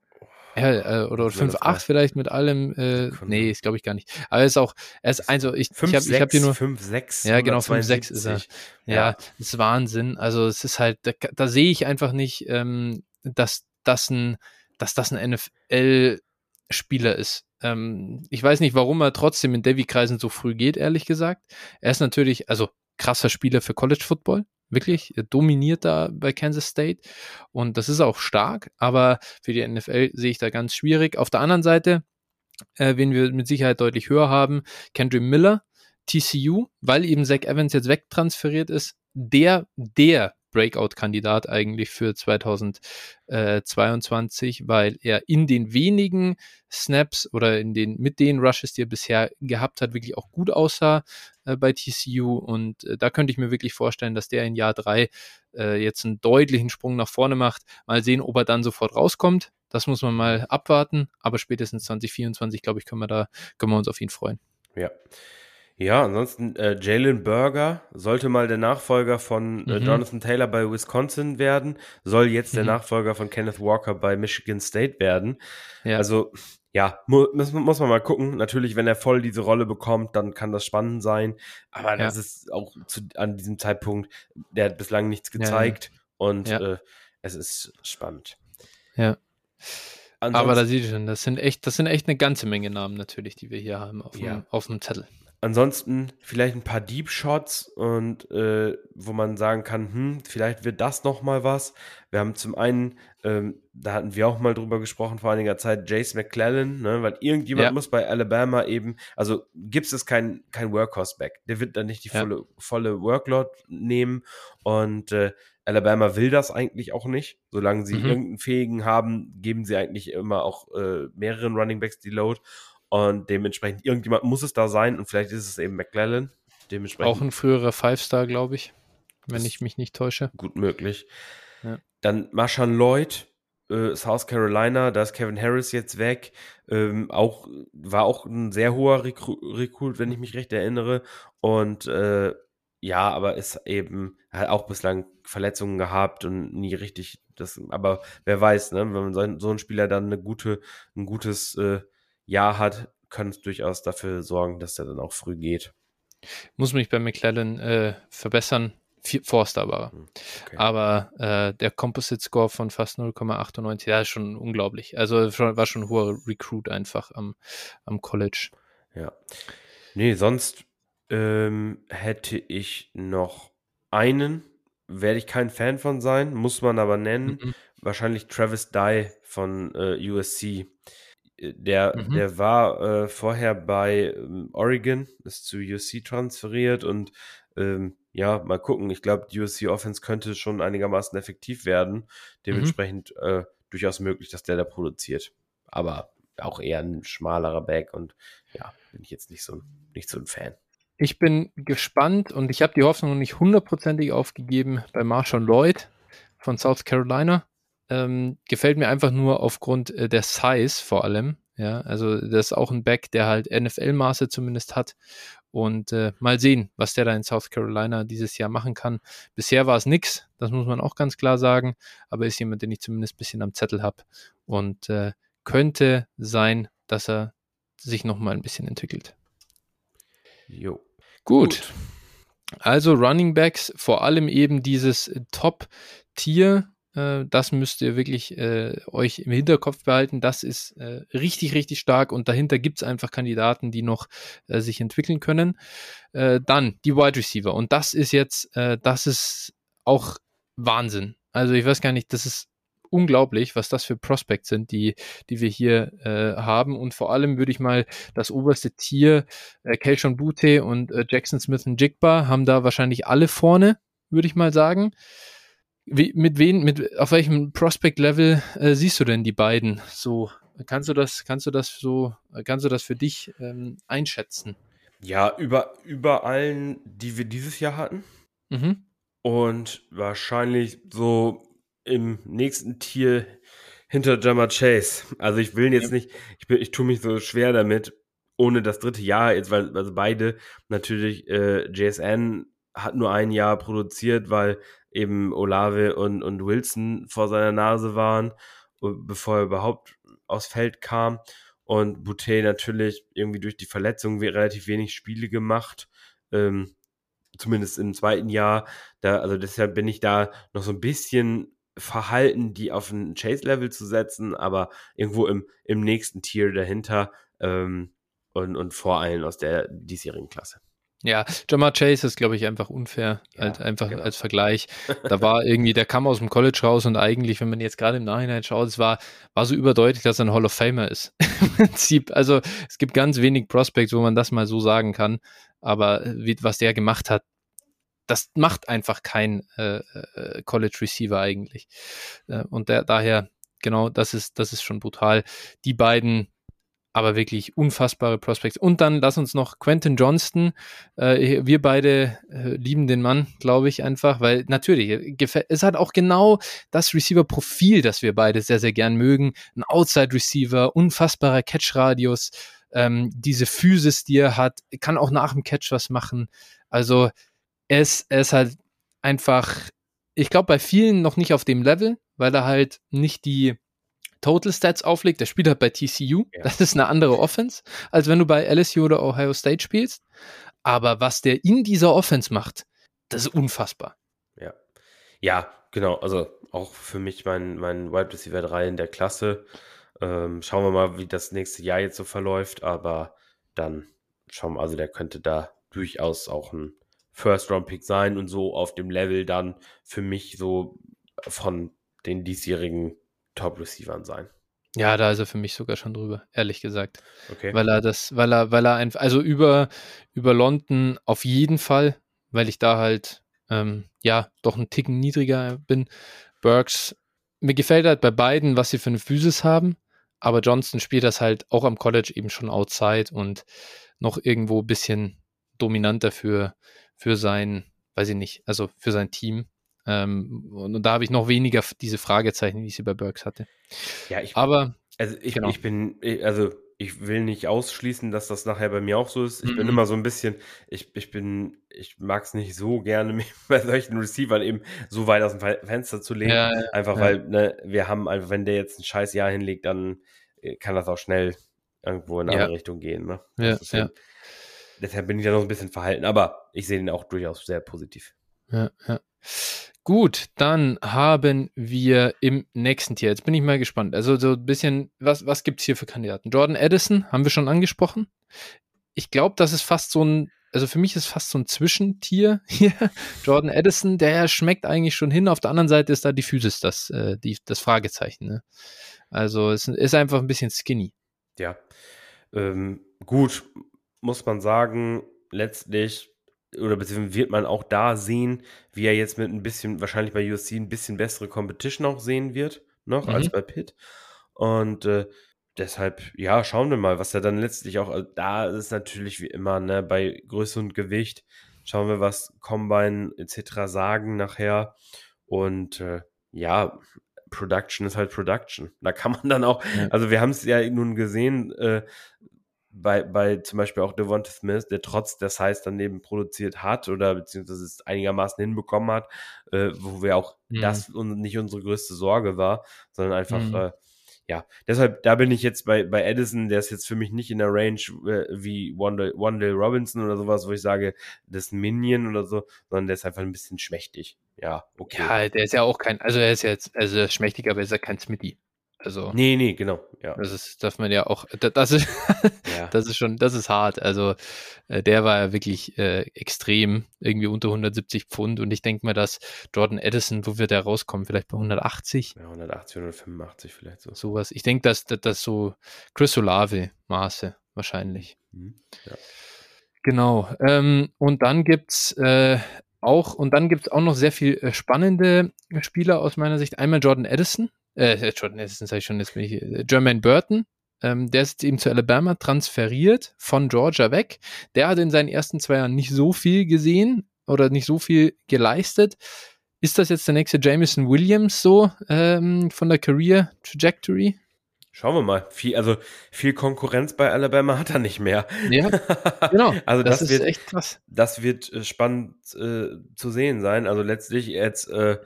Ja, äh, oder 5,8 vielleicht mit allem. Äh, nee, ist glaube ich gar nicht. Aber er ist auch, er ist also ich, 5, ich habe ich hab hier nur 5, 6. Ja, genau, 5, 6 ist er. Ja, ja, ist Wahnsinn. Also es ist halt, da, da sehe ich einfach nicht, ähm, dass das ein, dass das ein NFL Spieler ist. Ähm, ich weiß nicht, warum er trotzdem in Devi-Kreisen so früh geht, ehrlich gesagt. Er ist natürlich, also krasser Spieler für College Football. Wirklich, er dominiert da bei Kansas State und das ist auch stark, aber für die NFL sehe ich da ganz schwierig. Auf der anderen Seite, äh, wen wir mit Sicherheit deutlich höher haben, Kendrick Miller, TCU, weil eben Zach Evans jetzt wegtransferiert ist, der, der Breakout-Kandidat eigentlich für 2022, weil er in den wenigen Snaps oder in den mit den Rushes, die er bisher gehabt hat, wirklich auch gut aussah äh, bei TCU. Und äh, da könnte ich mir wirklich vorstellen, dass der in Jahr drei äh, jetzt einen deutlichen Sprung nach vorne macht. Mal sehen, ob er dann sofort rauskommt. Das muss man mal abwarten. Aber spätestens 2024, glaube ich, können wir da können wir uns auf ihn freuen. Ja. Ja, ansonsten äh, Jalen Burger sollte mal der Nachfolger von äh, mhm. Jonathan Taylor bei Wisconsin werden, soll jetzt mhm. der Nachfolger von Kenneth Walker bei Michigan State werden. Ja. Also ja, mu muss, muss man mal gucken. Natürlich, wenn er voll diese Rolle bekommt, dann kann das spannend sein. Aber das ja. ist auch zu, an diesem Zeitpunkt, der hat bislang nichts gezeigt ja, und äh, es ist spannend. Ja. Ansonsten, Aber da sieht schon, das sind echt, das sind echt eine ganze Menge Namen natürlich, die wir hier haben auf, dem, auf dem Zettel. Ansonsten vielleicht ein paar Deep Shots und äh, wo man sagen kann, hm, vielleicht wird das noch mal was. Wir haben zum einen, ähm, da hatten wir auch mal drüber gesprochen vor einiger Zeit, Jace McClellan, ne, weil irgendjemand ja. muss bei Alabama eben, also gibt es kein, kein Workhorse-Back. Der wird dann nicht die ja. volle, volle Workload nehmen und äh, Alabama will das eigentlich auch nicht. Solange sie mhm. irgendeinen Fähigen haben, geben sie eigentlich immer auch äh, mehreren Running Backs die Load. Und dementsprechend, irgendjemand muss es da sein und vielleicht ist es eben McClellan. Dementsprechend auch ein früherer Five-Star, glaube ich, wenn ich mich nicht täusche. Gut möglich. Ja. Dann Marshawn Lloyd, äh, South Carolina, da ist Kevin Harris jetzt weg. Ähm, auch, war auch ein sehr hoher Recruit, wenn ich mich recht erinnere. Und äh, ja, aber ist eben, hat auch bislang Verletzungen gehabt und nie richtig das, aber wer weiß, ne, wenn man so, so einen Spieler dann eine gute, ein gutes äh, Jahr hat, kann es durchaus dafür sorgen, dass er dann auch früh geht. Muss mich bei McClellan äh, verbessern. Forster war. Hm, okay. Aber äh, der Composite Score von fast 0,98, ja, ist schon unglaublich. Also war schon ein hoher Recruit einfach am, am College. Ja. Nee, sonst ähm, hätte ich noch einen, werde ich kein Fan von sein, muss man aber nennen. Mhm. Wahrscheinlich Travis Dye von äh, USC. Der, mhm. der war äh, vorher bei ähm, Oregon, ist zu USC transferiert und ähm, ja, mal gucken. Ich glaube, die USC Offense könnte schon einigermaßen effektiv werden. Mhm. Dementsprechend mhm. äh, durchaus möglich, dass der da produziert. Aber auch eher ein schmalerer Back und ja, bin ich jetzt nicht so, nicht so ein Fan. Ich bin gespannt und ich habe die Hoffnung nicht hundertprozentig aufgegeben bei Marshall Lloyd von South Carolina. Ähm, gefällt mir einfach nur aufgrund äh, der Size vor allem. Ja, also das ist auch ein Back, der halt NFL-Maße zumindest hat. Und äh, mal sehen, was der da in South Carolina dieses Jahr machen kann. Bisher war es nix, das muss man auch ganz klar sagen. Aber ist jemand, den ich zumindest ein bisschen am Zettel habe. Und äh, könnte sein, dass er sich nochmal ein bisschen entwickelt. Jo. Gut. Gut. Also Running Backs, vor allem eben dieses Top-Tier äh, das müsst ihr wirklich äh, euch im Hinterkopf behalten. Das ist äh, richtig, richtig stark und dahinter gibt es einfach Kandidaten, die noch äh, sich entwickeln können. Äh, dann die Wide Receiver und das ist jetzt, das ist auch Wahnsinn. Also ich weiß gar nicht, das ist unglaublich, was das für Prospects sind, die, die wir hier äh, haben. Und vor allem würde ich mal das oberste Tier, äh, Kelshon Butte und äh, Jackson Smith und Jigba haben da wahrscheinlich alle vorne, würde ich mal sagen. Wie, mit wen, mit, auf welchem Prospect-Level äh, siehst du denn die beiden? So, kannst du das, kannst du das so, kannst du das für dich ähm, einschätzen? Ja, über, über allen, die wir dieses Jahr hatten. Mhm. Und wahrscheinlich so im nächsten Tier hinter Jammer Chase. Also ich will jetzt ja. nicht, ich, bin, ich tue mich so schwer damit, ohne das dritte Jahr jetzt, weil also beide natürlich äh, JSN hat nur ein Jahr produziert, weil eben Olave und, und Wilson vor seiner Nase waren, bevor er überhaupt aufs Feld kam. Und Boutet natürlich irgendwie durch die Verletzung relativ wenig Spiele gemacht. Ähm, zumindest im zweiten Jahr. Da, also deshalb bin ich da noch so ein bisschen verhalten, die auf ein Chase-Level zu setzen, aber irgendwo im, im nächsten Tier dahinter ähm, und, und vor allen aus der diesjährigen Klasse. Ja, Jamar Chase ist, glaube ich, einfach unfair, ja, halt einfach genau. als Vergleich. Da war irgendwie, der kam aus dem College raus und eigentlich, wenn man jetzt gerade im Nachhinein schaut, es war, war so überdeutlich, dass er ein Hall of Famer ist. [LAUGHS] Im Prinzip. Also es gibt ganz wenig Prospects, wo man das mal so sagen kann. Aber wie, was der gemacht hat, das macht einfach kein äh, äh, College Receiver eigentlich. Äh, und der, daher, genau, das ist, das ist schon brutal. Die beiden aber wirklich unfassbare Prospects. Und dann lass uns noch Quentin Johnston. Äh, wir beide äh, lieben den Mann, glaube ich, einfach, weil natürlich, es hat auch genau das Receiver-Profil, das wir beide sehr, sehr gern mögen. Ein Outside-Receiver, unfassbarer Catch-Radius, ähm, diese Physis, die er hat, kann auch nach dem Catch was machen. Also es, er ist halt einfach, ich glaube, bei vielen noch nicht auf dem Level, weil er halt nicht die Total Stats auflegt, der spielt halt bei TCU. Ja. Das ist eine andere Offense, als wenn du bei LSU oder Ohio State spielst. Aber was der in dieser Offense macht, das ist unfassbar. Ja. Ja, genau. Also auch für mich mein, mein Wide Receiver 3 in der Klasse. Ähm, schauen wir mal, wie das nächste Jahr jetzt so verläuft. Aber dann schauen wir, also der könnte da durchaus auch ein First-Round-Pick sein und so auf dem Level dann für mich so von den diesjährigen Top-Receivern sein. Ja, da ist er für mich sogar schon drüber, ehrlich gesagt. Okay. Weil er das, weil er, weil er einfach, also über, über London auf jeden Fall, weil ich da halt, ähm, ja, doch einen Ticken niedriger bin. Burks, mir gefällt halt bei beiden, was sie für eine Physis haben, aber Johnston spielt das halt auch am College eben schon outside und noch irgendwo ein bisschen dominanter für, für sein, weiß ich nicht, also für sein Team. Ähm, und, und, da habe ich noch weniger diese Fragezeichen, wie ich sie bei Burks hatte. Ja, ich, aber also ich, genau. ich bin, also ich will nicht ausschließen, dass das nachher bei mir auch so ist. Ich mhm. bin immer so ein bisschen, ich, ich bin, ich mag es nicht so gerne, [LAUGHS] mich bei solchen Receivern eben so weit aus dem Fenster zu legen. Ja, ja, einfach ja. weil, ne, wir haben einfach, wenn der jetzt ein scheiß Jahr hinlegt, dann äh, kann das auch schnell irgendwo in eine andere Richtung gehen. Ne? Ja, ja. Deshalb bin ich da noch ein bisschen verhalten, aber ich sehe ihn auch durchaus sehr positiv. Ja, ja. Gut, dann haben wir im nächsten Tier. Jetzt bin ich mal gespannt. Also so ein bisschen, was, was gibt es hier für Kandidaten? Jordan Edison haben wir schon angesprochen. Ich glaube, das ist fast so ein, also für mich ist fast so ein Zwischentier [LAUGHS] hier. Jordan Edison, der schmeckt eigentlich schon hin. Auf der anderen Seite ist da die Physis das, äh, die, das Fragezeichen. Ne? Also es ist einfach ein bisschen skinny. Ja. Ähm, gut, muss man sagen, letztlich oder beziehungsweise wird man auch da sehen, wie er jetzt mit ein bisschen, wahrscheinlich bei USC ein bisschen bessere Competition auch sehen wird, noch mhm. als bei Pitt. Und äh, deshalb, ja, schauen wir mal, was er dann letztlich auch, also da ist natürlich wie immer, ne, bei Größe und Gewicht, schauen wir, was Combine etc. sagen nachher. Und äh, ja, Production ist halt Production. Da kann man dann auch, also wir haben es ja nun gesehen, äh, bei, bei zum Beispiel auch Devonta Smith, der trotz der Size daneben produziert hat oder beziehungsweise es einigermaßen hinbekommen hat, äh, wo wir auch mhm. das nicht unsere größte Sorge war, sondern einfach, mhm. äh, ja, deshalb, da bin ich jetzt bei, bei Edison, der ist jetzt für mich nicht in der Range äh, wie Wandale Robinson oder sowas, wo ich sage, das ist ein Minion oder so, sondern der ist einfach ein bisschen schmächtig. Ja, okay. Ja, der ist ja auch kein, also er ist jetzt, also schmächtig, aber er ist ja kein Smitty. Also. Nee, nee, genau. Ja. Das ist, darf man ja auch, das ist, [LAUGHS] ja. das ist schon, das ist hart. Also, äh, der war ja wirklich äh, extrem, irgendwie unter 170 Pfund und ich denke mir, dass Jordan Edison, wo wird der rauskommen? Vielleicht bei 180? Ja, 180, 185 vielleicht so. Sowas. Ich denke, dass das so Chris Olave Maße wahrscheinlich. Mhm. Ja. Genau. Ähm, und dann gibt's äh, auch, und dann gibt's auch noch sehr viel äh, spannende Spieler aus meiner Sicht. Einmal Jordan Edison, äh, Jordan sage ich schon, jetzt bin ich, äh, Jermaine Burton, ähm, der ist eben zu Alabama transferiert, von Georgia weg. Der hat in seinen ersten zwei Jahren nicht so viel gesehen oder nicht so viel geleistet. Ist das jetzt der nächste Jameson Williams so ähm, von der Career Trajectory? Schauen wir mal. Viel, also viel Konkurrenz bei Alabama hat er nicht mehr. Ja, genau. [LAUGHS] also das, das wird echt krass. Das wird äh, spannend äh, zu sehen sein. Also letztlich jetzt äh,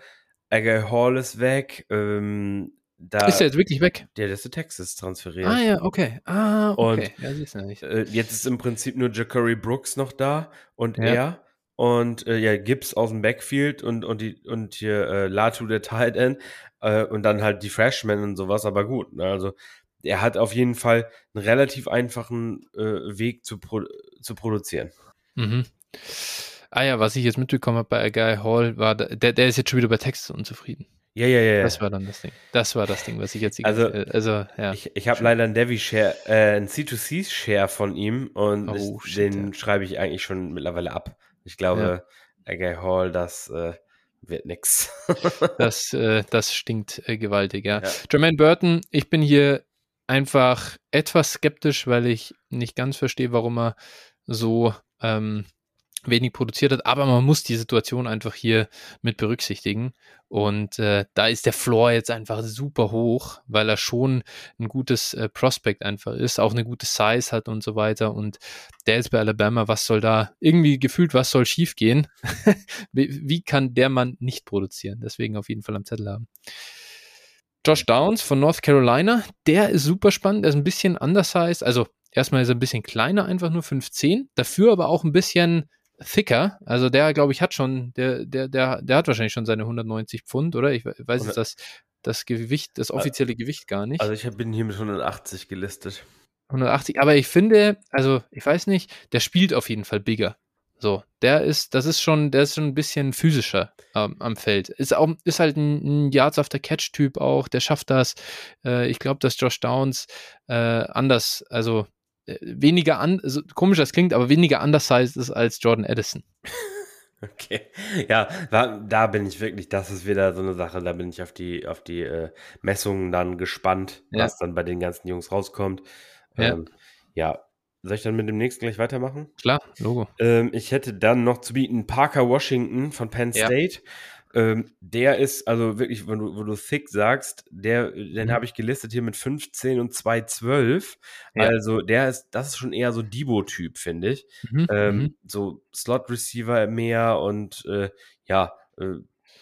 Agay Hall ist weg. Ähm, da, ist er jetzt wirklich weg? Der, der ist zu Texas transferiert. Ah ja, okay. Ah, okay. Und, ja, siehst du nicht. Äh, jetzt ist im Prinzip nur Ja'Cory Brooks noch da und ja. er und äh, ja, Gibbs aus dem Backfield und, und, die, und hier äh, Latu der Tight End äh, und dann halt die Freshmen und sowas, aber gut. Ne? Also er hat auf jeden Fall einen relativ einfachen äh, Weg zu, pro zu produzieren. Mhm. Ah ja, was ich jetzt mitbekommen habe bei Guy Hall, war, der, der ist jetzt schon wieder bei Texas unzufrieden. Ja, ja, ja. Das war dann das Ding. Das war das Ding, was ich jetzt. Also, also ja. Ich, ich habe leider einen Devi Share, äh, einen C2C Share von ihm und oh, ich, shit, den ja. schreibe ich eigentlich schon mittlerweile ab. Ich glaube, Agay Hall, das äh, wird nix. [LAUGHS] das, äh, das stinkt äh, gewaltig, ja. ja. Jermaine Burton, ich bin hier einfach etwas skeptisch, weil ich nicht ganz verstehe, warum er so ähm, wenig produziert hat, aber man muss die Situation einfach hier mit berücksichtigen. Und äh, da ist der Floor jetzt einfach super hoch, weil er schon ein gutes äh, Prospect einfach ist, auch eine gute Size hat und so weiter. Und der ist bei Alabama, was soll da irgendwie gefühlt, was soll schiefgehen? [LAUGHS] wie, wie kann der Mann nicht produzieren? Deswegen auf jeden Fall am Zettel haben. Josh Downs von North Carolina, der ist super spannend, der ist ein bisschen undersized, also erstmal ist er ein bisschen kleiner, einfach nur 5'10, dafür aber auch ein bisschen thicker. Also der, glaube ich, hat schon, der, der, der, der hat wahrscheinlich schon seine 190 Pfund, oder? Ich weiß jetzt das, das Gewicht, das offizielle Gewicht gar nicht. Also ich bin hier mit 180 gelistet. 180, aber ich finde, also ich weiß nicht, der spielt auf jeden Fall bigger. So, der ist, das ist schon, der ist schon ein bisschen physischer ähm, am Feld. Ist auch, ist halt ein, ein Yards after Catch-Typ auch, der schafft das. Äh, ich glaube, dass Josh Downs äh, anders, also weniger an, also, komisch das klingt, aber weniger undersized ist als Jordan Edison. [LAUGHS] Okay, ja, da, da, bin ich wirklich, das ist wieder so eine Sache, da bin ich auf die, auf die äh, Messungen dann gespannt, ja. was dann bei den ganzen Jungs rauskommt. Ja. Ähm, ja, soll ich dann mit dem nächsten gleich weitermachen? Klar, Logo. Ähm, ich hätte dann noch zu bieten Parker Washington von Penn State. Ja. Ähm, der ist, also wirklich, wenn du, wo du thick sagst, der, den mhm. habe ich gelistet hier mit 15 und 212. Ja. Also der ist, das ist schon eher so Debo-Typ, finde ich. Mhm. Ähm, mhm. So Slot-Receiver mehr und äh, ja, äh,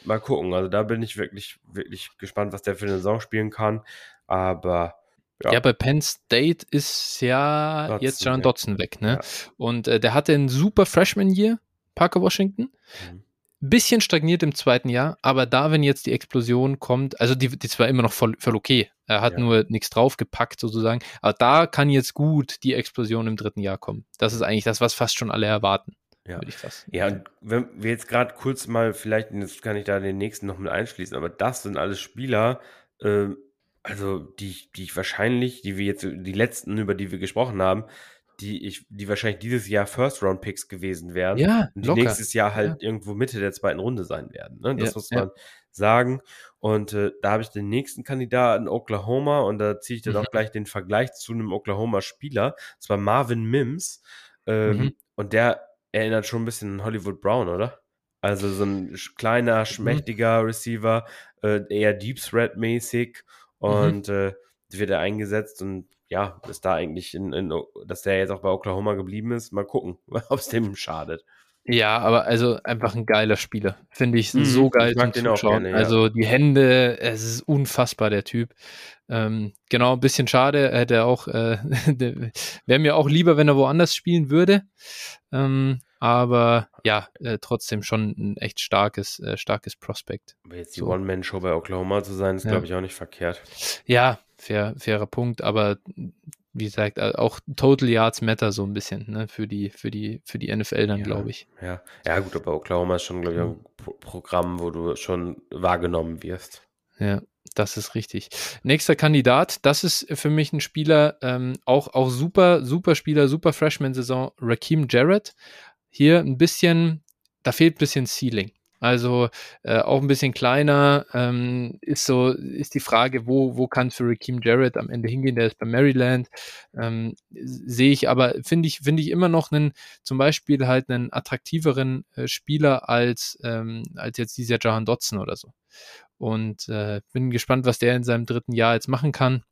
mal gucken. Also da bin ich wirklich, wirklich gespannt, was der für eine Saison spielen kann. Aber ja. ja, bei Penn State ist ja Dotson jetzt John Dotson weg, ne? Ja. Und äh, der hatte einen super Freshman-Year, Parker Washington. Mhm bisschen stagniert im zweiten Jahr, aber da, wenn jetzt die Explosion kommt, also die, die zwar immer noch voll, voll okay, er hat ja. nur nichts draufgepackt sozusagen, aber da kann jetzt gut die Explosion im dritten Jahr kommen. Das ist eigentlich das, was fast schon alle erwarten. Ja, würde ich fast. Ja, und wenn wir jetzt gerade kurz mal, vielleicht jetzt kann ich da den nächsten noch mit einschließen, aber das sind alles Spieler, äh, also die, die ich wahrscheinlich, die wir jetzt, die letzten, über die wir gesprochen haben, die ich, die wahrscheinlich dieses Jahr First-Round-Picks gewesen wären. Ja, und die locker. nächstes Jahr halt ja. irgendwo Mitte der zweiten Runde sein werden. Ne? Das ja, muss man ja. sagen. Und äh, da habe ich den nächsten Kandidaten Oklahoma und da ziehe ich dann mhm. auch gleich den Vergleich zu einem Oklahoma-Spieler. Das war Marvin Mims. Ähm, mhm. Und der erinnert schon ein bisschen an Hollywood Brown, oder? Also so ein kleiner, mhm. schmächtiger mhm. Receiver, äh, eher Deep Threat-mäßig mhm. und äh, wird er eingesetzt und ja, ist da eigentlich, in, in, dass der jetzt auch bei Oklahoma geblieben ist. Mal gucken, [LAUGHS] ob es dem schadet. Ja, aber also einfach ein geiler Spieler. Finde ich mhm, so geil ich zum Zuschauen. Gerne, ja. Also die Hände, es ist unfassbar, der Typ. Ähm, genau, ein bisschen schade. Er hätte auch, äh, [LAUGHS] wäre mir auch lieber, wenn er woanders spielen würde. Ähm, aber ja, äh, trotzdem schon ein echt starkes, äh, starkes Prospekt. Aber jetzt die so. One-Man-Show bei Oklahoma zu sein, ist, ja. glaube ich, auch nicht verkehrt. Ja, fair, fairer Punkt, aber wie gesagt, äh, auch Total Yards Matter so ein bisschen, ne, für die, für die, für die NFL dann, ja, glaube ich. Ja. ja, gut, aber Oklahoma ist schon, glaube ich, ein Pro Programm, wo du schon wahrgenommen wirst. Ja, das ist richtig. Nächster Kandidat, das ist für mich ein Spieler, ähm, auch, auch super, super Spieler, super Freshman-Saison, Raheem Jarrett. Hier ein bisschen, da fehlt ein bisschen Ceiling. Also äh, auch ein bisschen kleiner ähm, ist so ist die Frage, wo wo kann für Raheem Jarrett am Ende hingehen? Der ist bei Maryland. Ähm, Sehe ich aber finde ich finde ich immer noch einen zum Beispiel halt einen attraktiveren äh, Spieler als ähm, als jetzt dieser Jahan Dotson oder so. Und äh, bin gespannt, was der in seinem dritten Jahr jetzt machen kann.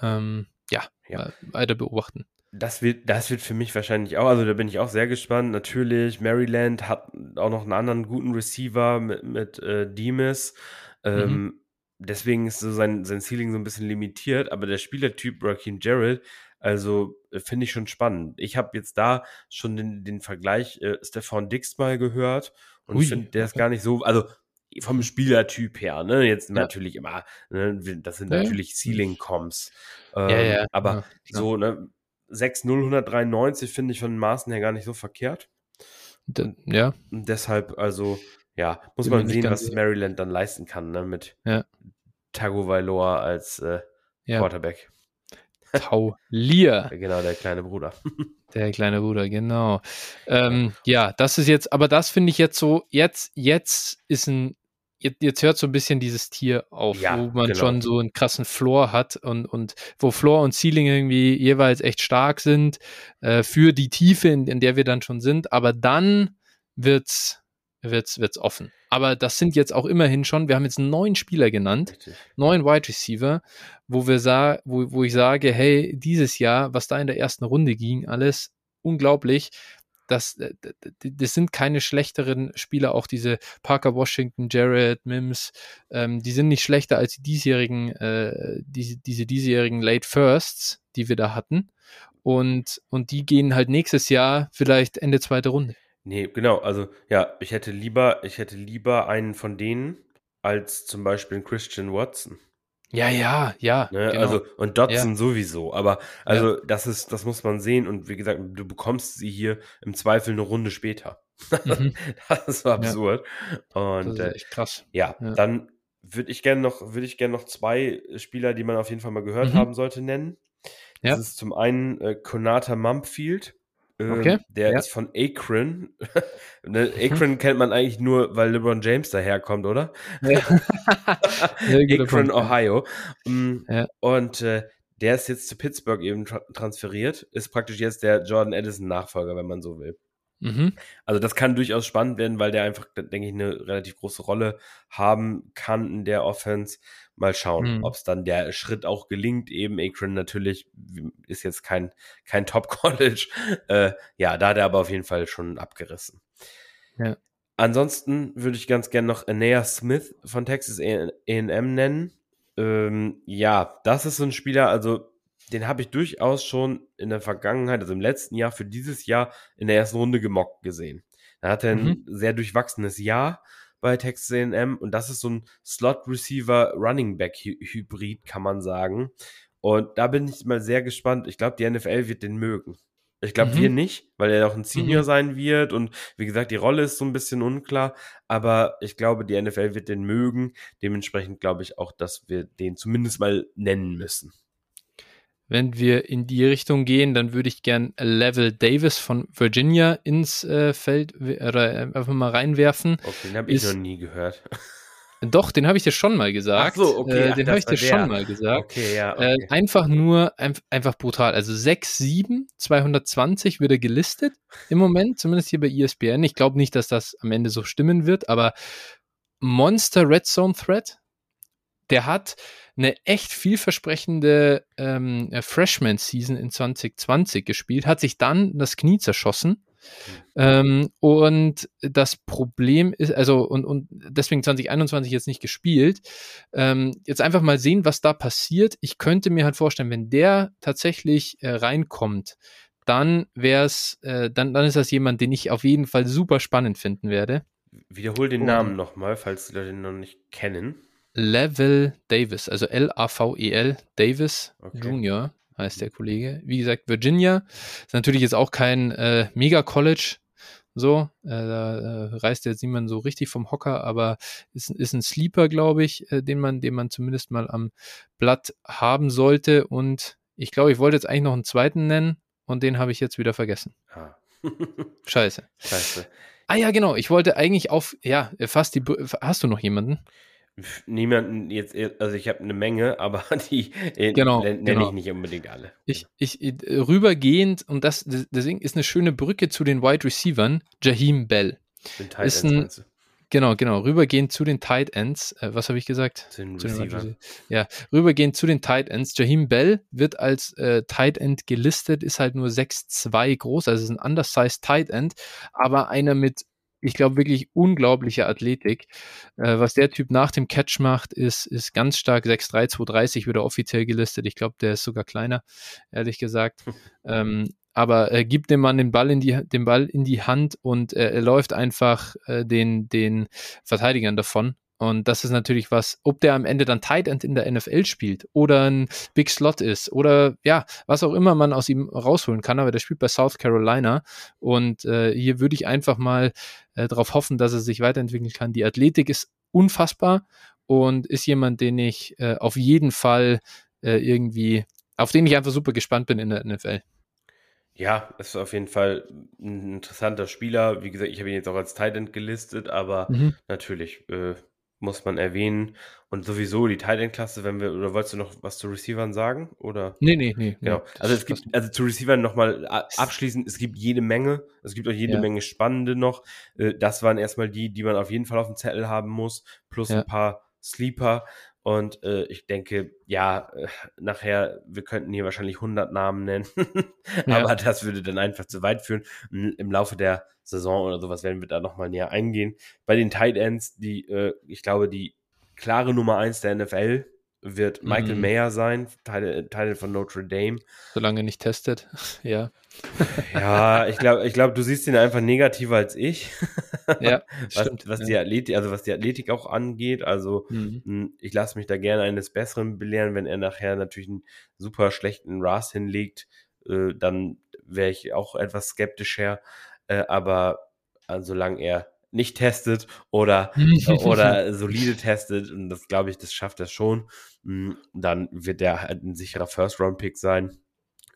Ähm, ja, ja. weiter beobachten. Das wird, das wird für mich wahrscheinlich auch, also da bin ich auch sehr gespannt. Natürlich, Maryland hat auch noch einen anderen guten Receiver mit, mit äh, Demis. Ähm, mhm. Deswegen ist so sein, sein Ceiling so ein bisschen limitiert, aber der Spielertyp Raheem Jarrett, also äh, finde ich schon spannend. Ich habe jetzt da schon den, den Vergleich äh, Stefan Dix mal gehört und ich finde, der okay. ist gar nicht so, also vom Spielertyp her, ne? Jetzt ja. natürlich immer, ne? das sind ja. natürlich Ceiling-Coms. Ähm, ja, ja. Aber so, ne? 6-0 193 finde ich von den Maßen her gar nicht so verkehrt. D ja. Und deshalb, also, ja, muss Bin man sehen, was Maryland dann leisten kann, ne, mit ja. Tagovailoa als äh, ja. Quarterback. [LAUGHS] Taulier. Genau, der kleine Bruder. [LAUGHS] Der kleine Bruder, genau. Ähm, ja, das ist jetzt, aber das finde ich jetzt so, jetzt, jetzt ist ein, jetzt, jetzt hört so ein bisschen dieses Tier auf, Ja, wo man genau. schon so einen krassen Floor hat und, und wo Floor und Ceiling irgendwie jeweils echt stark sind, äh, für die Tiefe, in, in der wir dann schon sind, aber dann wird's, wird's, wird's offen. Aber das sind jetzt auch immerhin schon, wir haben jetzt neun Spieler genannt, Richtig. neun Wide Receiver, wo wir sa wo, wo ich sage, hey, dieses Jahr, was da in der ersten Runde ging, alles unglaublich. Das, äh, das sind keine schlechteren Spieler, auch diese Parker Washington, Jared, Mims, ähm, die sind nicht schlechter als die diesjährigen, äh, diese, diese diesjährigen Late Firsts, die wir da hatten. Und, und die gehen halt nächstes Jahr vielleicht Ende zweite Runde. Nee, genau, also ja, ich hätte lieber, ich hätte lieber einen von denen als zum Beispiel Christian Watson. Ja, ja, ja. Ne? genau. Also, und Dotson sowieso. Aber also das ist, das muss man sehen. Und wie gesagt, du bekommst sie hier im Zweifel eine Runde später. Mhm. [LAUGHS] das ist so absurd. das Und ist äh, echt krass. ja, Ja. dann würde ich gerne noch, würde ich gerne noch zwei Spieler, die man auf jeden Fall mal gehört Mhm. haben sollte, nennen. Das Ja. ist zum einen äh, Konata Mumpfield. Ähm, Okay, Der ja. ist von Akron. [LAUGHS] ne, Akron kennt man eigentlich nur, weil LeBron James daherkommt, oder? [LAUGHS] Guter Akron, ja. Ohio. Mm, Ja. Und äh, der ist jetzt zu Pittsburgh eben tra transferiert, ist praktisch jetzt der Jordan Edison-Nachfolger, wenn man so will. Mhm. Also das kann durchaus spannend werden, weil der einfach, denke ich, eine relativ große Rolle haben kann in der Offense. Mal schauen, Mhm. ob es dann der Schritt auch gelingt. Eben Akron natürlich ist jetzt kein, kein [LAUGHS] Top-College. Äh, ja, da hat er aber auf jeden Fall schon abgerissen. Ja. Ansonsten würde ich ganz gerne noch Anea Smith von Texas A&M nennen. Ähm, ja, das ist so ein Spieler, also den habe ich durchaus schon in der Vergangenheit, also im letzten Jahr für dieses Jahr in der ersten Runde gemockt gesehen. Da hat er ein Mhm. sehr durchwachsenes Jahr bei Texas A&M und das ist so ein Slot-Receiver Running Back Hy- Hybrid, kann man sagen. Und da bin ich mal sehr gespannt. Ich glaube, die NFL wird den mögen. Ich glaube, Mhm. wir nicht, weil er auch ein Senior Mhm. sein wird und wie gesagt, die Rolle ist so ein bisschen unklar, aber ich glaube, die NFL wird den mögen. Dementsprechend glaube ich auch, dass wir den zumindest mal nennen müssen. Wenn wir in die Richtung gehen, dann würde ich gern Level Davis von Virginia ins äh, Feld oder äh, einfach mal reinwerfen. Okay, den habe ich noch nie gehört. [LAUGHS] Doch, den habe ich dir schon mal gesagt. Ach so, okay, Äh, den habe ich dir schon mal gesagt. Okay, ja, Äh, okay. einfach nur, ein, einfach brutal. Also 6, 7, 220 wird er gelistet im Moment, zumindest hier bei ESPN. Ich glaube nicht, dass das am Ende so stimmen wird, aber Monster Red Zone Threat, der hat eine echt vielversprechende ähm, äh, Freshman-Season in 2020 gespielt, hat sich dann das Knie zerschossen. Ähm, und das Problem ist, also, und, und deswegen 2021 jetzt nicht gespielt. Ähm, jetzt einfach mal sehen, was da passiert. Ich könnte mir halt vorstellen, wenn der tatsächlich äh, reinkommt, dann wäre es, äh, dann, dann ist das jemand, den ich auf jeden Fall super spannend finden werde. Wiederhol den Namen nochmal, falls die Leute ihn noch nicht kennen. Level Davis, also L-A-V-E-L, E Davis Okay. Junior heißt der Kollege. Wie gesagt, Virginia ist natürlich jetzt auch kein äh, Mega-College, so, äh, da äh, reißt jetzt niemand so richtig vom Hocker, aber ist, ist ein Sleeper, glaube ich, äh, den man, den man zumindest mal am Blatt haben sollte. Und ich glaube, ich wollte jetzt eigentlich noch einen zweiten nennen und den habe ich jetzt wieder vergessen. Ah. [LAUGHS] Scheiße. Scheiße. Ah ja, genau. Ich wollte eigentlich auf, ja, fast die. Hast du noch jemanden? Niemanden jetzt, also ich habe eine Menge, [LAUGHS] aber die äh, Genau, nenne genau. ich nicht unbedingt alle. Ich, ich, äh, rübergehend, und das, deswegen ist eine schöne Brücke zu den Wide Receivern, Jaheim Bell. Den Tight ist Ends ein-? Genau, genau, rübergehend zu den Tight Ends. Äh, was habe ich gesagt? Zu den Zu den. Ja, rübergehend zu den Tight Ends. Jaheim Bell wird als äh, Tight End gelistet, ist halt nur 6'2 groß, also ist ein undersized Tight End, aber einer mit, ich glaube, wirklich unglaublicher Athletik. Äh, was der Typ nach dem Catch macht, ist, ist ganz stark 6'3, 230 wird er offiziell gelistet. Ich glaube, der ist sogar kleiner, ehrlich gesagt. ähm, aber äh, gibt dem Mann den Ball in die, den Ball in die Hand und äh, er läuft einfach äh, den, den Verteidigern davon. Und das ist natürlich was, ob der am Ende dann Tight End in der NFL spielt oder ein Big Slot ist oder ja, was auch immer man aus ihm rausholen kann, aber der spielt bei South Carolina und äh, hier würde ich einfach mal äh, darauf hoffen, dass er sich weiterentwickeln kann. Die Athletik ist unfassbar und ist jemand, den ich äh, auf jeden Fall äh, irgendwie auf den ich einfach super gespannt bin in der NFL. Ja, ist auf jeden Fall ein interessanter Spieler. Wie gesagt, ich habe ihn jetzt auch als Titan gelistet, aber Mhm. natürlich äh, muss man erwähnen. Und sowieso die Titan-Klasse, wenn wir, oder wolltest du noch was zu Receivern sagen? Oder? Nee, nee, nee. Genau. nee, Also es gibt, also zu Receivern nochmal a- abschließend, es gibt jede Menge, es gibt auch jede Ja. Menge spannende noch. Äh, Das waren erstmal die, die man auf jeden Fall auf dem Zettel haben muss, plus Ja. ein paar Sleeper. Und äh, ich denke, ja, äh, nachher, wir könnten hier wahrscheinlich 100 Namen nennen, [LAUGHS] Ja. aber das würde dann einfach zu weit führen. Im Laufe der Saison oder sowas werden wir da nochmal näher eingehen. Bei den Tight Ends, die, äh, ich glaube, die klare Nummer eins der NFL wird Michael Mhm. Mayer sein, Teil, Teil von Notre Dame. solange nicht testet. [LAUGHS] ja. Ja, ich glaube, ich glaube, du siehst ihn einfach negativer als ich. Ja, [LAUGHS] was, stimmt. was ja. die Athletik, also was die Athletik auch angeht. Also Mhm. mh, ich lasse mich da gerne eines Besseren belehren, wenn er nachher natürlich einen super schlechten RAS hinlegt, äh, dann wäre ich auch etwas skeptischer. Äh, aber äh, solange er nicht testet oder [LAUGHS] oder solide testet, und das glaube ich, das schafft er schon, mh, dann wird er halt ein sicherer First-Round-Pick sein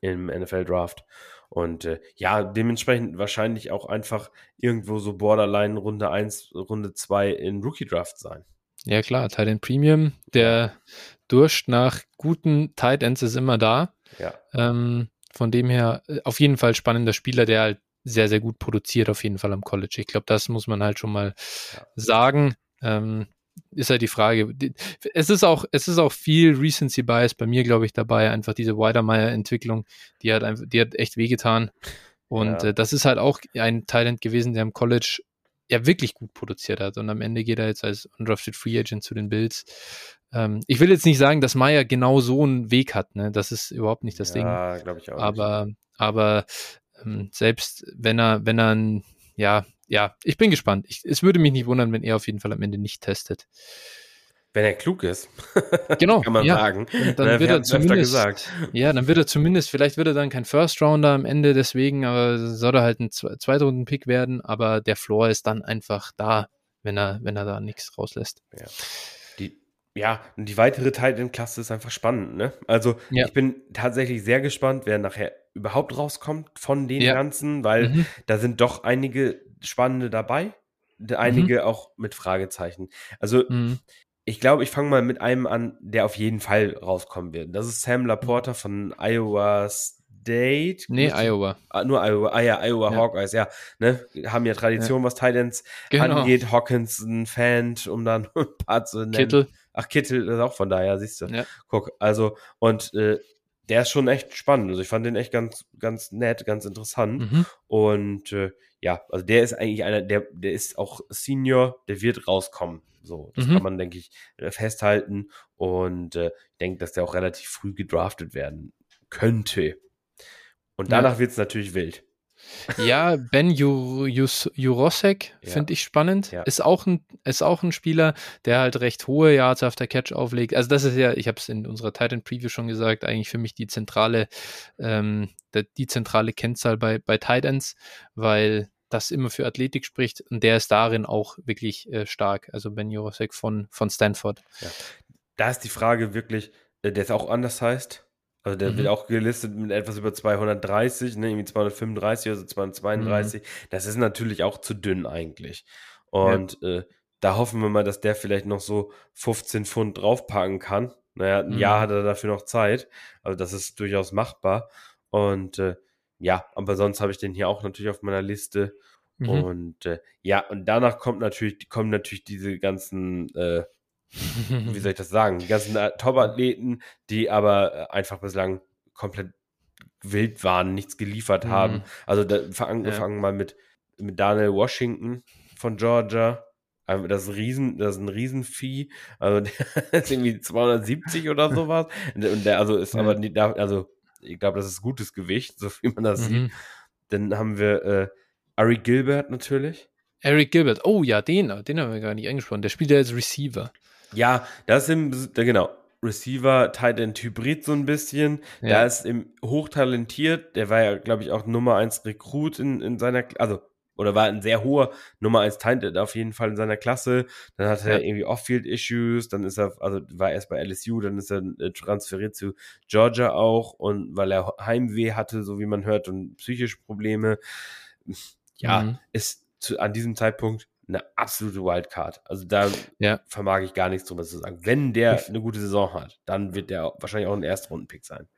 im NFL-Draft. Und äh, ja, dementsprechend wahrscheinlich auch einfach irgendwo so Borderline Runde 1, Runde 2 in Rookie-Draft sein. Ja, klar, Tight End Premium. Der Durst nach guten Tight Ends ist immer da. Ja. Ähm, von dem her äh, auf jeden Fall spannender Spieler, der halt sehr, sehr gut produziert, auf jeden Fall am College. Ich glaube, das muss man halt schon mal Ja. sagen. Ähm, ist halt die Frage. Es ist auch, es ist auch viel Recency Bias bei mir, glaube ich, dabei. Einfach diese Weidermeier-Entwicklung, die hat einfach, die hat echt wehgetan. Und Ja. äh, das ist halt auch ein Talent gewesen, der am College ja wirklich gut produziert hat. Und am Ende geht er jetzt als undrafted Free Agent zu den Bills. Ähm, ich will jetzt nicht sagen, dass Meyer genau so einen Weg hat. Ne? Das ist überhaupt nicht das Ding. Ja, glaube ich auch. nicht. Aber, aber ähm, selbst wenn er, wenn er ein, ja, ja, ich bin gespannt. Ich, es würde mich nicht wundern, wenn er auf jeden Fall am Ende nicht testet. Wenn er klug ist, [LAUGHS] Genau, kann man ja. sagen. Und dann wird wir er zumindest, gesagt. ja, dann wird er zumindest, vielleicht wird er dann kein First Rounder am Ende deswegen, aber soll er halt ein Zwe- Zweitrunden-Pick werden, aber der Floor ist dann einfach da, wenn er, wenn er da nichts rauslässt. Die, ja, und die weitere Titan-Klasse ist einfach spannend, ne? Also, Ja. ich bin tatsächlich sehr gespannt, wer nachher überhaupt rauskommt von den Ja. ganzen, weil Mhm. da sind doch einige spannende dabei, einige auch mit Fragezeichen. Also, Mhm. ich glaube, ich fange mal mit einem an, der auf jeden Fall rauskommen wird. Das ist Sam Laporta von Iowa State. Nee, Iowa. Ah, nur Iowa, ah ja, Iowa Ja. Hawkeyes, ja, ne? Haben ja Tradition, was Titans Genau. angeht. Hawkinson, Fan, um dann [LAUGHS] ein paar zu nennen. Kittel. Ach, Kittel ist auch von daher, siehst du. Ja. Guck, also, und äh, der ist schon echt spannend. Also ich fand den echt ganz, ganz nett, ganz interessant. Mhm. Und äh, ja, also der ist eigentlich einer, der, der ist auch Senior, der wird rauskommen. So, das Mhm. kann man, denke ich, festhalten. Und äh, ich denke, dass der auch relativ früh gedraftet werden könnte. Und Ja. danach wird es natürlich wild. Ja, Ben Jurosek Ja. finde ich spannend. Ja. Ist, auch ein, ist auch ein Spieler, der halt recht hohe Yards auf der Catch auflegt. Also das ist ja, ich habe es in unserer Titan Preview schon gesagt, eigentlich für mich die zentrale, ähm, der, die zentrale Kennzahl bei, bei Titans, weil das immer für Athletik spricht und der ist darin auch wirklich äh, stark. Also Ben Jurosek von, von Stanford. Da ist die Frage wirklich, äh, der ist auch anders heißt. Also der Mhm. wird auch gelistet mit etwas über 230, ne, irgendwie 235 oder so 232. Mhm. Das ist natürlich auch zu dünn eigentlich. Und äh, da hoffen wir mal, dass der vielleicht noch so 15 Pfund draufpacken kann. Naja, ein Mhm. Jahr hat er dafür noch Zeit. Also das ist durchaus machbar. Und äh, ja, aber sonst habe ich den hier auch natürlich auf meiner Liste. Mhm. Und äh, ja, und danach kommt natürlich, kommen natürlich diese ganzen äh, [LAUGHS] wie soll ich das sagen, die ganzen äh, Top-Athleten, die aber äh, einfach bislang komplett wild waren, nichts geliefert Mhm. haben. Also da fangen Ja. wir mit, mit Daniel Washington von Georgia. Das ist, riesen, das ist ein Riesenvieh. Also [LAUGHS] der ist irgendwie 270 oder [LAUGHS] sowas. Und der also ist Ja. aber nicht, also ich glaube, das ist gutes Gewicht, so wie man das sieht. Mhm. Dann haben wir äh, Ari Gilbert natürlich. Eric Gilbert. Oh ja, den, den haben wir gar nicht angesprochen. Der spielt ja als Receiver. Ja, das ist im, genau, Receiver, Tight End Hybrid so ein bisschen. Ja. Der ist im hochtalentiert. Der war ja, glaube ich, auch Nummer 1 Rekrut in, in seiner, also oder war ein sehr hoher Nummer 1 Tight auf jeden Fall in seiner Klasse. Dann hatte ja. er irgendwie Off-Field-Issues, dann ist er, also war erst bei LSU, dann ist er äh, transferiert zu Georgia auch und weil er Heimweh hatte, so wie man hört, und psychische Probleme. Ja, mhm. ist zu, an diesem Zeitpunkt eine absolute Wildcard. Also da ja. vermag ich gar nichts drüber zu sagen. Wenn der eine gute Saison hat, dann wird der wahrscheinlich auch ein Erstrunden-Pick sein.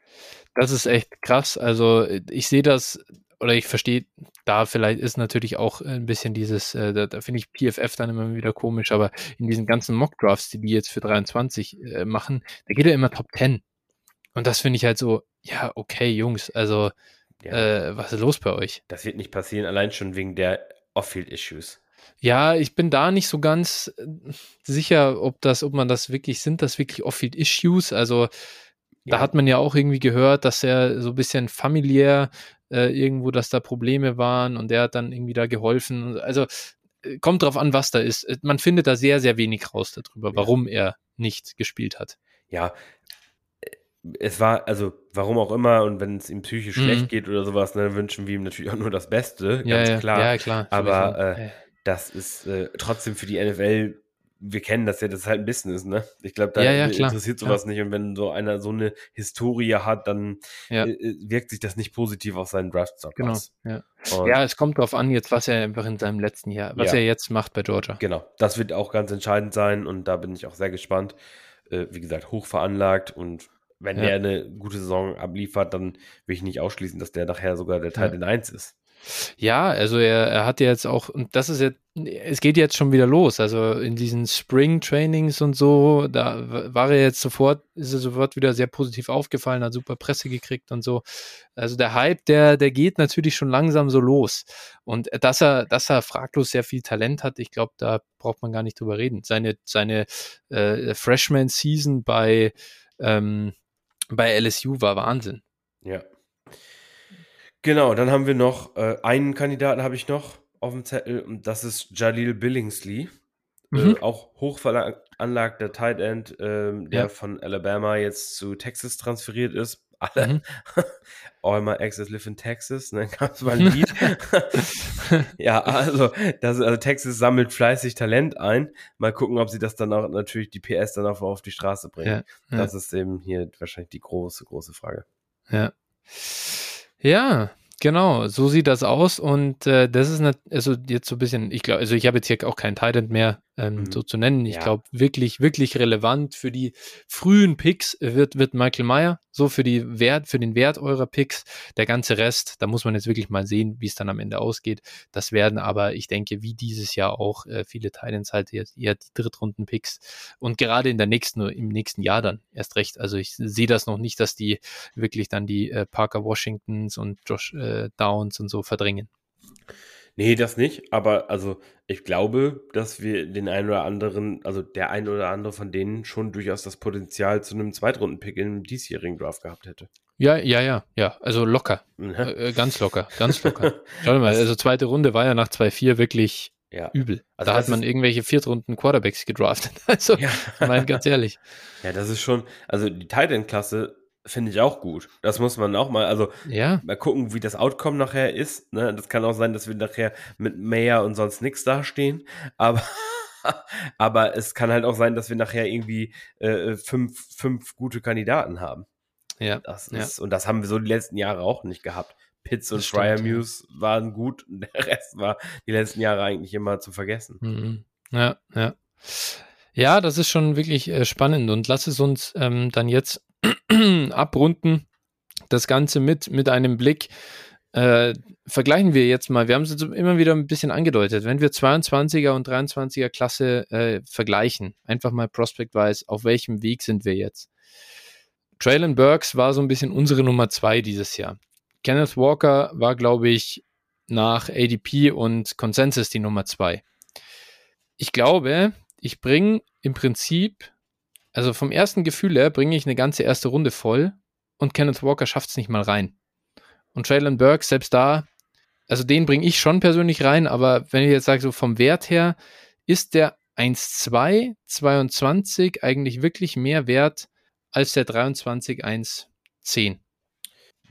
Das ist echt krass. Also ich sehe das oder ich verstehe, da vielleicht ist natürlich auch ein bisschen dieses, äh, da, da finde ich PFF dann immer wieder komisch, aber in diesen ganzen Mock-Drafts, die die jetzt für 23 äh, machen, da geht er immer Top 10. Und das finde ich halt so, ja, okay, Jungs, also ja. äh, was ist los bei euch? Das wird nicht passieren, allein schon wegen der Off-Field-Issues. Ja, ich bin da nicht so ganz äh, sicher, ob das, ob man das wirklich, sind das wirklich Off-Field-Issues? Also da hat man ja auch irgendwie gehört, dass er so ein bisschen familiär äh, irgendwo, dass da Probleme waren und der hat dann irgendwie da geholfen. Also äh, kommt drauf an, was da ist. Äh, man findet da sehr, sehr wenig raus darüber, warum er nicht gespielt hat. Ja, es war, also warum auch immer, und wenn es ihm psychisch mhm. schlecht geht oder sowas, dann wünschen wir ihm natürlich auch nur das Beste, ja, ganz ja, klar. Ja, klar. Aber äh, das ist äh, trotzdem für die NFL wir kennen das ja, das ist halt ein Business, ne? Ich glaube, da ja, ja, interessiert sowas ja. nicht. Und wenn so einer so eine Historie hat, dann äh, äh, wirkt sich das nicht positiv auf seinen Draftstock genau, aus. Ja. ja, es kommt drauf an, jetzt, was er einfach in seinem letzten Jahr, was er jetzt macht bei Georgia. Genau, das wird auch ganz entscheidend sein und da bin ich auch sehr gespannt. Äh, wie gesagt, hoch veranlagt und wenn er eine gute Saison abliefert, dann will ich nicht ausschließen, dass der nachher sogar der Teil in 1 ist. Ja, also er, er hat jetzt auch, und das ist jetzt, es geht jetzt schon wieder los. Also in diesen Spring Trainings und so, da war er jetzt sofort, ist er sofort wieder sehr positiv aufgefallen, hat super Presse gekriegt und so. Also der Hype, der, der geht natürlich schon langsam so los. Und dass er, dass er fraglos sehr viel Talent hat, ich glaube, da braucht man gar nicht drüber reden. Seine, seine äh, Freshman Season bei, ähm, bei LSU war Wahnsinn. Ja. Genau, dann haben wir noch äh, einen Kandidaten habe ich noch auf dem Zettel und das ist Jalil Billingsley. Äh, mhm. Äh, auch hochveranlagter Tight End, ähm, der ja. von Alabama jetzt zu Texas transferiert ist. Alle, mhm. [LAUGHS] all my exes live in Texas, ne, [LAUGHS] gab es mal ein Lied. [LAUGHS] ja, also, das, also Texas sammelt fleißig Talent ein. Mal gucken, ob sie das dann auch natürlich die PS dann auch auf die Straße bringen. Ja, ja. Das ist eben hier wahrscheinlich die große, große Frage. Ja. Ja, genau, so sieht das aus und äh, das ist nicht, also jetzt so ein bisschen, ich glaube, also ich habe jetzt hier auch keinen Titan mehr ähm, mhm. so zu nennen. Ich ja. glaube, wirklich, wirklich relevant für die frühen Picks wird, wird Michael Meyer, so für die Wert, für den Wert eurer Picks. Der ganze Rest, da muss man jetzt wirklich mal sehen, wie es dann am Ende ausgeht. Das werden aber, ich denke, wie dieses Jahr auch äh, viele Titans halt eher, eher die Drittrunden-Picks und gerade in der nächsten, im nächsten Jahr dann erst recht. Also ich sehe das noch nicht, dass die wirklich dann die äh, Parker Washingtons und Josh äh, Downs und so verdrängen. Nee, das nicht. Aber also ich glaube, dass wir den einen oder anderen, also der ein oder andere von denen schon durchaus das Potenzial zu einem Zweitrunden-Pick im diesjährigen Draft gehabt hätte. Ja, ja, ja, ja. Also locker. Mhm. Äh, ganz locker, ganz locker. [LAUGHS] Schau mal, also zweite Runde war ja nach 2-4 wirklich ja. übel. Also da hat man irgendwelche Viertrunden Quarterbacks gedraftet. [LAUGHS] Also, ja. mein ganz ehrlich. Ja, das ist schon, also die Titan-Klasse Finde ich auch gut. Das muss man auch mal, also ja. mal gucken, wie das Outcome nachher ist. Ne? Das kann auch sein, dass wir nachher mit Mayer und sonst nichts dastehen. Aber, [LAUGHS] aber es kann halt auch sein, dass wir nachher irgendwie äh, fünf, fünf gute Kandidaten haben. Ja. Das ist, ja. Und das haben wir so die letzten Jahre auch nicht gehabt. Pitts und Schreier Muse waren gut und [LAUGHS] der Rest war die letzten Jahre eigentlich immer zu vergessen. Mhm. Ja, ja. Ja, das ist schon wirklich äh, spannend und lass es uns ähm, dann jetzt [CLEARS THROAT] abrunden. Das Ganze mit, mit einem Blick. Äh, vergleichen wir jetzt mal, wir haben es immer wieder ein bisschen angedeutet, wenn wir 22er und 23er Klasse äh, vergleichen, einfach mal prospect-wise, auf welchem Weg sind wir jetzt? Traylon Burks war so ein bisschen unsere Nummer zwei dieses Jahr. Kenneth Walker war, glaube ich, nach ADP und Consensus die Nummer zwei. Ich glaube, ich bringe im Prinzip also vom ersten Gefühl her bringe ich eine ganze erste Runde voll und Kenneth Walker schafft es nicht mal rein. Und Traylon Burke, selbst da, also den bringe ich schon persönlich rein, aber wenn ich jetzt sage, so vom Wert her, ist der 1,2, 22 eigentlich wirklich mehr wert als der 23, 1, 10?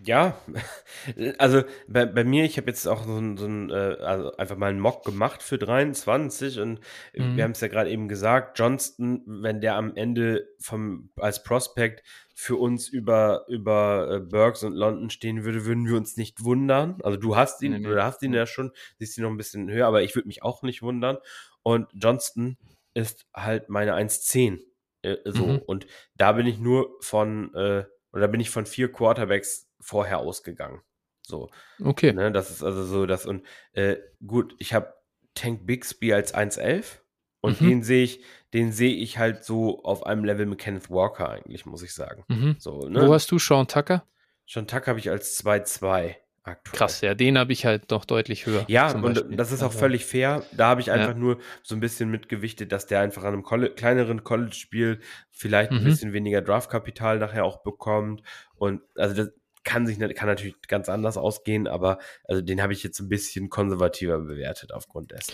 Ja, [LAUGHS] also bei, bei mir, ich habe jetzt auch so ein, so ein äh, also einfach mal einen Mock gemacht für 23 und mhm. wir haben es ja gerade eben gesagt, Johnston, wenn der am Ende vom als Prospect für uns über, über äh, Burks und London stehen würde, würden wir uns nicht wundern. Also du hast ihn, nee, nee. du hast ihn ja schon, siehst ihn noch ein bisschen höher, aber ich würde mich auch nicht wundern. Und Johnston ist halt meine 1,10. Äh, so. Mhm. Und da bin ich nur von, äh, oder bin ich von vier Quarterbacks vorher ausgegangen. So. Okay. Ne, das ist also so das und äh, gut, ich habe Tank Bixby als 1,11 und mhm. den sehe ich, den sehe ich halt so auf einem Level mit Kenneth Walker eigentlich, muss ich sagen. Mhm. So, ne? Wo hast du Sean Tucker? Sean Tucker habe ich als 2,2 aktuell. Krass, ja, den habe ich halt noch deutlich höher. Ja, und das ist auch völlig fair. Da habe ich einfach ja. nur so ein bisschen mitgewichtet, dass der einfach an einem Colle kleineren College-Spiel vielleicht ein mhm. bisschen weniger Draftkapital nachher auch bekommt. Und also das, kann sich kann natürlich ganz anders ausgehen, aber also den habe ich jetzt ein bisschen konservativer bewertet aufgrund dessen.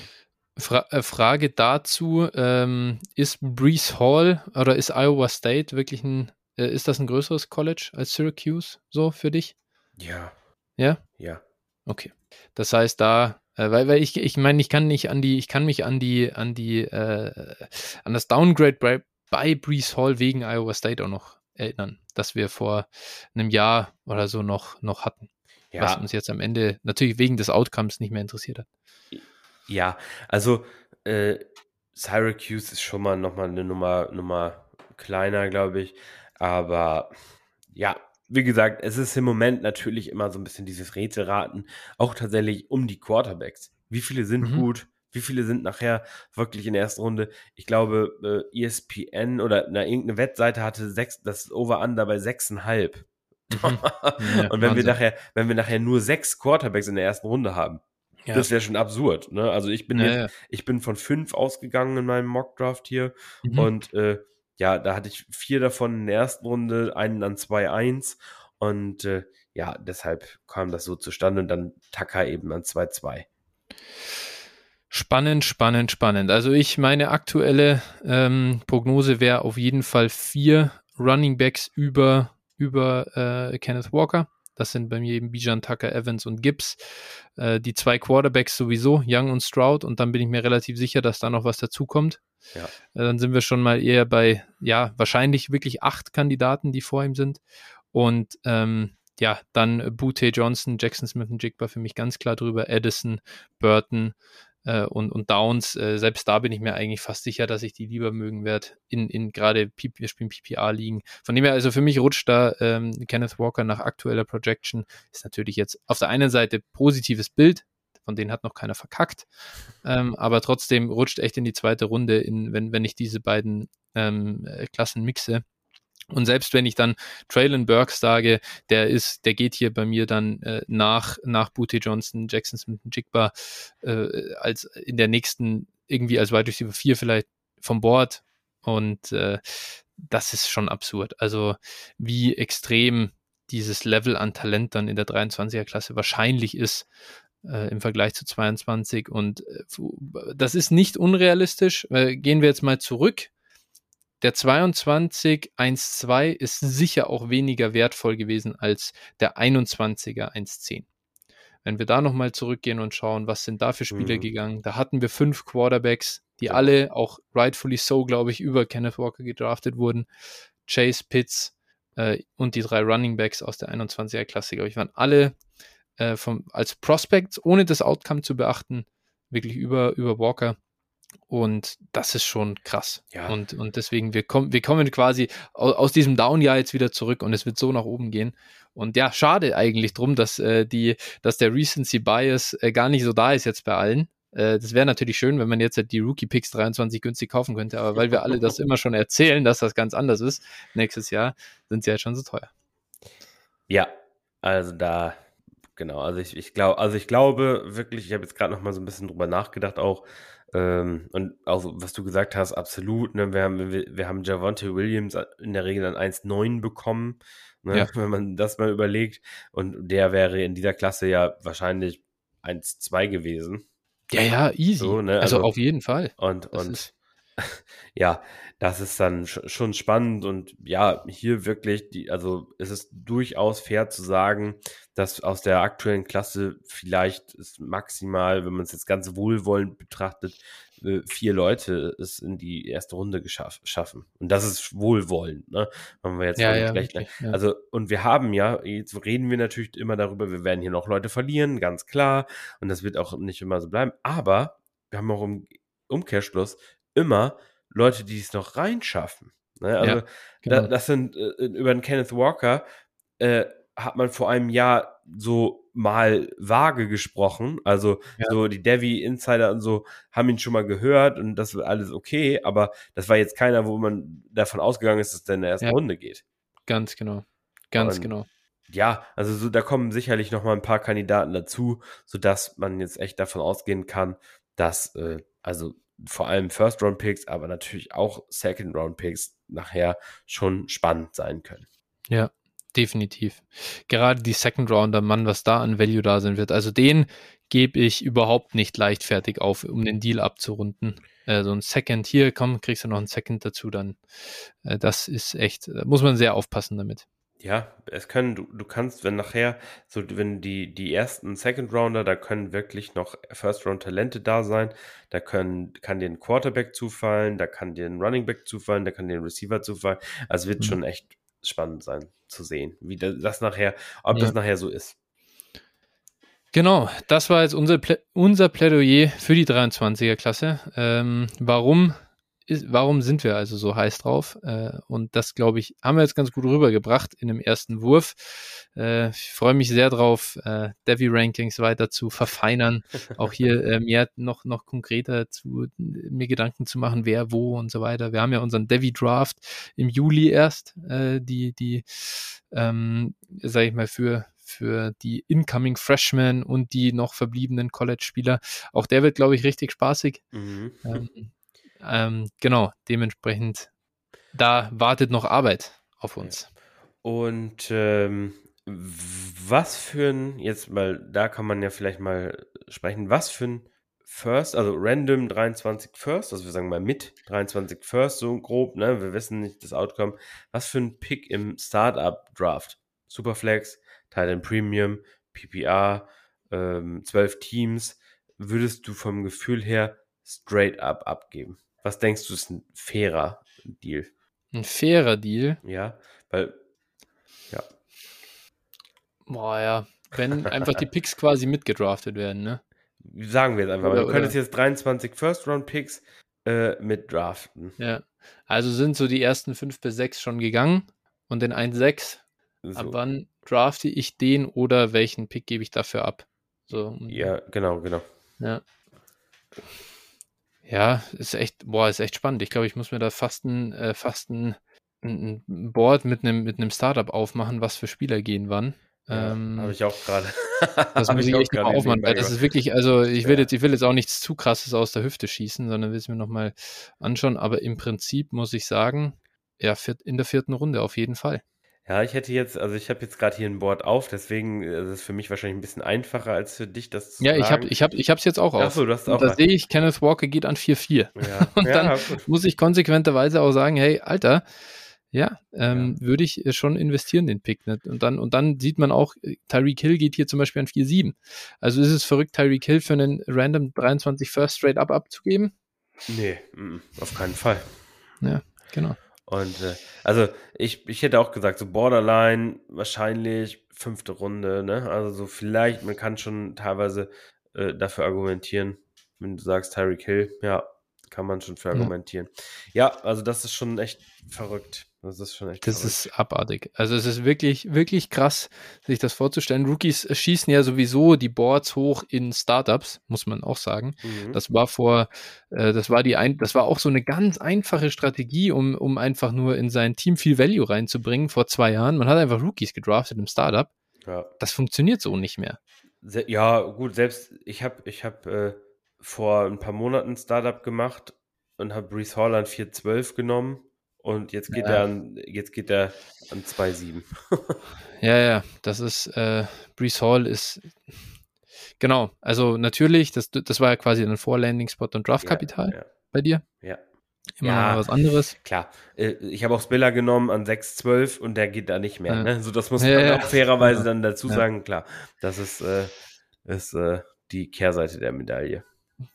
Fra äh, Frage dazu: ähm, Ist Brees Hall oder ist Iowa State wirklich ein, äh, ist das ein größeres College als Syracuse so für dich? Ja. Ja? Ja. Okay. Das heißt, da, äh, weil, weil ich, ich meine, ich kann nicht an die, ich kann mich an die, an die, äh, an das Downgrade bei, bei Brees Hall wegen Iowa State auch noch erinnern, dass wir vor einem Jahr oder so noch, noch hatten. Ja. Was uns jetzt am Ende natürlich wegen des Outcomes nicht mehr interessiert hat. Ja, also äh, Syracuse ist schon mal nochmal eine Nummer, Nummer kleiner, glaube ich. Aber ja, wie gesagt, es ist im Moment natürlich immer so ein bisschen dieses Rätselraten, auch tatsächlich um die Quarterbacks. Wie viele sind mhm. gut? Wie viele sind nachher wirklich in der ersten Runde? Ich glaube, äh, ESPN oder na, irgendeine Wettseite hatte sechs, das Over-Under bei sechseinhalb. Mhm. ja, [LAUGHS] und wenn Wahnsinn. wir nachher, wenn wir nachher nur sechs Quarterbacks in der ersten Runde haben, ja. das wäre schon absurd. Ne? Also ich bin ja, jetzt, ich bin von fünf ausgegangen in meinem Mockdraft hier mhm. und äh, ja, da hatte ich vier davon in der ersten Runde, einen an 2-1 und äh, ja, deshalb kam das so zustande und dann Taka eben an 2-2. Spannend, spannend, spannend. Also ich meine aktuelle ähm, Prognose wäre auf jeden Fall vier Running Backs über, über äh, Kenneth Walker. Das sind bei mir eben Bijan Tucker, Evans und Gibbs. Äh, die zwei Quarterbacks sowieso, Young und Stroud. Und dann bin ich mir relativ sicher, dass da noch was dazukommt. Ja. Äh, dann sind wir schon mal eher bei, ja, wahrscheinlich wirklich acht Kandidaten, die vor ihm sind. Und ähm, ja, dann Butte Johnson, Jackson Smith und Jigba für mich ganz klar drüber, Edison, Burton, äh, und, und Downs, äh, selbst da bin ich mir eigentlich fast sicher, dass ich die lieber mögen werde, in, in gerade wir spielen PPA liegen. Von dem her, also für mich rutscht da ähm, Kenneth Walker nach aktueller Projection, ist natürlich jetzt auf der einen Seite positives Bild, von denen hat noch keiner verkackt, ähm, aber trotzdem rutscht echt in die zweite Runde, in, wenn, wenn ich diese beiden ähm, äh, Klassen mixe. Und selbst wenn ich dann Traylon Burks sage, der ist, der geht hier bei mir dann äh, nach, nach Booty Johnson, Jackson Smith Jigba äh, als in der nächsten irgendwie als Wide Receiver 4 vielleicht vom Board. Und äh, das ist schon absurd. Also wie extrem dieses Level an Talent dann in der 23er Klasse wahrscheinlich ist äh, im Vergleich zu 22. Und äh, das ist nicht unrealistisch. Äh, gehen wir jetzt mal zurück der 22.1.2 ist sicher auch weniger wertvoll gewesen als der 21er 1.10. Wenn wir da nochmal zurückgehen und schauen, was sind da für Spiele mhm. gegangen, da hatten wir fünf Quarterbacks, die alle auch rightfully so, glaube ich, über Kenneth Walker gedraftet wurden. Chase Pitts äh, und die drei Running Backs aus der 21er Klasse, glaube ich, waren alle äh, vom, als Prospects, ohne das Outcome zu beachten, wirklich über, über Walker. Und das ist schon krass. Ja. Und, und deswegen, wir, kommen wir kommen quasi aus, aus diesem Down-Jahr jetzt wieder zurück und es wird so nach oben gehen. Und ja, schade eigentlich drum, dass, äh, die, dass der Recency Bias äh, gar nicht so da ist jetzt bei allen. Äh, das wäre natürlich schön, wenn man jetzt halt die Rookie Picks 23 günstig kaufen könnte, aber weil wir alle das immer schon erzählen, dass das ganz anders ist, nächstes Jahr sind sie halt schon so teuer. Ja, also da, genau, also ich, ich glaube, also ich glaube wirklich, ich habe jetzt gerade noch mal so ein bisschen drüber nachgedacht, auch ähm, und auch was du gesagt hast, absolut. Ne? Wir, haben, wir, wir haben Javonte Williams in der Regel an 1,9 bekommen, ne? ja. [LAUGHS] wenn man das mal überlegt. Und der wäre in dieser Klasse ja wahrscheinlich 1,2 gewesen. Ja, ja, easy. So, ne? also, also, auf jeden Fall. Und, und ja, das ist dann schon spannend und ja, hier wirklich, die, also es ist durchaus fair zu sagen, dass aus der aktuellen Klasse vielleicht ist maximal, wenn man es jetzt ganz wohlwollend betrachtet, äh, vier Leute es in die erste Runde geschaff, schaffen. Und das ist wohlwollend, ne? Haben wir jetzt ja, ja, gleich, wirklich, ja. Also, und wir haben ja, jetzt reden wir natürlich immer darüber, wir werden hier noch Leute verlieren, ganz klar. Und das wird auch nicht immer so bleiben. Aber wir haben auch im Umkehrschluss immer Leute, die es noch reinschaffen. Ne? Also, ja, genau. da, das sind äh, über den Kenneth Walker äh, hat man vor einem Jahr so mal vage gesprochen. Also ja. so die Devi Insider und so haben ihn schon mal gehört und das war alles okay, aber das war jetzt keiner, wo man davon ausgegangen ist, dass der in der ersten ja. Runde geht. Ganz genau. Ganz und, genau. Ja, also so, da kommen sicherlich noch mal ein paar Kandidaten dazu, sodass man jetzt echt davon ausgehen kann, dass äh, also vor allem First Round Picks, aber natürlich auch Second Round Picks nachher schon spannend sein können. Ja, definitiv. Gerade die Second Rounder, Mann, was da an Value da sein wird. Also den gebe ich überhaupt nicht leichtfertig auf, um den Deal abzurunden. Äh, so ein Second hier, komm, kriegst du noch ein Second dazu, dann äh, das ist echt, da muss man sehr aufpassen damit. Ja, es können, du, du kannst, wenn nachher, so wenn die, die ersten Second Rounder, da können wirklich noch First Round Talente da sein, da können, kann dir ein Quarterback zufallen, da kann dir ein Running Back zufallen, da kann dir ein Receiver zufallen. Also wird mhm. schon echt spannend sein zu sehen, wie das nachher, ob ja. das nachher so ist. Genau, das war jetzt unser, Plä unser Plädoyer für die 23er Klasse. Ähm, warum ist, warum sind wir also so heiß drauf? Äh, und das, glaube ich, haben wir jetzt ganz gut rübergebracht in dem ersten Wurf. Äh, ich freue mich sehr drauf, äh, Devi Rankings weiter zu verfeinern. [LAUGHS] Auch hier äh, mehr noch, noch konkreter zu mir Gedanken zu machen, wer wo und so weiter. Wir haben ja unseren Devi Draft im Juli erst, äh, die, die, ähm, sag ich mal, für für die incoming Freshmen und die noch verbliebenen College-Spieler. Auch der wird, glaube ich, richtig spaßig. Mhm. Ähm, ähm, genau, dementsprechend, da wartet noch Arbeit auf uns. Und ähm, was für ein, jetzt mal, da kann man ja vielleicht mal sprechen, was für ein First, also random 23 First, also wir sagen mal mit 23 First, so grob, ne? Wir wissen nicht das Outcome. Was für ein Pick im Startup Draft? Superflex, Titan Premium, PPR, ähm, 12 Teams, würdest du vom Gefühl her straight up abgeben? Was denkst du, ist ein fairer Deal? Ein fairer Deal? Ja, weil, ja. Boah, ja. Wenn einfach die Picks quasi mitgedraftet werden, ne? Sagen wir jetzt einfach. Oder, du könntest jetzt 23 First-Round-Picks äh, mitdraften. Ja. Also sind so die ersten 5 bis 6 schon gegangen und den 1-6. So. Ab wann drafte ich den oder welchen Pick gebe ich dafür ab? So. Ja, genau, genau. Ja. Ja, ist echt, boah, ist echt spannend. Ich glaube, ich muss mir da fast ein, äh, fast ein, ein Board mit einem mit Startup aufmachen, was für Spieler gehen wann. Ja, ähm, Habe ich auch gerade. [LAUGHS] das muss ich, echt mal aufmachen, weil das ist wirklich, also ich will, ja. jetzt, ich will jetzt auch nichts zu krasses aus der Hüfte schießen, sondern will es mir nochmal anschauen. Aber im Prinzip muss ich sagen, ja, in der vierten Runde auf jeden Fall. Ja, ich hätte jetzt, also ich habe jetzt gerade hier ein Board auf, deswegen ist es für mich wahrscheinlich ein bisschen einfacher als für dich das zu Ja, ich habe ich hab, ich es jetzt auch auf. Achso, du hast auch. Und da sehe ich, Kenneth Walker geht an 4-4. [LAUGHS] Ja. Und dann ja, muss ich konsequenterweise auch sagen, hey, Alter, ja, ähm, ja. würde ich schon investieren, den Pick. Nicht? Und, dann, und dann sieht man auch, Tyreek Hill geht hier zum Beispiel an 4-7. Also ist es verrückt, Tyreek Hill für einen random 23 First Straight Up abzugeben? Nee, auf keinen Fall. Ja, genau. Und äh, also ich, ich hätte auch gesagt, so Borderline wahrscheinlich fünfte Runde, ne? Also so vielleicht, man kann schon teilweise äh, dafür argumentieren, wenn du sagst Tyreek Hill, ja, kann man schon für argumentieren. Ja. ja, also das ist schon echt verrückt. Das ist schon echt Das verrückt. ist abartig. Also es ist wirklich, wirklich krass, sich das vorzustellen. Rookies schießen ja sowieso die Boards hoch in Startups, muss man auch sagen. Mhm. Das war vor, äh, das war die ein, das war auch so eine ganz einfache Strategie, um, um einfach nur in sein Team viel Value reinzubringen vor zwei Jahren. Man hat einfach Rookies gedraftet im Startup. Ja. Das funktioniert so nicht mehr. Ja, gut, selbst ich habe ich hab, äh, vor ein paar Monaten ein Startup gemacht und habe Brees Hall an 4.12 genommen und jetzt geht ja. er an, jetzt geht er an 2,7. [LAUGHS] ja, ja, das ist, äh, Brees Hall ist, genau, also natürlich, das, das war ja quasi ein Vorlanding-Spot und Draftkapital ja, ja. bei dir. Ja. immer ja, was anderes. Klar, äh, ich habe auch Spiller genommen an 6,12 und der geht da nicht mehr. Ja. Ne? So, das muss man ja, auch fairerweise dann dazu sagen. Klar, das ist, äh, ist äh, die Kehrseite der Medaille.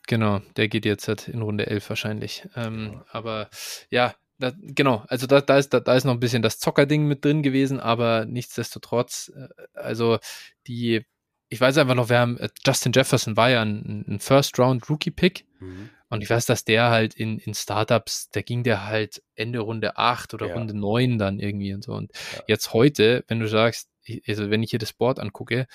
Genau, der geht jetzt halt in Runde 11 wahrscheinlich. Ähm, aber ja, da, genau, also da, da, ist, da, da ist noch ein bisschen das Zockerding mit drin gewesen, aber nichtsdestotrotz, äh, also die, ich weiß einfach noch, wir haben, äh, Justin Jefferson war ja ein, ein First-Round-Rookie-Pick mhm. und ich weiß, dass der halt in, in Startups, da ging der halt Ende Runde 8 oder ja. Runde 9 dann irgendwie und so. Und ja. jetzt heute, wenn du sagst, also wenn ich hier das Board angucke,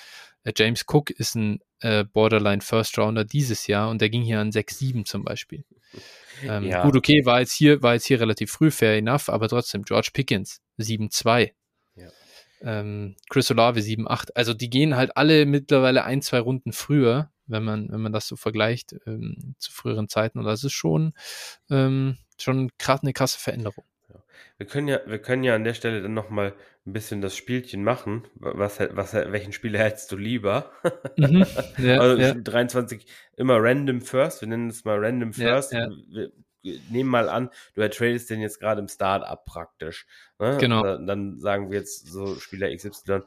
äh, James Cook ist ein äh, Borderline First Rounder dieses Jahr und der ging hier an 6-7 zum Beispiel. [LAUGHS] Ähm, ja. Gut, okay, war jetzt hier, war jetzt hier relativ früh, fair enough, aber trotzdem, George Pickens, 7-2. Ja. Ähm, Chris Olave 7-8. Also die gehen halt alle mittlerweile ein, zwei Runden früher, wenn man, wenn man das so vergleicht ähm, zu früheren Zeiten. Und das ist schon, ähm, schon gerade eine krasse Veränderung. Wir können ja, wir können ja an der Stelle dann nochmal ein bisschen das Spielchen machen. Was, was, welchen Spieler [LAUGHS] hättest du lieber? Mhm, ja, also ja. 23 immer random first. Wir nennen es mal random first. Ja, wir, nehmen mal an, du tradest den jetzt gerade im Start-up praktisch. Ne? Genau. Dann, dann, sagen wir jetzt so Spieler XY.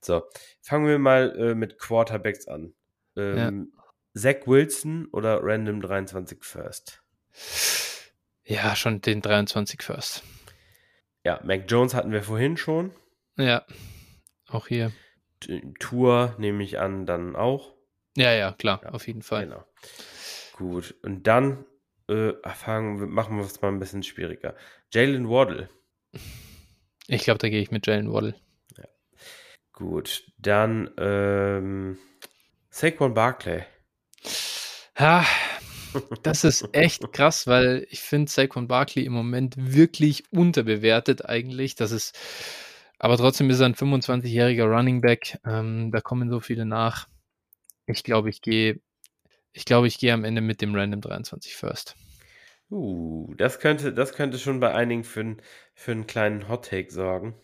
So, fangen wir mal äh, mit Quarterbacks an. Ähm, Zach Wilson oder random 23 first? Ja, schon den 23 first. Ja, Mac Jones hatten wir vorhin schon. Ja, auch hier. Tour nehme ich an, dann auch. Ja, ja, klar, ja, auf jeden Fall. Genau. Gut, und dann äh, fangen, machen wir es mal ein bisschen schwieriger. Jalen Waddle. Ich glaube, da gehe ich mit Jalen Waddle. Ja. Gut, dann ähm, Saquon Barclay. Ja, das ist echt krass, weil ich finde Saquon Barkley im Moment wirklich unterbewertet eigentlich. Das ist, aber trotzdem ist er ein 25-jähriger Running Back. Ähm, da kommen so viele nach. Ich glaube, ich gehe, ich glaube, ich gehe am Ende mit dem Random 23 First. Uh, das könnte, das könnte schon bei einigen für, für einen kleinen Hot Take sorgen.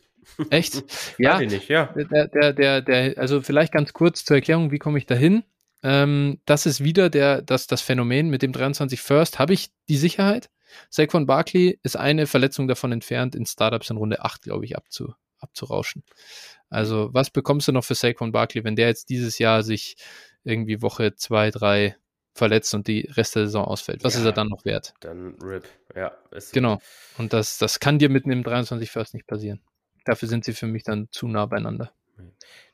Echt? [LAUGHS] ja. Nicht, ja. Der, der, der, der, also vielleicht ganz kurz zur Erklärung, wie komme ich da hin? Ähm, das ist wieder der, das, das Phänomen mit dem 23 First. Habe ich die Sicherheit? Saquon Barkley ist eine Verletzung davon entfernt, in Startups in Runde 8, glaube ich, abzu, abzurauschen. Also, was bekommst du noch für Saquon Barkley, wenn der jetzt dieses Jahr sich irgendwie Woche 2, 3 verletzt und die Rest der Saison ausfällt? Was ja, ist er dann noch wert? Dann RIP, ja. genau. Und das, das kann dir mit einem 23 First nicht passieren. Dafür sind sie für mich dann zu nah beieinander.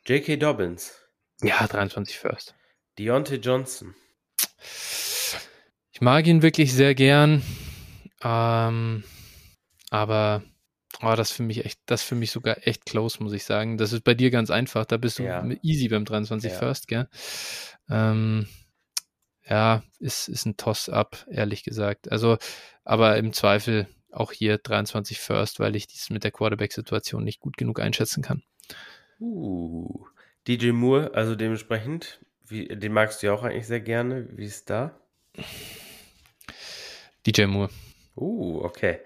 J.K. Dobbins. Ja, 23 First. Deontay Johnson. Ich mag ihn wirklich sehr gern. Ähm, aber oh, das für mich echt, das für mich sogar echt close, muss ich sagen. Das ist bei dir ganz einfach. Da bist du ja. easy beim 23 ja. First, gell? Ähm, ja, ist, ist ein Toss-up, ehrlich gesagt. Also, aber im Zweifel auch hier 23 First, weil ich dies mit der Quarterback-Situation nicht gut genug einschätzen kann. Uh, DJ Moore, also dementsprechend wie, den magst du ja auch eigentlich sehr gerne. Wie ist da? DJ Moore. Uh, okay.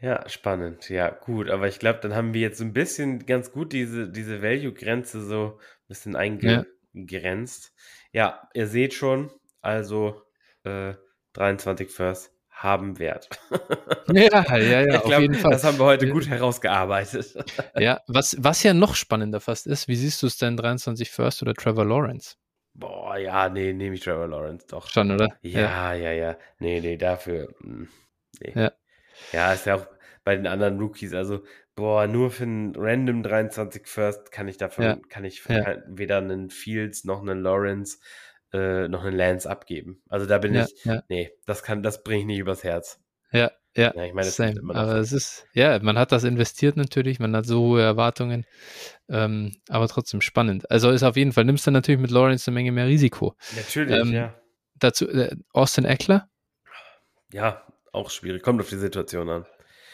Ja, spannend. Ja, gut. Aber ich glaube, dann haben wir jetzt so ein bisschen ganz gut diese, diese Value-Grenze so ein bisschen eingegrenzt. Ja. ja, ihr seht schon, also äh, 23 First haben Wert. [LAUGHS] ja, ja, ja, ich auf jeden Fall. Das haben wir heute gut herausgearbeitet. ja, was, was ja noch spannender fast ist, wie siehst du es denn 23 First oder Trevor Lawrence? Boah, ja, nee, nehme ich Trevor Lawrence doch. Schon, oder? Ja, ja, ja, ja. Nee, nee, dafür. Hm, nee. Ja. ja, ist ja auch bei den anderen Rookies, also, boah, nur für einen random 23 First kann ich davon, ja. kann ich ja. weder einen Fields noch einen Lawrence äh, noch einen Lance abgeben. Also da bin ich, nee, das kann, das bringe ich nicht übers Herz. Ja, ja, ja ich meine, same. aber es ist, ja, man hat das investiert natürlich, man hat so hohe Erwartungen, ähm, aber trotzdem spannend. Also ist auf jeden Fall, nimmst du natürlich mit Lawrence eine Menge mehr Risiko. Natürlich, ähm, ja. Dazu, äh, Austin Eckler? Ja, auch schwierig, kommt auf die Situation an.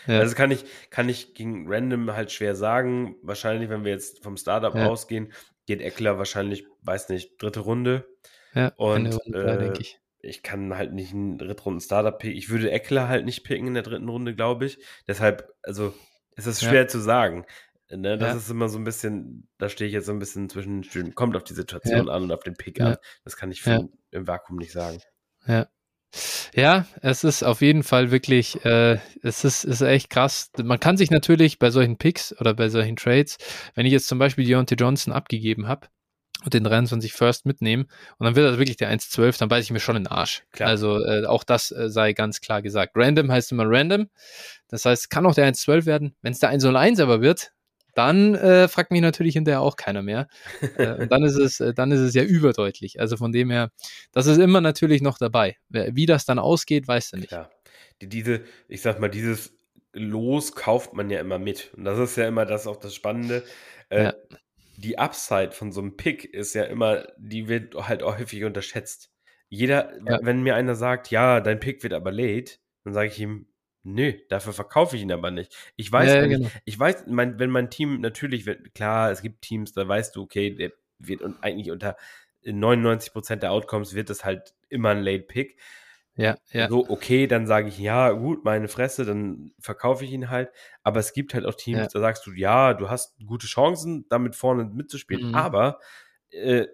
Ja. Also kann ich, kann ich gegen Random halt schwer sagen. Wahrscheinlich, wenn wir jetzt vom Startup ja. ausgehen, geht Eckler wahrscheinlich, weiß nicht, dritte Runde. Ja, und Runde, äh, denke ich ich kann halt nicht einen Drittrunden-Startup picken. Ich würde Eckler halt nicht picken in der dritten Runde, glaube ich. Deshalb, also, es ist schwer ja. zu sagen. Ne, das ja. ist immer so ein bisschen, da stehe ich jetzt so ein bisschen zwischen Stühlen. Kommt auf die Situation ja. an und auf den Pick an. Das kann ich für, im Vakuum nicht sagen. Ja. Ja, es ist auf jeden Fall wirklich, äh, es ist, ist echt krass. Man kann sich natürlich bei solchen Picks oder bei solchen Trades, wenn ich jetzt zum Beispiel Deontay Johnson abgegeben habe und den 23 First mitnehmen und dann wird das wirklich der 1-12, dann beiße ich mir schon in den Arsch. Klar. Also äh, auch das äh, sei ganz klar gesagt. Random heißt immer random. Das heißt, kann auch der 1-12 werden. Wenn es der 1-01 aber wird, dann äh, fragt mich natürlich hinterher auch keiner mehr. [LAUGHS] äh, und dann ist es, äh, dann ist es ja überdeutlich. Also von dem her, das ist immer natürlich noch dabei. Wie das dann ausgeht, weißt du nicht. Ja. Die, diese, ich sag mal, dieses Los kauft man ja immer mit. Und das ist ja immer das auch das Spannende. Äh, ja. Die Upside von so einem Pick ist ja immer, die wird halt auch häufig unterschätzt. Jeder, ja. wenn mir einer sagt, ja, dein Pick wird aber late, dann sage ich ihm, Nö, dafür verkaufe ich ihn aber nicht. Ich weiß, ja, genau. ich weiß, mein, wenn mein Team natürlich, klar, es gibt Teams, da weißt du, okay, der wird und eigentlich unter 99% der Outcomes wird es halt immer ein Late Pick. Ja, ja. So, okay, dann sage ich, ja, gut, meine Fresse, dann verkaufe ich ihn halt. Aber es gibt halt auch Teams, ja. da sagst du, ja, du hast gute Chancen, damit vorne mitzuspielen. Mhm. Aber äh,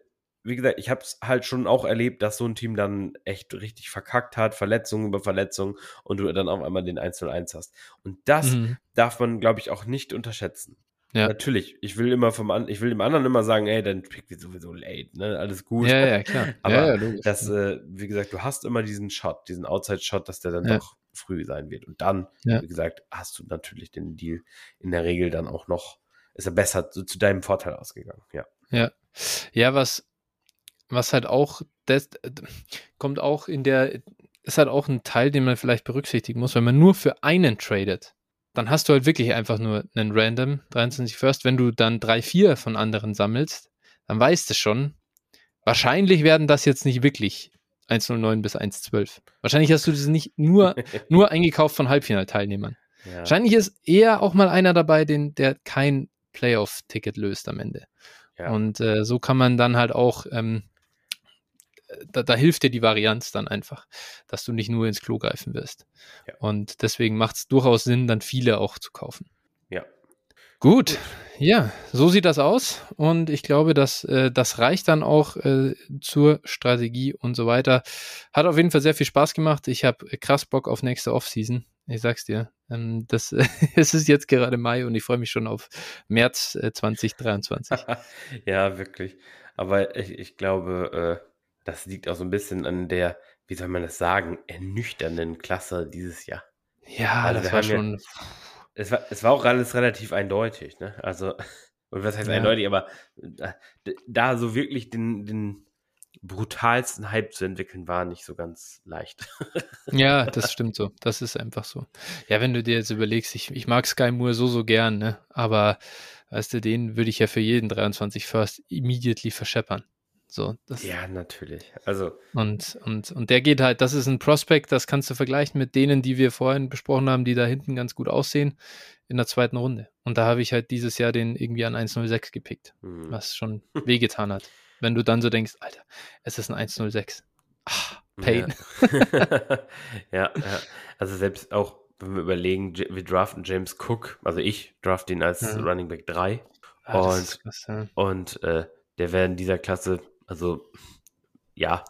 wie gesagt, ich habe es halt schon auch erlebt, dass so ein Team dann echt richtig verkackt hat, Verletzungen über Verletzungen und du dann auf einmal den 1-0-1 hast. Und das mhm. darf man, glaube ich, auch nicht unterschätzen. Ja. Natürlich, ich will immer vom ich will dem anderen immer sagen, ey, dann pick wird sowieso late, ne? Alles gut. Ja, ja, [LAUGHS] klar. Aber ja, ja, das, äh, wie gesagt, du hast immer diesen Shot, diesen Outside-Shot, dass der dann ja. doch früh sein wird. Und dann, wie gesagt, hast du natürlich den Deal in der Regel dann auch noch, ist er besser zu, zu deinem Vorteil ausgegangen, ja. Ja. Ja, was, was halt auch, das kommt auch in der, ist halt auch ein Teil, den man vielleicht berücksichtigen muss, wenn man nur für einen tradet, dann hast du halt wirklich einfach nur einen Random 23 First. Wenn du dann drei, vier von anderen sammelst, dann weißt du schon, wahrscheinlich werden das jetzt nicht wirklich 109 bis 112. Wahrscheinlich hast du das nicht nur, [LAUGHS] nur eingekauft von Halbfinalteilnehmern. Ja. Wahrscheinlich ist eher auch mal einer dabei, den, der kein Playoff-Ticket löst am Ende. Ja. Und äh, so kann man dann halt auch ähm, da, da, hilft dir die Varianz dann einfach, dass du nicht nur ins Klo greifen wirst. Ja. Und deswegen macht es durchaus Sinn, dann viele auch zu kaufen. Ja. Gut, ja, so sieht das aus. Und ich glaube, dass äh, das reicht dann auch äh, zur Strategie und so weiter. Hat auf jeden Fall sehr viel Spaß gemacht. Ich habe krass Bock auf nächste Offseason. Ich sag's dir. Ähm, das, [LAUGHS] es ist jetzt gerade Mai und ich freue mich schon auf März äh, [LAUGHS] 2023. ja, wirklich. Aber ich, ich glaube, äh, das liegt auch so ein bisschen an der, wie soll man das sagen, ernüchternden Klasse dieses Jahr. Ja, also das war schon. Ja, es, war, es war auch alles relativ eindeutig, ne? Also, [LAUGHS] und was heißt ja. eindeutig, aber da, da, so wirklich den, den brutalsten Hype zu entwickeln, war nicht so ganz leicht. [LAUGHS] ja, das stimmt so. Das ist einfach so. Ja, wenn du dir jetzt überlegst, ich, ich mag Sky Moore so, so gern, ne? Aber weißt du, den würde ich ja für jeden 23 First immediately verscheppern. So, das ja, natürlich. Also. Und, und, und der geht halt, das ist ein Prospect, das kannst du vergleichen mit denen, die wir vorhin besprochen haben, die da hinten ganz gut aussehen in der zweiten Runde. Und da habe ich halt dieses Jahr den irgendwie an 106 gepickt, mhm. was schon [LAUGHS] wehgetan hat. Wenn du dann so denkst, Alter, es ist ein 106. Ah, Pain. Ja. [LAUGHS] ja, ja. Also selbst auch, wenn wir überlegen, wir draften James Cook, also ich draft ihn als ja. Running Back 3. Ah, und, krass, ja. und äh, der wäre in dieser Klasse also, ja,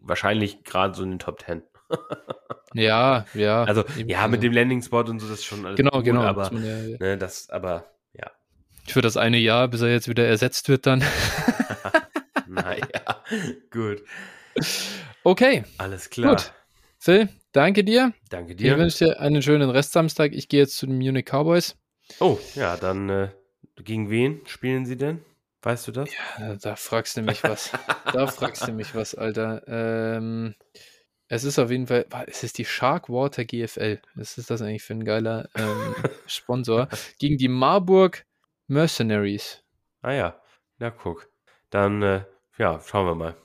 wahrscheinlich gerade so in den Top 10. [LAUGHS] ja, ja. Also, ja, mit dem Landing-Spot und so, das ist schon alles Genau, gut, genau. Aber, man, ja, ja. Ne, das, aber, ja. Für das eine Jahr, bis er jetzt wieder ersetzt wird, dann. [LAUGHS] naja, gut. Okay. Alles klar. Gut. Phil, danke dir. Danke dir. Ich wünsche dir einen schönen Restsamstag. Ich gehe jetzt zu den Munich Cowboys. Oh, ja, dann äh, gegen wen spielen sie denn? Weißt du das? Ja, da fragst du mich was. da fragst du mich was, Alter. Ähm, es ist auf jeden Fall, es ist die Sharkwater GFL. Was ist das eigentlich für ein geiler ähm, [LAUGHS] Sponsor? Gegen die Marburg Mercenaries. Ah ja, na guck. Dann, äh, ja, schauen wir mal.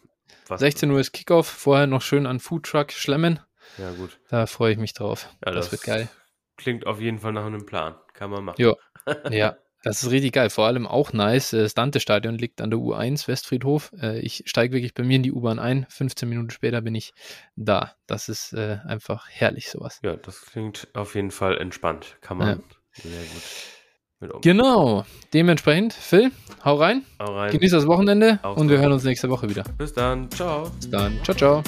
Was 16 Uhr ist Kickoff, vorher noch schön an Foodtruck schlemmen. Ja, gut. Da freue ich mich drauf. Ja, das, das, wird geil. Klingt auf jeden Fall nach einem Plan. Kann man machen. [LAUGHS] Ja, ja. Das ist richtig geil. Vor allem auch nice. Das Dante-Stadion liegt an der U1 Westfriedhof. Äh, ich steige wirklich bei mir in die U-Bahn ein. 15 Minuten später bin ich da. Das ist äh, einfach herrlich, sowas. Ja, das klingt auf jeden Fall entspannt. Kann man ja. sehr gut. Genau. Dementsprechend, Phil, hau rein. Hau rein. Genieß das Wochenende Auch und wir hören uns nächste Woche wieder. Bis dann. Ciao. Bis dann. Ciao, ciao.